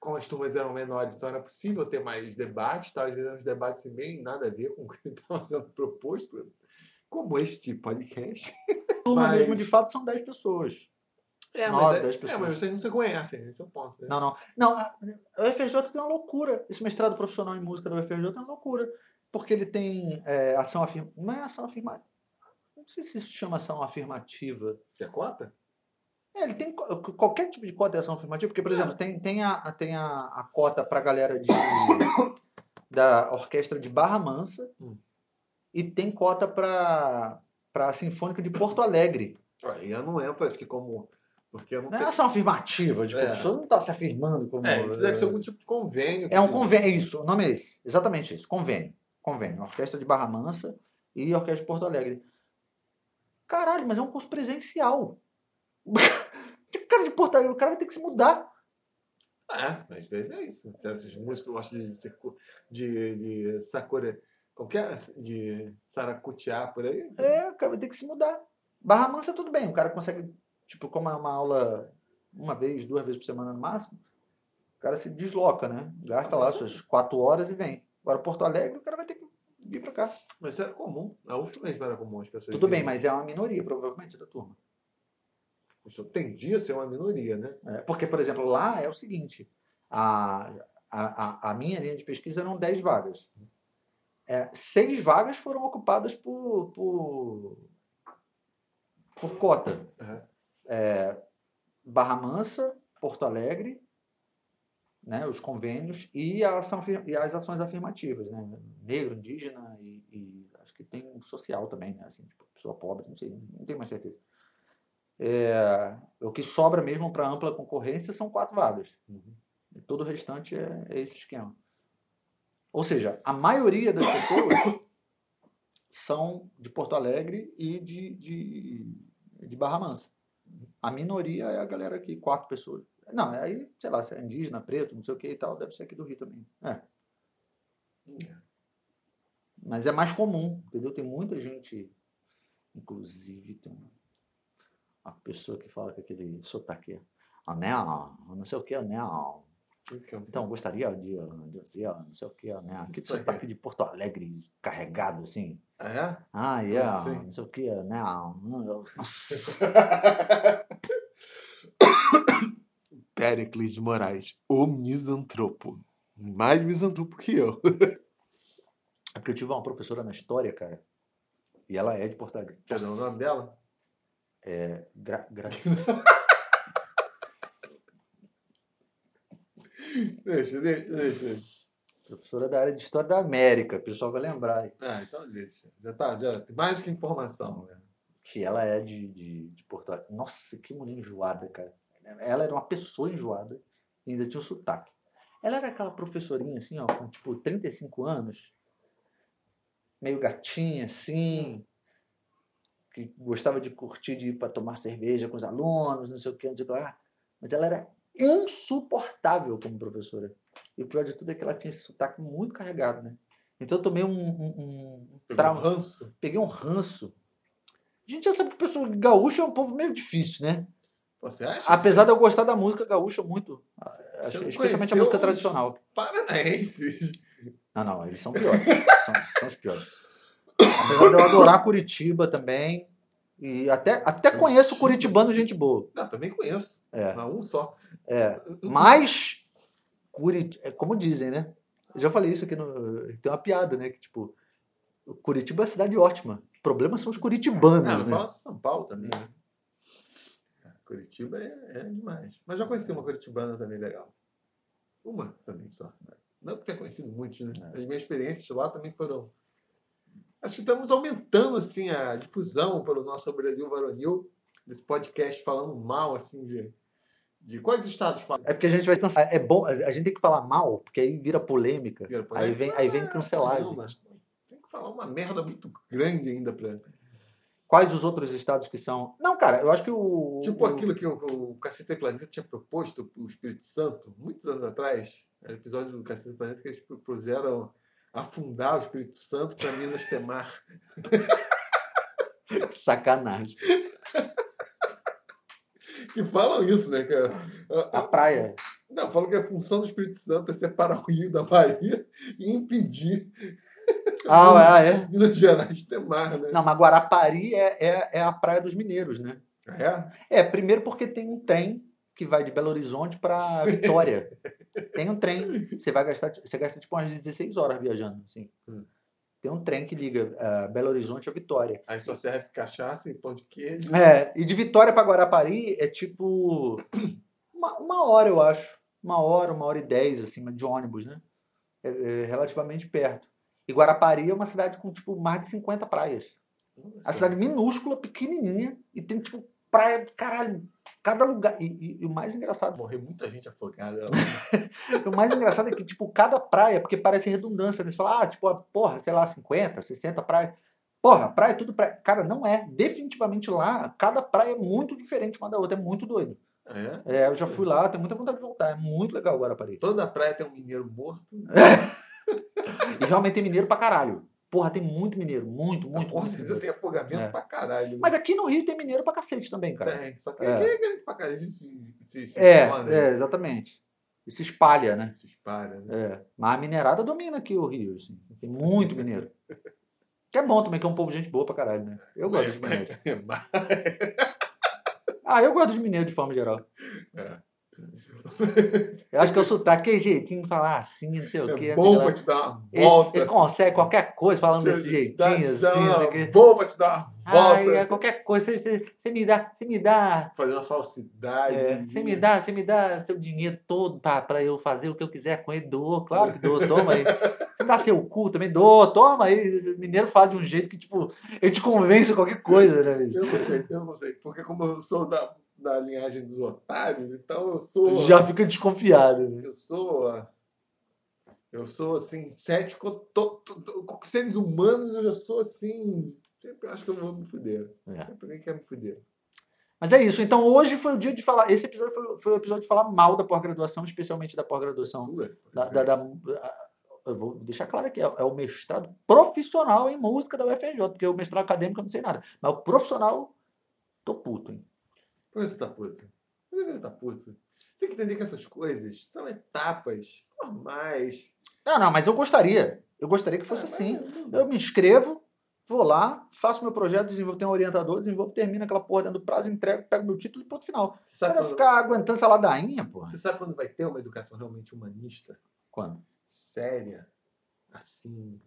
S2: como as turmas eram menores, então era possível ter mais debates, tá? às vezes eram uns debates sem bem nada a ver com o que *laughs* estava sendo proposto, como este podcast.
S1: Turma
S2: Mas-
S1: mesmo, de fato, são 10 pessoas.
S2: É,
S1: Nove, dez
S2: é, é,
S1: pessoas.
S2: mas vocês não se conhecem, esse é o ponto. Né?
S1: Não, não. Não, a a UFRJ tem uma loucura. Esse mestrado profissional em música da UFRJ é uma loucura. Porque ele tem é, ação afirmativa. Não é ação afirmativa. Não sei se isso chama ação afirmativa.
S2: Que é cota?
S1: É, ele tem qualquer tipo de cota de ação afirmativa, porque, por exemplo, tem, tem, a, tem a, a cota para a galera de, da orquestra de Barra Mansa
S2: Hum.
S1: e tem cota para a Sinfônica de Porto Alegre.
S2: Aí eu não entro aqui como. Porque eu não
S1: Não é
S2: tenho.
S1: ação afirmativa, tipo,
S2: É.
S1: a pessoa não está se afirmando como.
S2: É, isso deve ser algum tipo de convênio.
S1: É um convênio, é isso, o nome é esse, exatamente isso, convênio. Convênio, Orquestra de Barra Mansa e Orquestra de Porto Alegre. Caralho, mas é um curso presencial. *laughs* O cara de Porto Alegre, o cara vai ter que se mudar.
S2: É, às vezes é isso. Tem Esses músicos gostam de, secu- de, de Sakura. Qualquer. De Saracutiá por aí.
S1: É, o cara vai ter que se mudar. Barra Mansa tudo bem, o cara consegue, tipo, como é uma aula uma vez, duas vezes por semana no máximo, o cara se desloca, né? Gasta lá suas quatro horas e vem. Agora Porto Alegre, o cara vai ter que vir pra cá.
S2: Mas isso era comum. A UF mesmo era comum as pessoas.
S1: Tudo bem, mas é uma minoria, provavelmente, da turma.
S2: Isso tendia a ser uma minoria, né?
S1: É, porque, por exemplo, lá é o seguinte: a, a, a, a minha linha de pesquisa eram 10 vagas. É, seis vagas foram ocupadas por, por, por cota.
S2: Uhum.
S1: É, Barra Mansa, Porto Alegre, né, os convênios e, a ação, e as ações afirmativas, né, negro, indígena e, e acho que tem social também, né, assim, tipo, pessoa pobre, não sei, não tenho mais certeza. É, o que sobra mesmo para ampla concorrência são quatro vagas. E todo o restante é, é esse esquema. Ou seja, a maioria das pessoas são de Porto Alegre e de, de, de Barra Mansa. A minoria é a galera aqui, quatro pessoas. Não, aí, sei lá, se é indígena, preto, não sei o que e tal, deve ser aqui do Rio também. É. Mas é mais comum, entendeu? Tem muita gente, inclusive, tem uma, pessoa que fala com aquele sotaque. Ah, não, sei o que, não. Então, gostaria de, de dizer, não sei o que, né? Aquele
S2: aí.
S1: sotaque de Porto Alegre carregado, assim.
S2: Ah, é?
S1: Ah, yeah,
S2: Sim.
S1: não sei o que, né? Nossa. *laughs*
S2: Pericles de Moraes, o misantropo. Mais misantropo que eu.
S1: É porque eu tive uma professora na história, cara. E ela é de Porto Alegre.
S2: Quer o nome dela?
S1: É. Gra, gra... *laughs*
S2: Deixa, deixa, deixa.
S1: Professora da área de História da América, o pessoal vai lembrar aí.
S2: Ah, então deixa. Já tá, já tem mais que informação. né?
S1: Que ela é de, de, de Porto Alegre. Nossa, que mulher enjoada, cara. Ela era uma pessoa enjoada e ainda tinha um sotaque. Ela era aquela professorinha, assim, ó, com tipo 35 anos, meio gatinha, assim, que gostava de curtir, de ir para tomar cerveja com os alunos, não sei o que, não sei o que lá. Mas ela era insuportável como professora. E o pior de tudo é que ela tinha esse sotaque muito carregado, né? Então eu tomei um, um, um trauma
S2: um ranço.
S1: peguei um ranço. A gente já sabe que o pessoal gaúcho é um povo meio difícil, né?
S2: Você acha?
S1: Apesar de eu gostar da música gaúcha muito.
S2: Você
S1: especialmente a música tradicional.
S2: Paranaenses.
S1: Não, não, eles são piores. são, são os piores. Apesar de eu adorar Curitiba também. E até, até conheço curitibano gente boa.
S2: Não, também conheço.
S1: É.
S2: Um só.
S1: É. Mas, Curit... é como dizem, né? Eu já falei isso aqui no. Tem uma piada, né? Que tipo, Curitiba é uma cidade ótima. O problema são os curitibanos,
S2: Ah,
S1: né?
S2: fala São Paulo também, né? Curitiba é, é demais. Mas já conheci uma curitibana também legal. Uma também só. Não que tenha conhecido muitos, né?
S1: É.
S2: As minhas experiências lá também foram. Acho que estamos aumentando assim a difusão pelo nosso Brasil Varonil, desse podcast falando mal assim de. De quais estados?
S1: É porque a gente vai cansar. É bom, a gente tem que falar mal, porque aí vira polêmica.
S2: Vira
S1: Aí
S2: polêmica?
S1: vem, aí vem cancelar,
S2: Caramba,
S1: gente.
S2: Tem que falar uma merda muito grande ainda pra.
S1: Quais os outros estados que são. Não, cara, eu acho que o.
S2: Tipo
S1: o-
S2: aquilo que o, o Cacete Planeta tinha proposto o Espírito Santo, muitos anos atrás. Era o episódio do Cacete Planeta que eles propuseram afundar o Espírito Santo para Minas Temar. *laughs*
S1: Sacanagem.
S2: Que falam isso, né? Que, a-
S1: A
S2: a-
S1: praia.
S2: não, falam que a função do Espírito Santo é separar o Rio da Bahia e impedir
S1: Ah, *laughs* é, é.
S2: Minas Gerais Temar, né?
S1: Não, mas Guarapari é, é, é a praia dos mineiros, né?
S2: É?
S1: É, primeiro porque tem um trem que vai de Belo Horizonte para Vitória. *laughs* tem um trem, você vai gastar, você gasta tipo umas 16 horas viajando, assim.
S2: Hum.
S1: Tem um trem que liga ah, Belo Horizonte a Vitória.
S2: Aí só serve cachaça e pão de queijo.
S1: É, e de Vitória para Guarapari é tipo *clears throat* uma, uma hora, eu acho. Uma hora, uma hora e dez, assim, de ônibus, né? É, é relativamente perto. E Guarapari é uma cidade com, tipo, mais de 50 praias. A cidade minúscula, pequenininha, e tem, tipo, praia, caralho, cada lugar. E, e- o mais engraçado,
S2: Morreu muita gente afogada. *laughs*
S1: o mais engraçado é que, tipo, cada praia, porque parece redundância, né? Você fala, ah, tipo, ah, porra, sei lá, 50, 60 praias. Porra, praia é tudo praia. Cara, não é. Definitivamente lá, cada praia é muito diferente uma da outra. É muito doido.
S2: É?
S1: É, eu já fui lá, tenho muita vontade de voltar. É muito legal Guarapari.
S2: Toda praia tem um mineiro morto. *laughs*
S1: E realmente tem mineiro pra caralho. Porra, tem muito mineiro. Muito, muito.
S2: Com certeza
S1: mineiro.
S2: tem afogamento
S1: É.
S2: pra caralho.
S1: Mas aqui no Rio tem mineiro pra cacete também, cara.
S2: Tem. Só que
S1: É.
S2: aqui é grande pra caralho. Se, se, se
S1: É,
S2: esconde,
S1: é, exatamente. E se espalha, né?
S2: Se espalha, né?
S1: É. Mas a minerada domina aqui o Rio. Assim. Tem muito mineiro. *laughs* Que é bom também, que é um povo de gente boa pra caralho, né? Eu gosto dos mineiros. *laughs*
S2: Mas-
S1: Ah, eu gosto dos mineiros de forma geral.
S2: É.
S1: Eu acho que o sotaque é jeitinho de falar assim, não sei o quê.
S2: É
S1: não sei
S2: bom pra te dar uma
S1: Eles,
S2: volta.
S1: eles conseguem qualquer coisa falando desse jeitinho,
S2: Dá-
S1: assim,
S2: dá
S1: o quê.
S2: bom pra te dar uma volta.
S1: Ai, é qualquer coisa, você, você, você me dá, você me dá,
S2: Fazer uma falsidade.
S1: é, você me dá, você me dá seu dinheiro todo pra, pra eu fazer o que eu quiser com ele, dou, claro que dou, toma aí. Você me dá seu cu também, dou, toma aí. Mineiro fala de um jeito que, tipo, ele te convence com qualquer coisa, né?
S2: Eu não sei, eu não sei. Porque como eu sou da, da linhagem dos otários, então eu sou.
S1: Já fica desconfiado, né?
S2: Eu sou. Eu sou assim, cético. to- to- to- Com seres humanos eu já sou assim. Sempre acho que eu vou me fuder.
S1: É.
S2: Sempre alguém quer me fuder.
S1: Mas é isso. Então hoje foi o dia de falar. Esse episódio foi, foi o episódio de falar mal da pós-graduação, especialmente da pós-graduação.
S2: Sua?
S1: Da, da- da- eu vou deixar claro aqui, é, é o mestrado profissional em música da UFRJ, porque o mestrado acadêmico eu não sei nada. Mas o profissional, tô puto, hein?
S2: Por que tu tá puto? Eu deveria estar puto. Você tem que entender que essas coisas são etapas normais.
S1: Não, não, mas eu gostaria. Eu gostaria que fosse
S2: Ah,
S1: assim. Eu me inscrevo, vou lá, faço meu projeto, desenvolvo, tenho um orientador, desenvolvo, termino aquela porra dentro do prazo, entrego, pego meu título e ponto final.
S2: Você sabe, quando,
S1: ficar aguentando essa ladainha, porra.
S2: você sabe quando vai ter uma educação realmente humanista?
S1: Quando?
S2: séria, assim,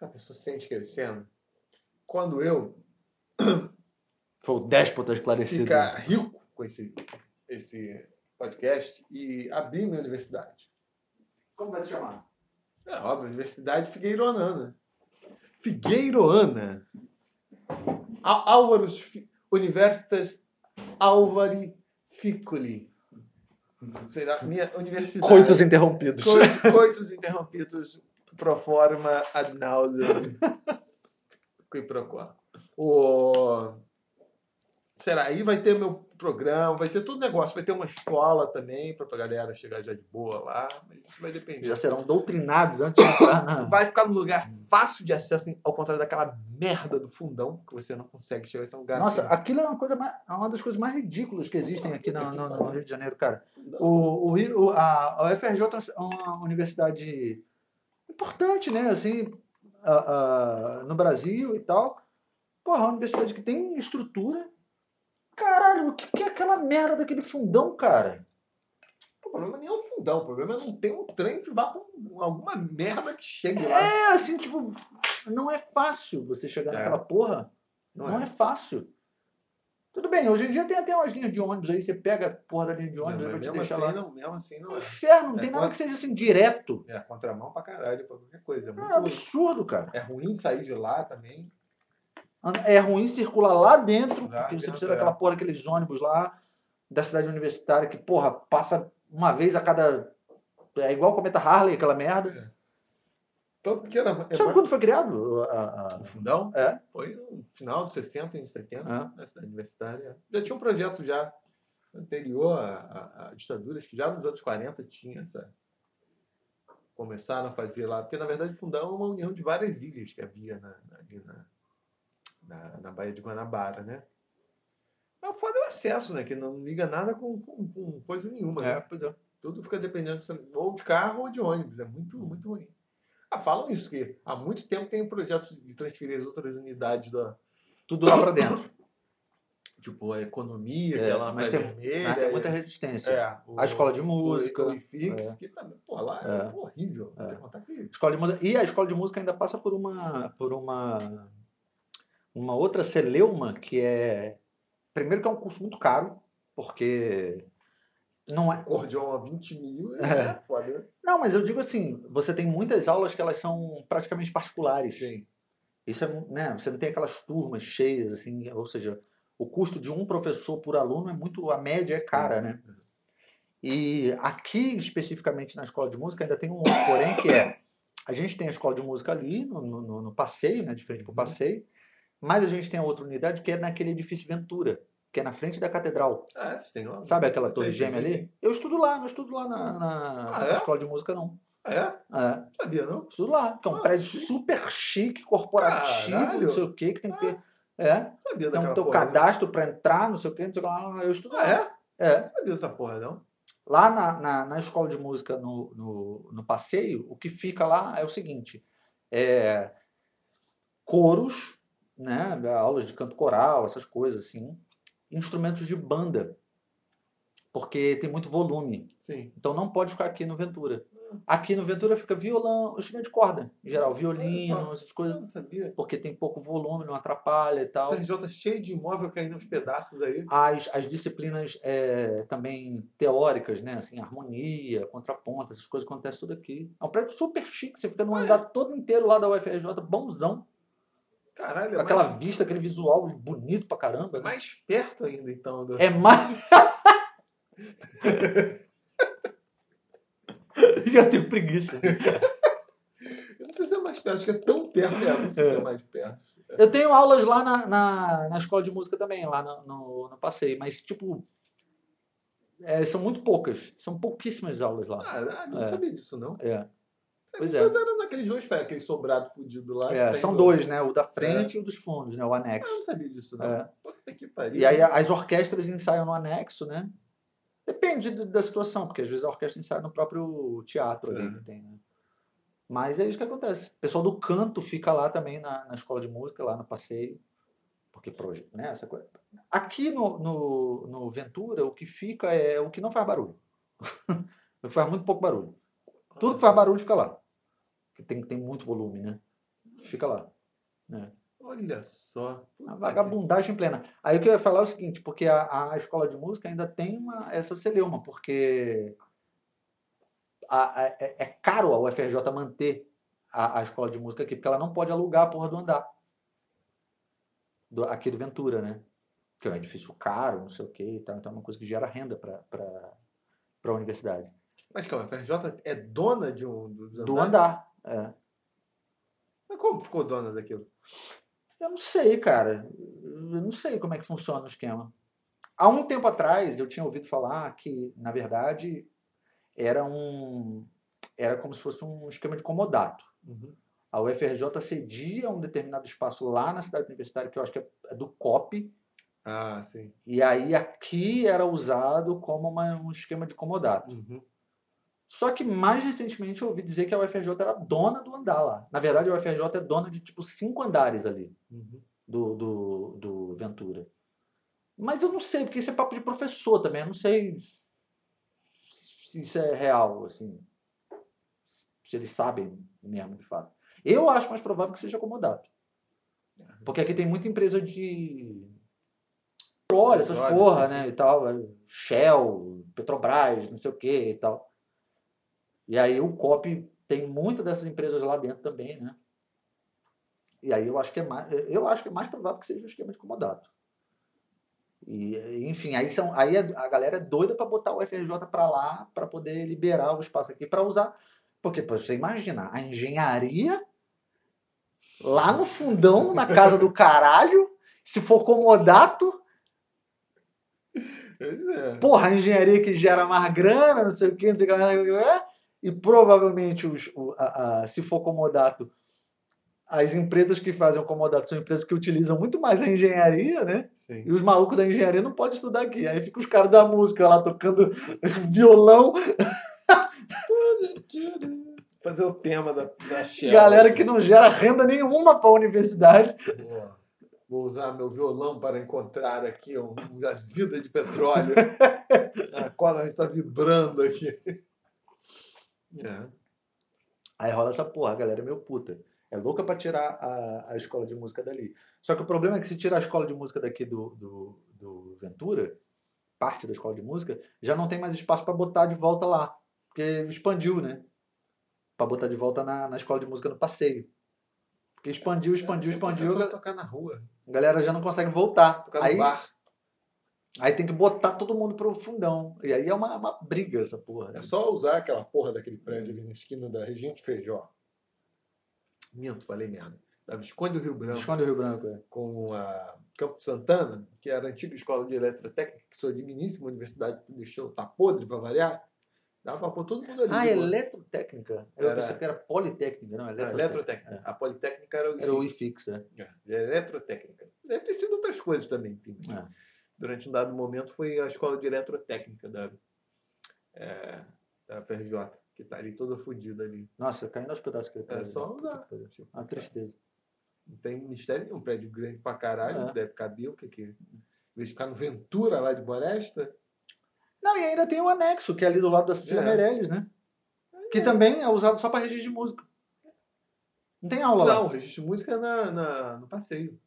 S2: a pessoa sente crescendo. Quando eu *clears throat*
S1: Foi o déspota esclarecido.
S2: ficar rico com esse, esse podcast e abrir minha universidade.
S1: Como vai se chamar?
S2: É óbvio, Universidade Figueiroana. Figueiroana. Álvaros Fi- Universitas Álvari Ficuli. Será minha universidade.
S1: Coitos interrompidos.
S2: Coitos, coitos interrompidos pro forma ad nauseam. *laughs* Qui pro quo. O... Será? Aí vai ter meu programa, vai ter todo negócio, vai ter uma escola também para a galera chegar já de boa lá, mas isso vai depender.
S1: Já serão doutrinados antes de entrar na.
S2: Vai ficar num lugar fácil de acesso, ao contrário daquela merda do fundão, que você não consegue chegar. Esse é um lugar
S1: Nossa,
S2: assim,
S1: aquilo é uma coisa mais, é uma das coisas mais ridículas que existem aqui no, no- no Rio de Janeiro, cara. O, o, a, a UFRJ é uma universidade importante, né? Assim, a- a- no Brasil e tal. Porra, uma universidade que tem estrutura. Caralho, o que, que é aquela merda daquele fundão, cara?
S2: O problema nem é o fundão, o problema é não ter um trem que vá pra um- alguma merda que chegue lá.
S1: É, assim, tipo, não é fácil você chegar
S2: É.
S1: naquela porra.
S2: Não
S1: Não,
S2: é.
S1: é. fácil. Tudo bem, hoje em dia tem até umas linhas de ônibus aí, você pega a porra da linha de
S2: Não,
S1: ônibus
S2: mas
S1: vai te deixar
S2: assim,
S1: lá.
S2: não, mesmo assim
S1: É
S2: não
S1: um
S2: é.
S1: inferno, não
S2: É,
S1: tem nada
S2: quando-
S1: que seja assim direto.
S2: É contramão pra caralho, pra qualquer coisa. É,
S1: É absurdo, cara.
S2: é ruim sair de lá também.
S1: É ruim circular lá dentro,
S2: Lá
S1: porque você
S2: dentro,
S1: precisa
S2: é.
S1: daquela porra daqueles ônibus lá, da cidade universitária, que, porra, passa uma vez a cada. É igual o cometa Harley, aquela merda.
S2: Tanto que era. é
S1: Sabe quando foi criado? A, a-
S2: O fundão
S1: É.
S2: foi no final dos 60 e 70,
S1: É.
S2: na cidade universitária. Já tinha um projeto já anterior à, à- ditadura, acho que já nos anos 40 tinha essa. Começaram a fazer lá, porque na verdade o fundão é uma união de várias ilhas que havia na- ali na, na, na Baía de Guanabara, né? Mas o foda é o acesso, né? Que não liga nada com, com, com coisa nenhuma. né?
S1: pois é.
S2: Tudo fica dependendo ou de carro ou de ônibus. É muito, muito ruim. Ah, falam isso, que há muito tempo tem um projeto de transferir as outras unidades da.
S1: Tudo lá pra dentro. *coughs*
S2: Tipo, a economia,
S1: É,
S2: que ela
S1: mas tem-
S2: vermelha.
S1: Mas tem
S2: e-
S1: muita resistência.
S2: é, o-
S1: A escola de música.
S2: O IFIX,
S1: é.
S2: que também, pô, lá
S1: É.
S2: é, horrível.
S1: É. Escola de música. E a escola de música ainda passa por uma por uma uma outra celeuma que é primeiro que é um curso muito caro, porque não é
S2: acordeon a 20 mil é,
S1: É.
S2: foda.
S1: Não, mas eu digo assim, você tem muitas aulas que elas são praticamente particulares.
S2: Sim.
S1: Isso é, né, você não tem aquelas turmas cheias assim, ou seja, o custo de um professor por aluno é muito, a média é cara, né? E aqui, especificamente na escola de música, ainda tem um outro porém, que é a gente tem a escola de música ali, no, no, no passeio, né, de frente para o
S2: Uhum.
S1: passeio, mas a gente tem a outra unidade que é naquele edifício Ventura, que é na frente da catedral.
S2: Ah, vocês têm lá?
S1: Sabe aquela torre gêmea ali? Eu estudo lá, não estudo lá na, na-
S2: Ah,
S1: na
S2: é?
S1: escola de música, não.
S2: Ah, é?
S1: É,
S2: sabia, não?
S1: estudo lá, que é um
S2: Ah,
S1: prédio
S2: chique.
S1: super chique, corporativo,
S2: Caralho.
S1: não sei o que, que tem que ter. É,
S2: Não sabia
S1: tem um teu
S2: porra. não.
S1: cadastro para entrar, não sei o que, não sei o que lá. Eu estudo
S2: Ah,
S1: lá.
S2: é?
S1: É.
S2: Não sabia dessa porra, não.
S1: Lá na, na, na escola de música, no, no, no passeio, o que fica lá é o seguinte: é, coros, né, aulas de canto coral, essas coisas assim, instrumentos de banda, porque tem muito volume.
S2: Sim.
S1: Então não pode ficar aqui no Ventura. Aqui no Ventura fica violão, instrumento de corda, em geral, violino, essas coisas,
S2: não sabia.
S1: porque tem pouco volume, não atrapalha e tal.
S2: FRJ cheio de imóvel caindo aos pedaços aí.
S1: as, as disciplinas é, também teóricas, né? Assim, harmonia, contraponto, essas coisas acontecem tudo aqui. É um prédio super chique, você fica no
S2: Ah, é?
S1: andar todo inteiro lá da UFRJ, bonzão,
S2: Caralho,
S1: com
S2: é
S1: aquela
S2: mais,
S1: vista, aquele visual bonito pra caramba. né?
S2: mais perto ainda, então. Do...
S1: É mais. *laughs* Eu tenho preguiça.
S2: Eu não sei se é mais perto, acho que é tão perto, é, não sei se é mais perto.
S1: Eu tenho aulas lá na, na, na escola de música também, lá no, no, no passeio, mas, tipo, é, são muito poucas. São pouquíssimas aulas lá.
S2: Ah, não
S1: É.
S2: sabia disso, não.
S1: É. Pois é.
S2: Tudo era naqueles dois pés, aquele sobrado fudido lá.
S1: É, são
S2: do-
S1: dois, né? O da frente e o dos fundos, né? O
S2: Ah,
S1: anexo.
S2: eu não sabia disso, não.
S1: É.
S2: Puta que pariu.
S1: E aí as orquestras ensaiam no anexo, né? Depende da situação, porque às vezes a orquestra ensaia no próprio teatro ali
S2: É.
S1: que tem, né? Mas é isso que acontece. O pessoal do canto fica lá também na, na escola de música, lá no passeio. Porque, proje- né, essa coisa. Aqui no, no, no Ventura, o que fica é o que não faz barulho. *laughs* o que faz muito pouco barulho. Tudo que faz barulho fica lá. Porque tem, tem muito volume, né? Fica lá. né?
S2: Olha só. Puta
S1: A
S2: que-
S1: vagabundagem plena. Aí o que eu ia falar é o seguinte, porque a, a escola de música ainda tem uma, essa celeuma, porque a- a- é, é caro a UFRJ manter a, a escola de música aqui, porque ela não pode alugar a porra do andar. Do, aqui do Ventura, né? Que é um edifício caro, não sei o quê e tal. Então é uma coisa que gera renda para a universidade.
S2: Mas calma, a FRJ é dona de um dos
S1: Do andar. É.
S2: Mas como ficou dona daquilo?
S1: Eu não sei, cara. Eu não sei como é que funciona o esquema. Há um tempo atrás eu tinha ouvido falar que, na verdade, era um era como se fosse um esquema de comodato.
S2: Uhum.
S1: A UFRJ cedia um determinado espaço lá na cidade universitária, que eu acho que é do COP,
S2: Ah, sim.
S1: e aí aqui era usado como uma- um esquema de comodato.
S2: Uhum.
S1: Só que mais recentemente eu ouvi dizer que a UFRJ era dona do andar lá. Na verdade, a UFRJ é dona de tipo cinco andares ali.
S2: Uhum.
S1: do, do, do Ventura. Mas eu não sei, porque isso é papo de professor também. Eu não sei se isso é real, assim. Se eles sabem mesmo, de fato. Eu acho mais provável que seja comodato. Porque aqui tem muita empresa de petróleo, essas porra, né? E tal. Shell, Petrobras, não sei o que e tal. E aí o COP tem muitas dessas empresas lá dentro também, né? E aí eu acho que é mais, eu acho que é mais provável que seja um esquema de comodato. E, enfim, aí, são, aí a galera é doida para botar o FRJ para lá, para poder liberar o espaço aqui para usar. Porque, pô, você imagina, a engenharia lá no fundão, na casa do caralho, se for comodato,
S2: é.
S1: porra, a engenharia que gera mais grana, não sei o que, não sei o que, e provavelmente, os, o- a- a- se for comodato, as empresas que fazem o comodato são empresas que utilizam muito mais a engenharia, né?
S2: Sim.
S1: E os malucos da engenharia não podem estudar aqui. Aí fica os caras da música lá tocando *laughs* violão, *laughs*
S2: Fazer o tema da, da Shell.
S1: galera que não gera renda nenhuma para a universidade.
S2: Pô. Vou usar meu violão para encontrar aqui um, um jazida de petróleo. *laughs* a cola está vibrando aqui. É.
S1: Aí rola essa porra, a galera é meio puta. É louca pra tirar a, a escola de música dali. Só que o problema é que se tirar a escola de música daqui do, do, do Ventura, parte da escola de música, já não tem mais espaço pra botar de volta lá. Porque expandiu, né? Pra botar de volta na, na escola de música no passeio. Porque expandiu, expandiu, expandiu.
S2: Só tocar na rua.
S1: A galera já não consegue voltar.
S2: Tocar
S1: Aí,
S2: no bar.
S1: Aí tem que botar todo mundo pro fundão. E aí é uma, uma briga essa porra. né?
S2: É só usar aquela porra daquele prédio ali na esquina da Regente Feijó. Minto, falei merda. Da Visconde do Rio Branco.
S1: Esconde o Rio Branco. É.
S2: com a Campo Santana, que era a antiga escola de eletrotécnica, que sua digníssima universidade deixou, tá podre para variar, dava para pôr todo mundo ali.
S1: Ah, eletrotécnica. Eu
S2: Era-
S1: pensei que era politécnica, não,
S2: Ah,
S1: eletrotécnica.
S2: eletrotécnica. A Politécnica era o
S1: Era o
S2: IFIX.
S1: IFIX, é.
S2: É, eletrotécnica. Deve ter sido outras coisas também. Enfim.
S1: É.
S2: Durante um dado momento foi a escola de eletrotécnica da, é, da FRJ, que tá ali toda fodida ali.
S1: Nossa, caindo aos pedaços aquele
S2: É
S1: prédio.
S2: só usar.
S1: que pariu. Uma tristeza.
S2: Não tem ministério nenhum, um prédio grande pra caralho,
S1: É.
S2: deve caber o que que. Em vez de ficar no Ventura lá de Boresta,
S1: Não, e ainda tem o anexo, que é ali do lado da Cecília
S2: É.
S1: Meirelles, né? Que também é usado só para registro de música. Não tem aula
S2: Não,
S1: lá.
S2: registro de música é na, na- no passeio.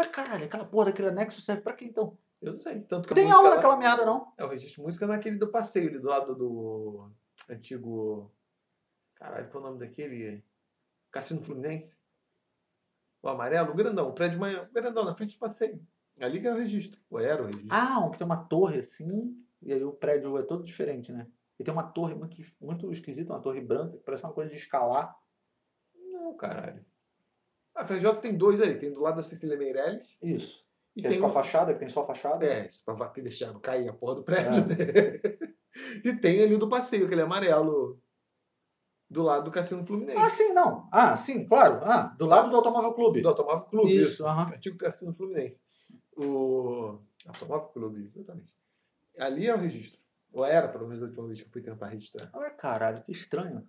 S1: Mas caralho, aquela porra daquele anexo serve pra quê então?
S2: Eu não sei. Tanto que
S1: tem aula
S2: lá-
S1: naquela merda, não.
S2: É o registro de música naquele do passeio, ali do lado do antigo. Caralho, qual é o nome daquele? Cassino Fluminense? O amarelo, o grandão, o prédio mais. o grandão, na frente do passeio. Ali que é o registro. Ou era o registro.
S1: Ah, que tem uma torre assim, e aí o prédio é todo diferente, né? E tem uma torre muito, muito esquisita, uma torre branca, que parece uma coisa de escalar.
S2: Não, caralho. A FJ tem dois ali. Tem do lado da Cecília Meirelles
S1: Isso.
S2: e
S1: Que é
S2: tem
S1: com a
S2: um-
S1: fachada, que tem só a fachada.
S2: É, isso pra bater, deixar não cair a porra do prédio. né? *laughs* e tem ali o do passeio, aquele amarelo. Do lado do Cassino Fluminense.
S1: Ah, sim, não. Ah, sim, claro. Ah, do lado do Automóvel Clube.
S2: do Automóvel Clube.
S1: Isso, aham.
S2: Antigo Cassino Fluminense. O Automóvel Clube, exatamente. Ali é o registro. Ou era, pelo menos, a última vez que eu fui tentar registrar.
S1: Ah, caralho, que estranho.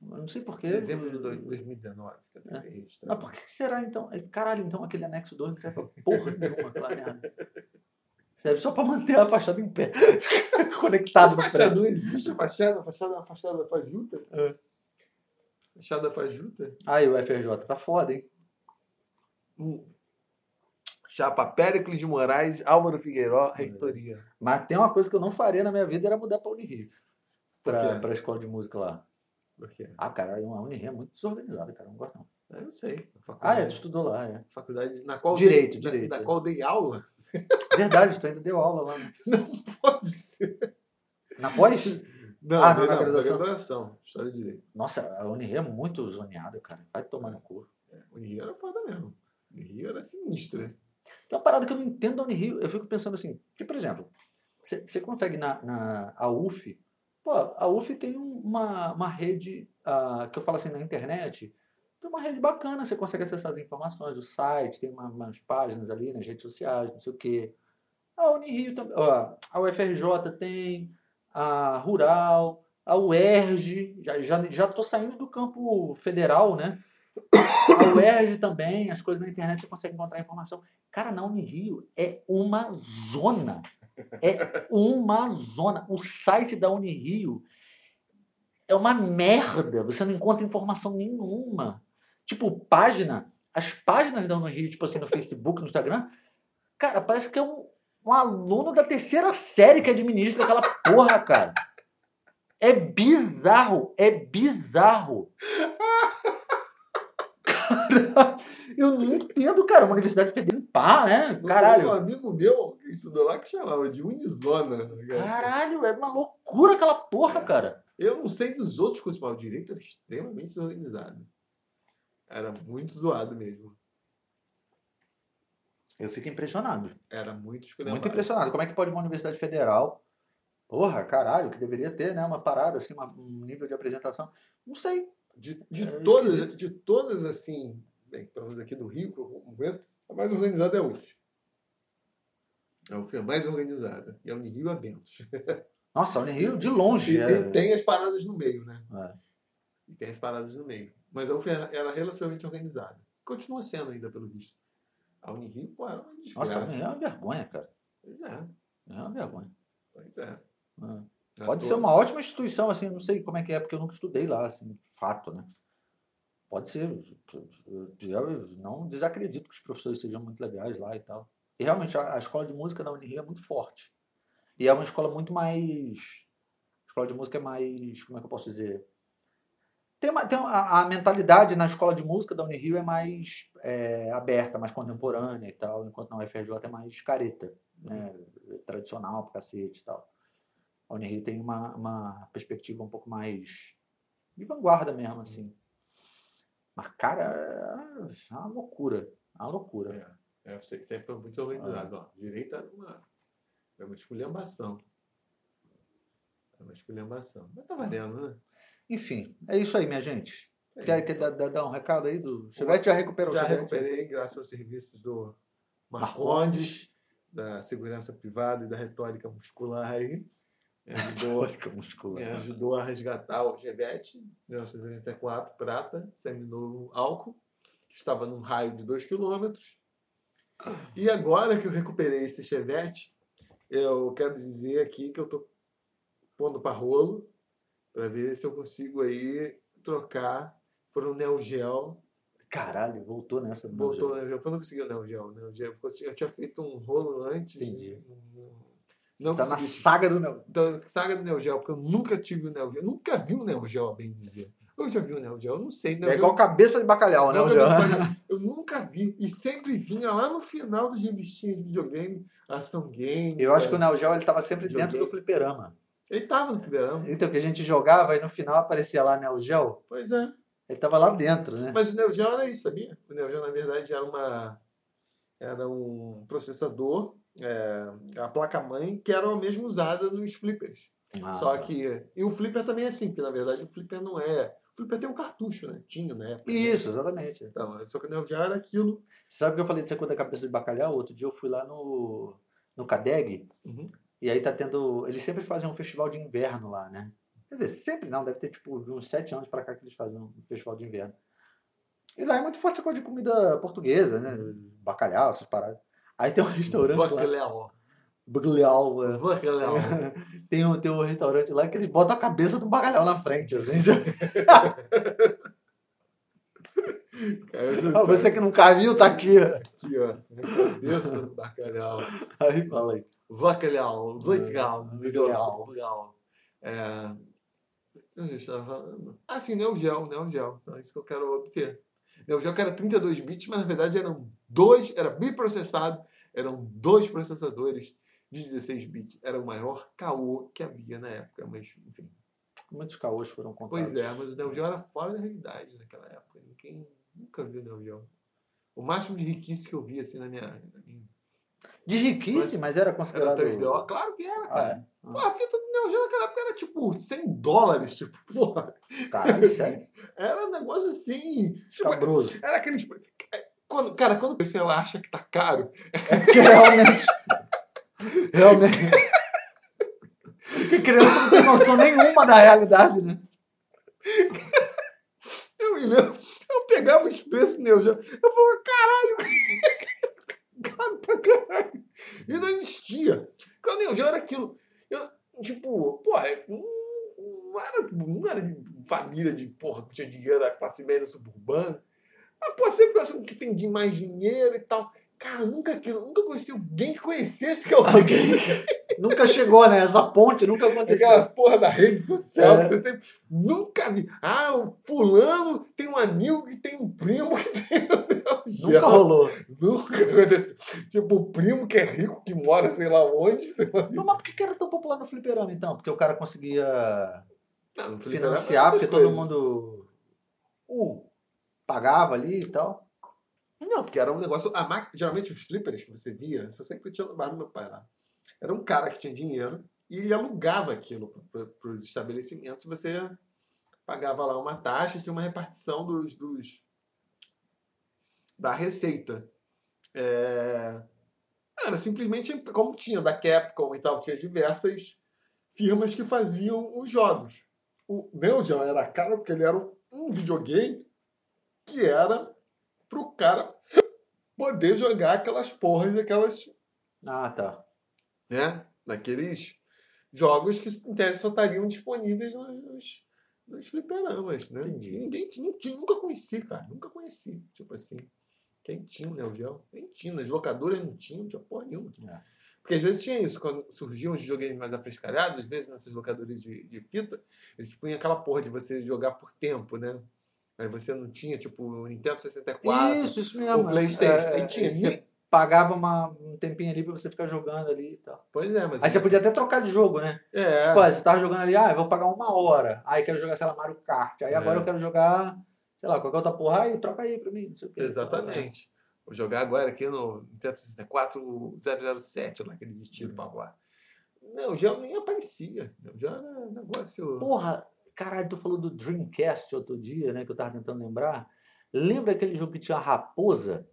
S1: Eu não sei porquê.
S2: Dezembro de dois- 2019 que eu
S1: É.
S2: registrar.
S1: Mas por que será então? É, Caralho, então aquele anexo 2 não serve pra porra nenhuma, aquela merda. Serve só pra manter a fachada em pé. *laughs* Conectado
S2: A
S1: no
S2: fachada não existe, a fachada, a fachada é uma fachada fajuta.
S1: É.
S2: Fachada fajuta.
S1: Aí o FRJ tá foda, hein?
S2: Hum. Chapa Péricles de Moraes, Álvaro Figueiró, reitoria.
S1: Mas tem uma coisa que eu não faria na minha vida, era mudar pra Unirio. Pra, pra escola de música lá.
S2: Por quê?
S1: Ah, cara, a Unirio é muito desorganizada, cara. Não gosto não.
S2: Eu não sei.
S1: Ah, é, tu estudou lá, é.
S2: faculdade na qual
S1: Direito,
S2: dei,
S1: direito,
S2: Na,
S1: é.
S2: na qual dei aula?
S1: Verdade, tu ainda deu aula lá. né? *laughs*
S2: Pode ser.
S1: Na pós?
S2: Não,
S1: Ah,
S2: não,
S1: não, na
S2: não,
S1: graduação.
S2: graduação. História de Direito.
S1: Nossa, a Unirio é muito zoneada, cara. Vai tomar no cu.
S2: É, o Rio era foda mesmo. O Rio era sinistra.
S1: Tem uma parada que eu não entendo da Unirio. Eu fico pensando assim, que, por exemplo, você você consegue na, na a UF, pô, a UF tem um- uma, uma rede, ah, que eu falo assim, na internet, tem uma rede bacana, você consegue acessar as informações do site, tem uma- umas páginas ali nas redes sociais, não sei o quê. A Unirio também, ó, a UFRJ tem, a Rural, a UERJ, já, já, já tô saindo do campo federal, né? A UERJ também, as coisas na internet você consegue encontrar informação. Cara, na Unirio é uma zona. É uma zona. O site da Unirio é uma merda. Você não encontra informação nenhuma. Tipo, página. As páginas da Unirio, tipo assim, no Facebook, no Instagram, cara, parece que é um, um aluno da terceira série que administra aquela porra, cara. É bizarro. É bizarro. Cara, *laughs* *laughs* eu não entendo, cara. Uma universidade federal, pá, né?
S2: Um
S1: Caralho.
S2: amigo meu que estudou lá que chamava de Unizona.
S1: Caralho, é uma loucura aquela porra, cara.
S2: Eu não sei dos outros cursos, mas o direito era extremamente desorganizado. Era muito zoado mesmo.
S1: Eu fico impressionado.
S2: Era muito esculhambado.
S1: Muito impressionado. Como é que pode uma universidade federal, porra, caralho, que deveria ter, né? Uma parada, assim, uma- um nível de apresentação. Não sei.
S2: De, de,
S1: É
S2: todas,
S1: esquisito.
S2: de todas, assim, bem, pelo menos aqui do Rio, que eu conheço, a mais organizada é a UF. A UF é a mais organizada. E a Unirio é Bentos. *laughs*
S1: Nossa, a Unirio de longe.
S2: E,
S1: é.
S2: tem as paradas no meio, né?
S1: É.
S2: E tem as paradas no meio. Mas a UF era, era relativamente organizada. Continua sendo ainda, pelo visto. A Unirio, pô, era uma desgraça.
S1: Nossa, é uma vergonha, cara.
S2: Pois é,
S1: É uma vergonha.
S2: pois é.
S1: É. Pode ser uma ótima instituição, assim, não sei como é que é, porque eu nunca estudei lá, assim, fato, né? Pode ser. Eu, não desacredito que os professores sejam muito legais lá e tal. E realmente a, escola de música da Unirio é muito forte. E é uma escola muito mais. A escola de música é mais. Como é que eu posso dizer? Tem uma, tem uma, a, a mentalidade na escola de música da Unirio é mais é, aberta, mais contemporânea e tal, enquanto na UFRJ é mais careta, né? Tradicional pra cacete e tal. A Unirio tem uma, uma perspectiva um pouco mais de vanguarda mesmo, assim. Mas, cara, é uma loucura. É uma loucura.
S2: É, é, se- sempre foi muito organizado. Ó, direito era uma, era uma esculhambação. Era uma esculhambação. Mas tá valendo, né?
S1: Enfim, é isso aí, minha gente.
S2: É
S1: Quer, quer dar, dar- um recado aí do. Chevette já recuperou
S2: Já recuperei, graças aos serviços do
S1: Marcondes.
S2: Marcondes, da segurança privada e da retórica muscular aí. Ajudou,
S1: muscular.
S2: me ajudou a resgatar o Chevette 1984 prata, seminovo álcool, que estava num raio de 2 km. E agora que eu recuperei esse Chevette, eu quero dizer aqui que eu estou pondo para rolo para ver se eu consigo aí trocar por um Neo Geo
S1: Caralho, voltou nessa.
S2: Voltou Geo, porque eu não consegui o Neo Geo. Neo Geo porque eu tinha- eu tinha feito um rolo antes.
S1: Entendi.
S2: Não
S1: Tá na saga do Neo.
S2: Então, saga do Neo Geo, porque eu nunca tive o Neo Geo. Nunca vi o Neo Geo, a bem dizer. Eu já vi o Neo Geo, eu não sei. Neo
S1: É
S2: Geo-
S1: igual cabeça de bacalhau, né? O
S2: Eu nunca vi. E sempre vinha lá no final dos revistinhas de videogame, ação game.
S1: Eu acho que o
S2: é.
S1: Neo Geo ele tava sempre
S2: Joguei.
S1: dentro do fliperama.
S2: Ele tava no fliperama.
S1: Então, que a gente jogava e no final aparecia lá Neo Geo,
S2: Pois é.
S1: ele tava lá dentro, né?
S2: Mas o Neo Geo era isso, sabia? O Neo Geo, na verdade, era uma era um processador, é, a placa-mãe, que era a mesma usada nos flippers.
S1: Ah,
S2: Só
S1: tá.
S2: que. E o flipper também é assim, porque na verdade o flipper não é. O flipper tem um cartucho, né? Tinha né?
S1: Isso, exatamente.
S2: Então, só que o Neo Geo era aquilo.
S1: Sabe o que eu falei de ser coisa da cabeça de bacalhau? Outro dia eu fui lá no, no Cadeg,
S2: Uhum.
S1: e aí tá tendo. Eles sempre fazem um festival de inverno lá, né? Quer dizer, sempre não, deve ter tipo uns sete anos pra cá que eles fazem um festival de inverno. E lá é muito forte essa coisa de comida portuguesa, né? Bacalhau, essas paradas. Aí tem um restaurante lá.
S2: Bacalhau.
S1: Bacalhau. é.
S2: Bacalhau. *laughs*
S1: Tem um, tem um restaurante lá que eles botam a cabeça do bacalhau na frente, assim.
S2: Cara, você
S1: Ah, Você que nunca viu, tá aqui.
S2: aqui, ó. A cabeça do bacalhau.
S1: Aí fala aí.
S2: Bacalhau. Legal. Legal. Legal. É. Onde eu estava falando? Ah, sim, Neo Geo, Neo Geo. Então é isso que eu quero obter. Neo Geo que era 32 bits, mas na verdade eram dois, era biprocessado, eram dois processadores de 16 bits. Era o maior caô que havia na época, mas enfim.
S1: Muitos caôs foram contados.
S2: Pois é, mas o Neo Geo era fora da realidade naquela época. Ninguém nunca viu o Neo Geo. O máximo de riquice que eu vi assim na minha. Na minha
S1: De riquice, mas era
S2: era
S1: considerado.
S2: 3DO. Claro que era,
S1: Ah,
S2: cara.
S1: é?
S2: Pô, a fita do Neo Geo naquela época era tipo 100 dólares. Tipo, porra.
S1: Caralho, sério? *laughs*
S2: Era um negócio assim. Tipo,
S1: Escabroso.
S2: era aqueles. Quando, cara, quando você acha que tá caro,
S1: Porque realmente. realmente. Porque criança não tem noção nenhuma da realidade, né?
S2: eu me lembro, eu pegava os preços Neo Geo, eu falava, caralho, *laughs* caro pra caralho. E não existia. Porque o Neo Geo era aquilo. Eu, tipo, porra, não, não era, não era de família de porra que tinha dinheiro, da classe média suburbana. Mas, pô, sempre pessoa que tem de mais dinheiro e tal. Cara, nunca, nunca conheci alguém que conhecesse que alguém. *laughs*
S1: Nunca chegou, né? Essa ponte nunca aconteceu.
S2: Aquela porra da rede social
S1: É.
S2: que você sempre. Nunca vi. Ah, o fulano tem um amigo que tem um primo que tem.
S1: Nunca rolou.
S2: Nunca aconteceu. Tipo, o primo que é rico, que mora sei lá onde. Sei lá.
S1: Não, mas por que era tão popular no fliperama, então? Porque o cara conseguia
S2: Não, no fliperama
S1: financiar, porque todo mundo uh, pagava ali e tal.
S2: Não, porque era um negócio. A máquina, geralmente os flippers que você via, isso eu sempre tinha bar do meu pai lá. Era um cara que tinha dinheiro e ele alugava aquilo para os estabelecimentos. Você pagava lá uma taxa tinha uma repartição dos, dos da receita. É, Era simplesmente como tinha da Capcom e tal, tinha diversas firmas que faziam os jogos. O Geo era caro porque ele era um videogame que era pro cara poder jogar aquelas porras, aquelas,
S1: Ah, tá.
S2: né? Daqueles jogos que em tese só estariam disponíveis nos, nos fliperamas, né?
S1: Entendi.
S2: Ninguém, ninguém- nunca conheci, cara. Nunca conheci. Tipo assim, quem tinha o Neo Geo? Nem tinha. Nas locadoras não tinha, não tinha porra nenhuma.
S1: É.
S2: Porque às vezes tinha isso, quando surgiam os videogames mais afrescalhados, às vezes nessas locadoras de, de fita, eles punham aquela porra de você jogar por tempo, né? Aí você não tinha, tipo, o Nintendo 64,
S1: Isso, isso mesmo.
S2: o Playstation.
S1: É,
S2: Aí tinha.
S1: Você pagava uma, um tempinho ali pra você ficar jogando ali e tal.
S2: Pois é, mas.
S1: Aí você podia até trocar de jogo, né?
S2: É,
S1: Tipo, ah, você tava jogando ali, ah, eu vou pagar uma hora. Aí quero jogar, sei lá, Mario Kart. Aí agora
S2: É.
S1: eu quero jogar, sei lá, qualquer outra porra. Aí troca aí pra mim, não sei o quê.
S2: exatamente. Vou jogar agora aqui no Nintendo 64 o 007, lá, aquele de tiro pra lá. Não, já nem aparecia. Já era negócio.
S1: Porra, caralho, tu falou do Dreamcast outro dia, né? Que eu tava tentando lembrar. Lembra aquele jogo que tinha a raposa?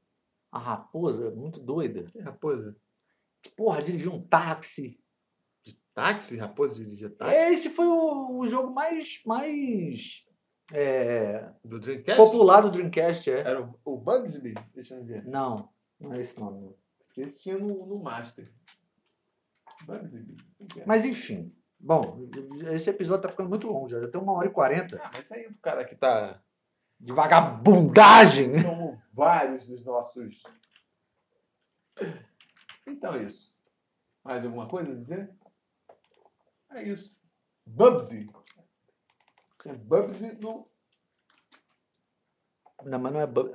S1: A raposa, muito doida.
S2: Que raposa?
S1: Que, porra, dirigia um táxi.
S2: Táxi? Raposa dirigir táxi?
S1: Esse foi o, o jogo mais, mais é,
S2: Do Dreamcast?
S1: popular do Dreamcast, é.
S2: Era o, o Bugsby? Deixa eu ver.
S1: Não, não é esse nome. não.
S2: Esse tinha no, no Master. Bugsby.
S1: Mas enfim. Bom, esse episódio tá ficando muito longo já. Já tem uma hora e quarenta.
S2: Ah, mas isso aí o cara que tá.
S1: De vagabundagem.
S2: Como vários dos nossos. Então é isso. Mais alguma coisa a dizer? É isso. Bubsy. Tinha Bubsy no.
S1: Não, mas não é. bu-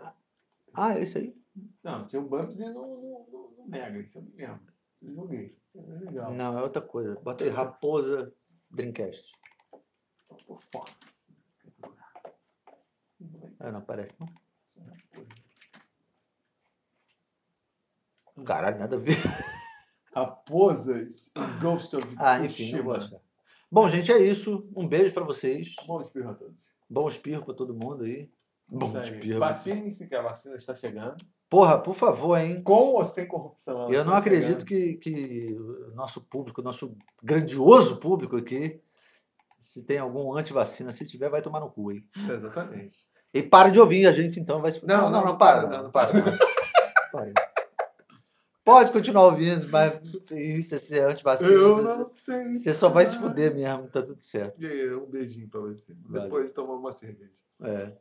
S1: Ah, é esse aí?
S2: Não, tinha o Bubsy no, no, no, no Mega, isso eu me lembro. Eu joguei. É legal.
S1: Não, é outra coisa. Bota aí, Raposa Dreamcast.
S2: Fox.
S1: Ah, não aparece, não. Caralho, nada a ver.
S2: Raposas Ghost of
S1: Ah, enfim, não vou achar. Bom, gente, é isso. Um beijo pra vocês.
S2: Bom espirro a todos.
S1: Bom espirro pra todo mundo aí. Bom espirro.
S2: Vacinem-se que a vacina está chegando.
S1: Porra, por favor, hein?
S2: Com ou sem corrupção?
S1: Eu não
S2: está
S1: acredito que, que nosso público, nosso grandioso público aqui, se tem algum antivacina, se tiver, vai tomar no cu, hein?
S2: Isso, exatamente.
S1: E para de ouvir a gente, então vai se
S2: Não, não, não, para, não, não para.
S1: Para. Pode continuar ouvindo, mas isso é ser antivacina.
S2: Eu
S1: você-
S2: não sei.
S1: Você só vai se fuder mesmo, tá tudo certo.
S2: E aí, Um beijinho pra você.
S1: Valeu.
S2: Depois tomar uma cerveja.
S1: É.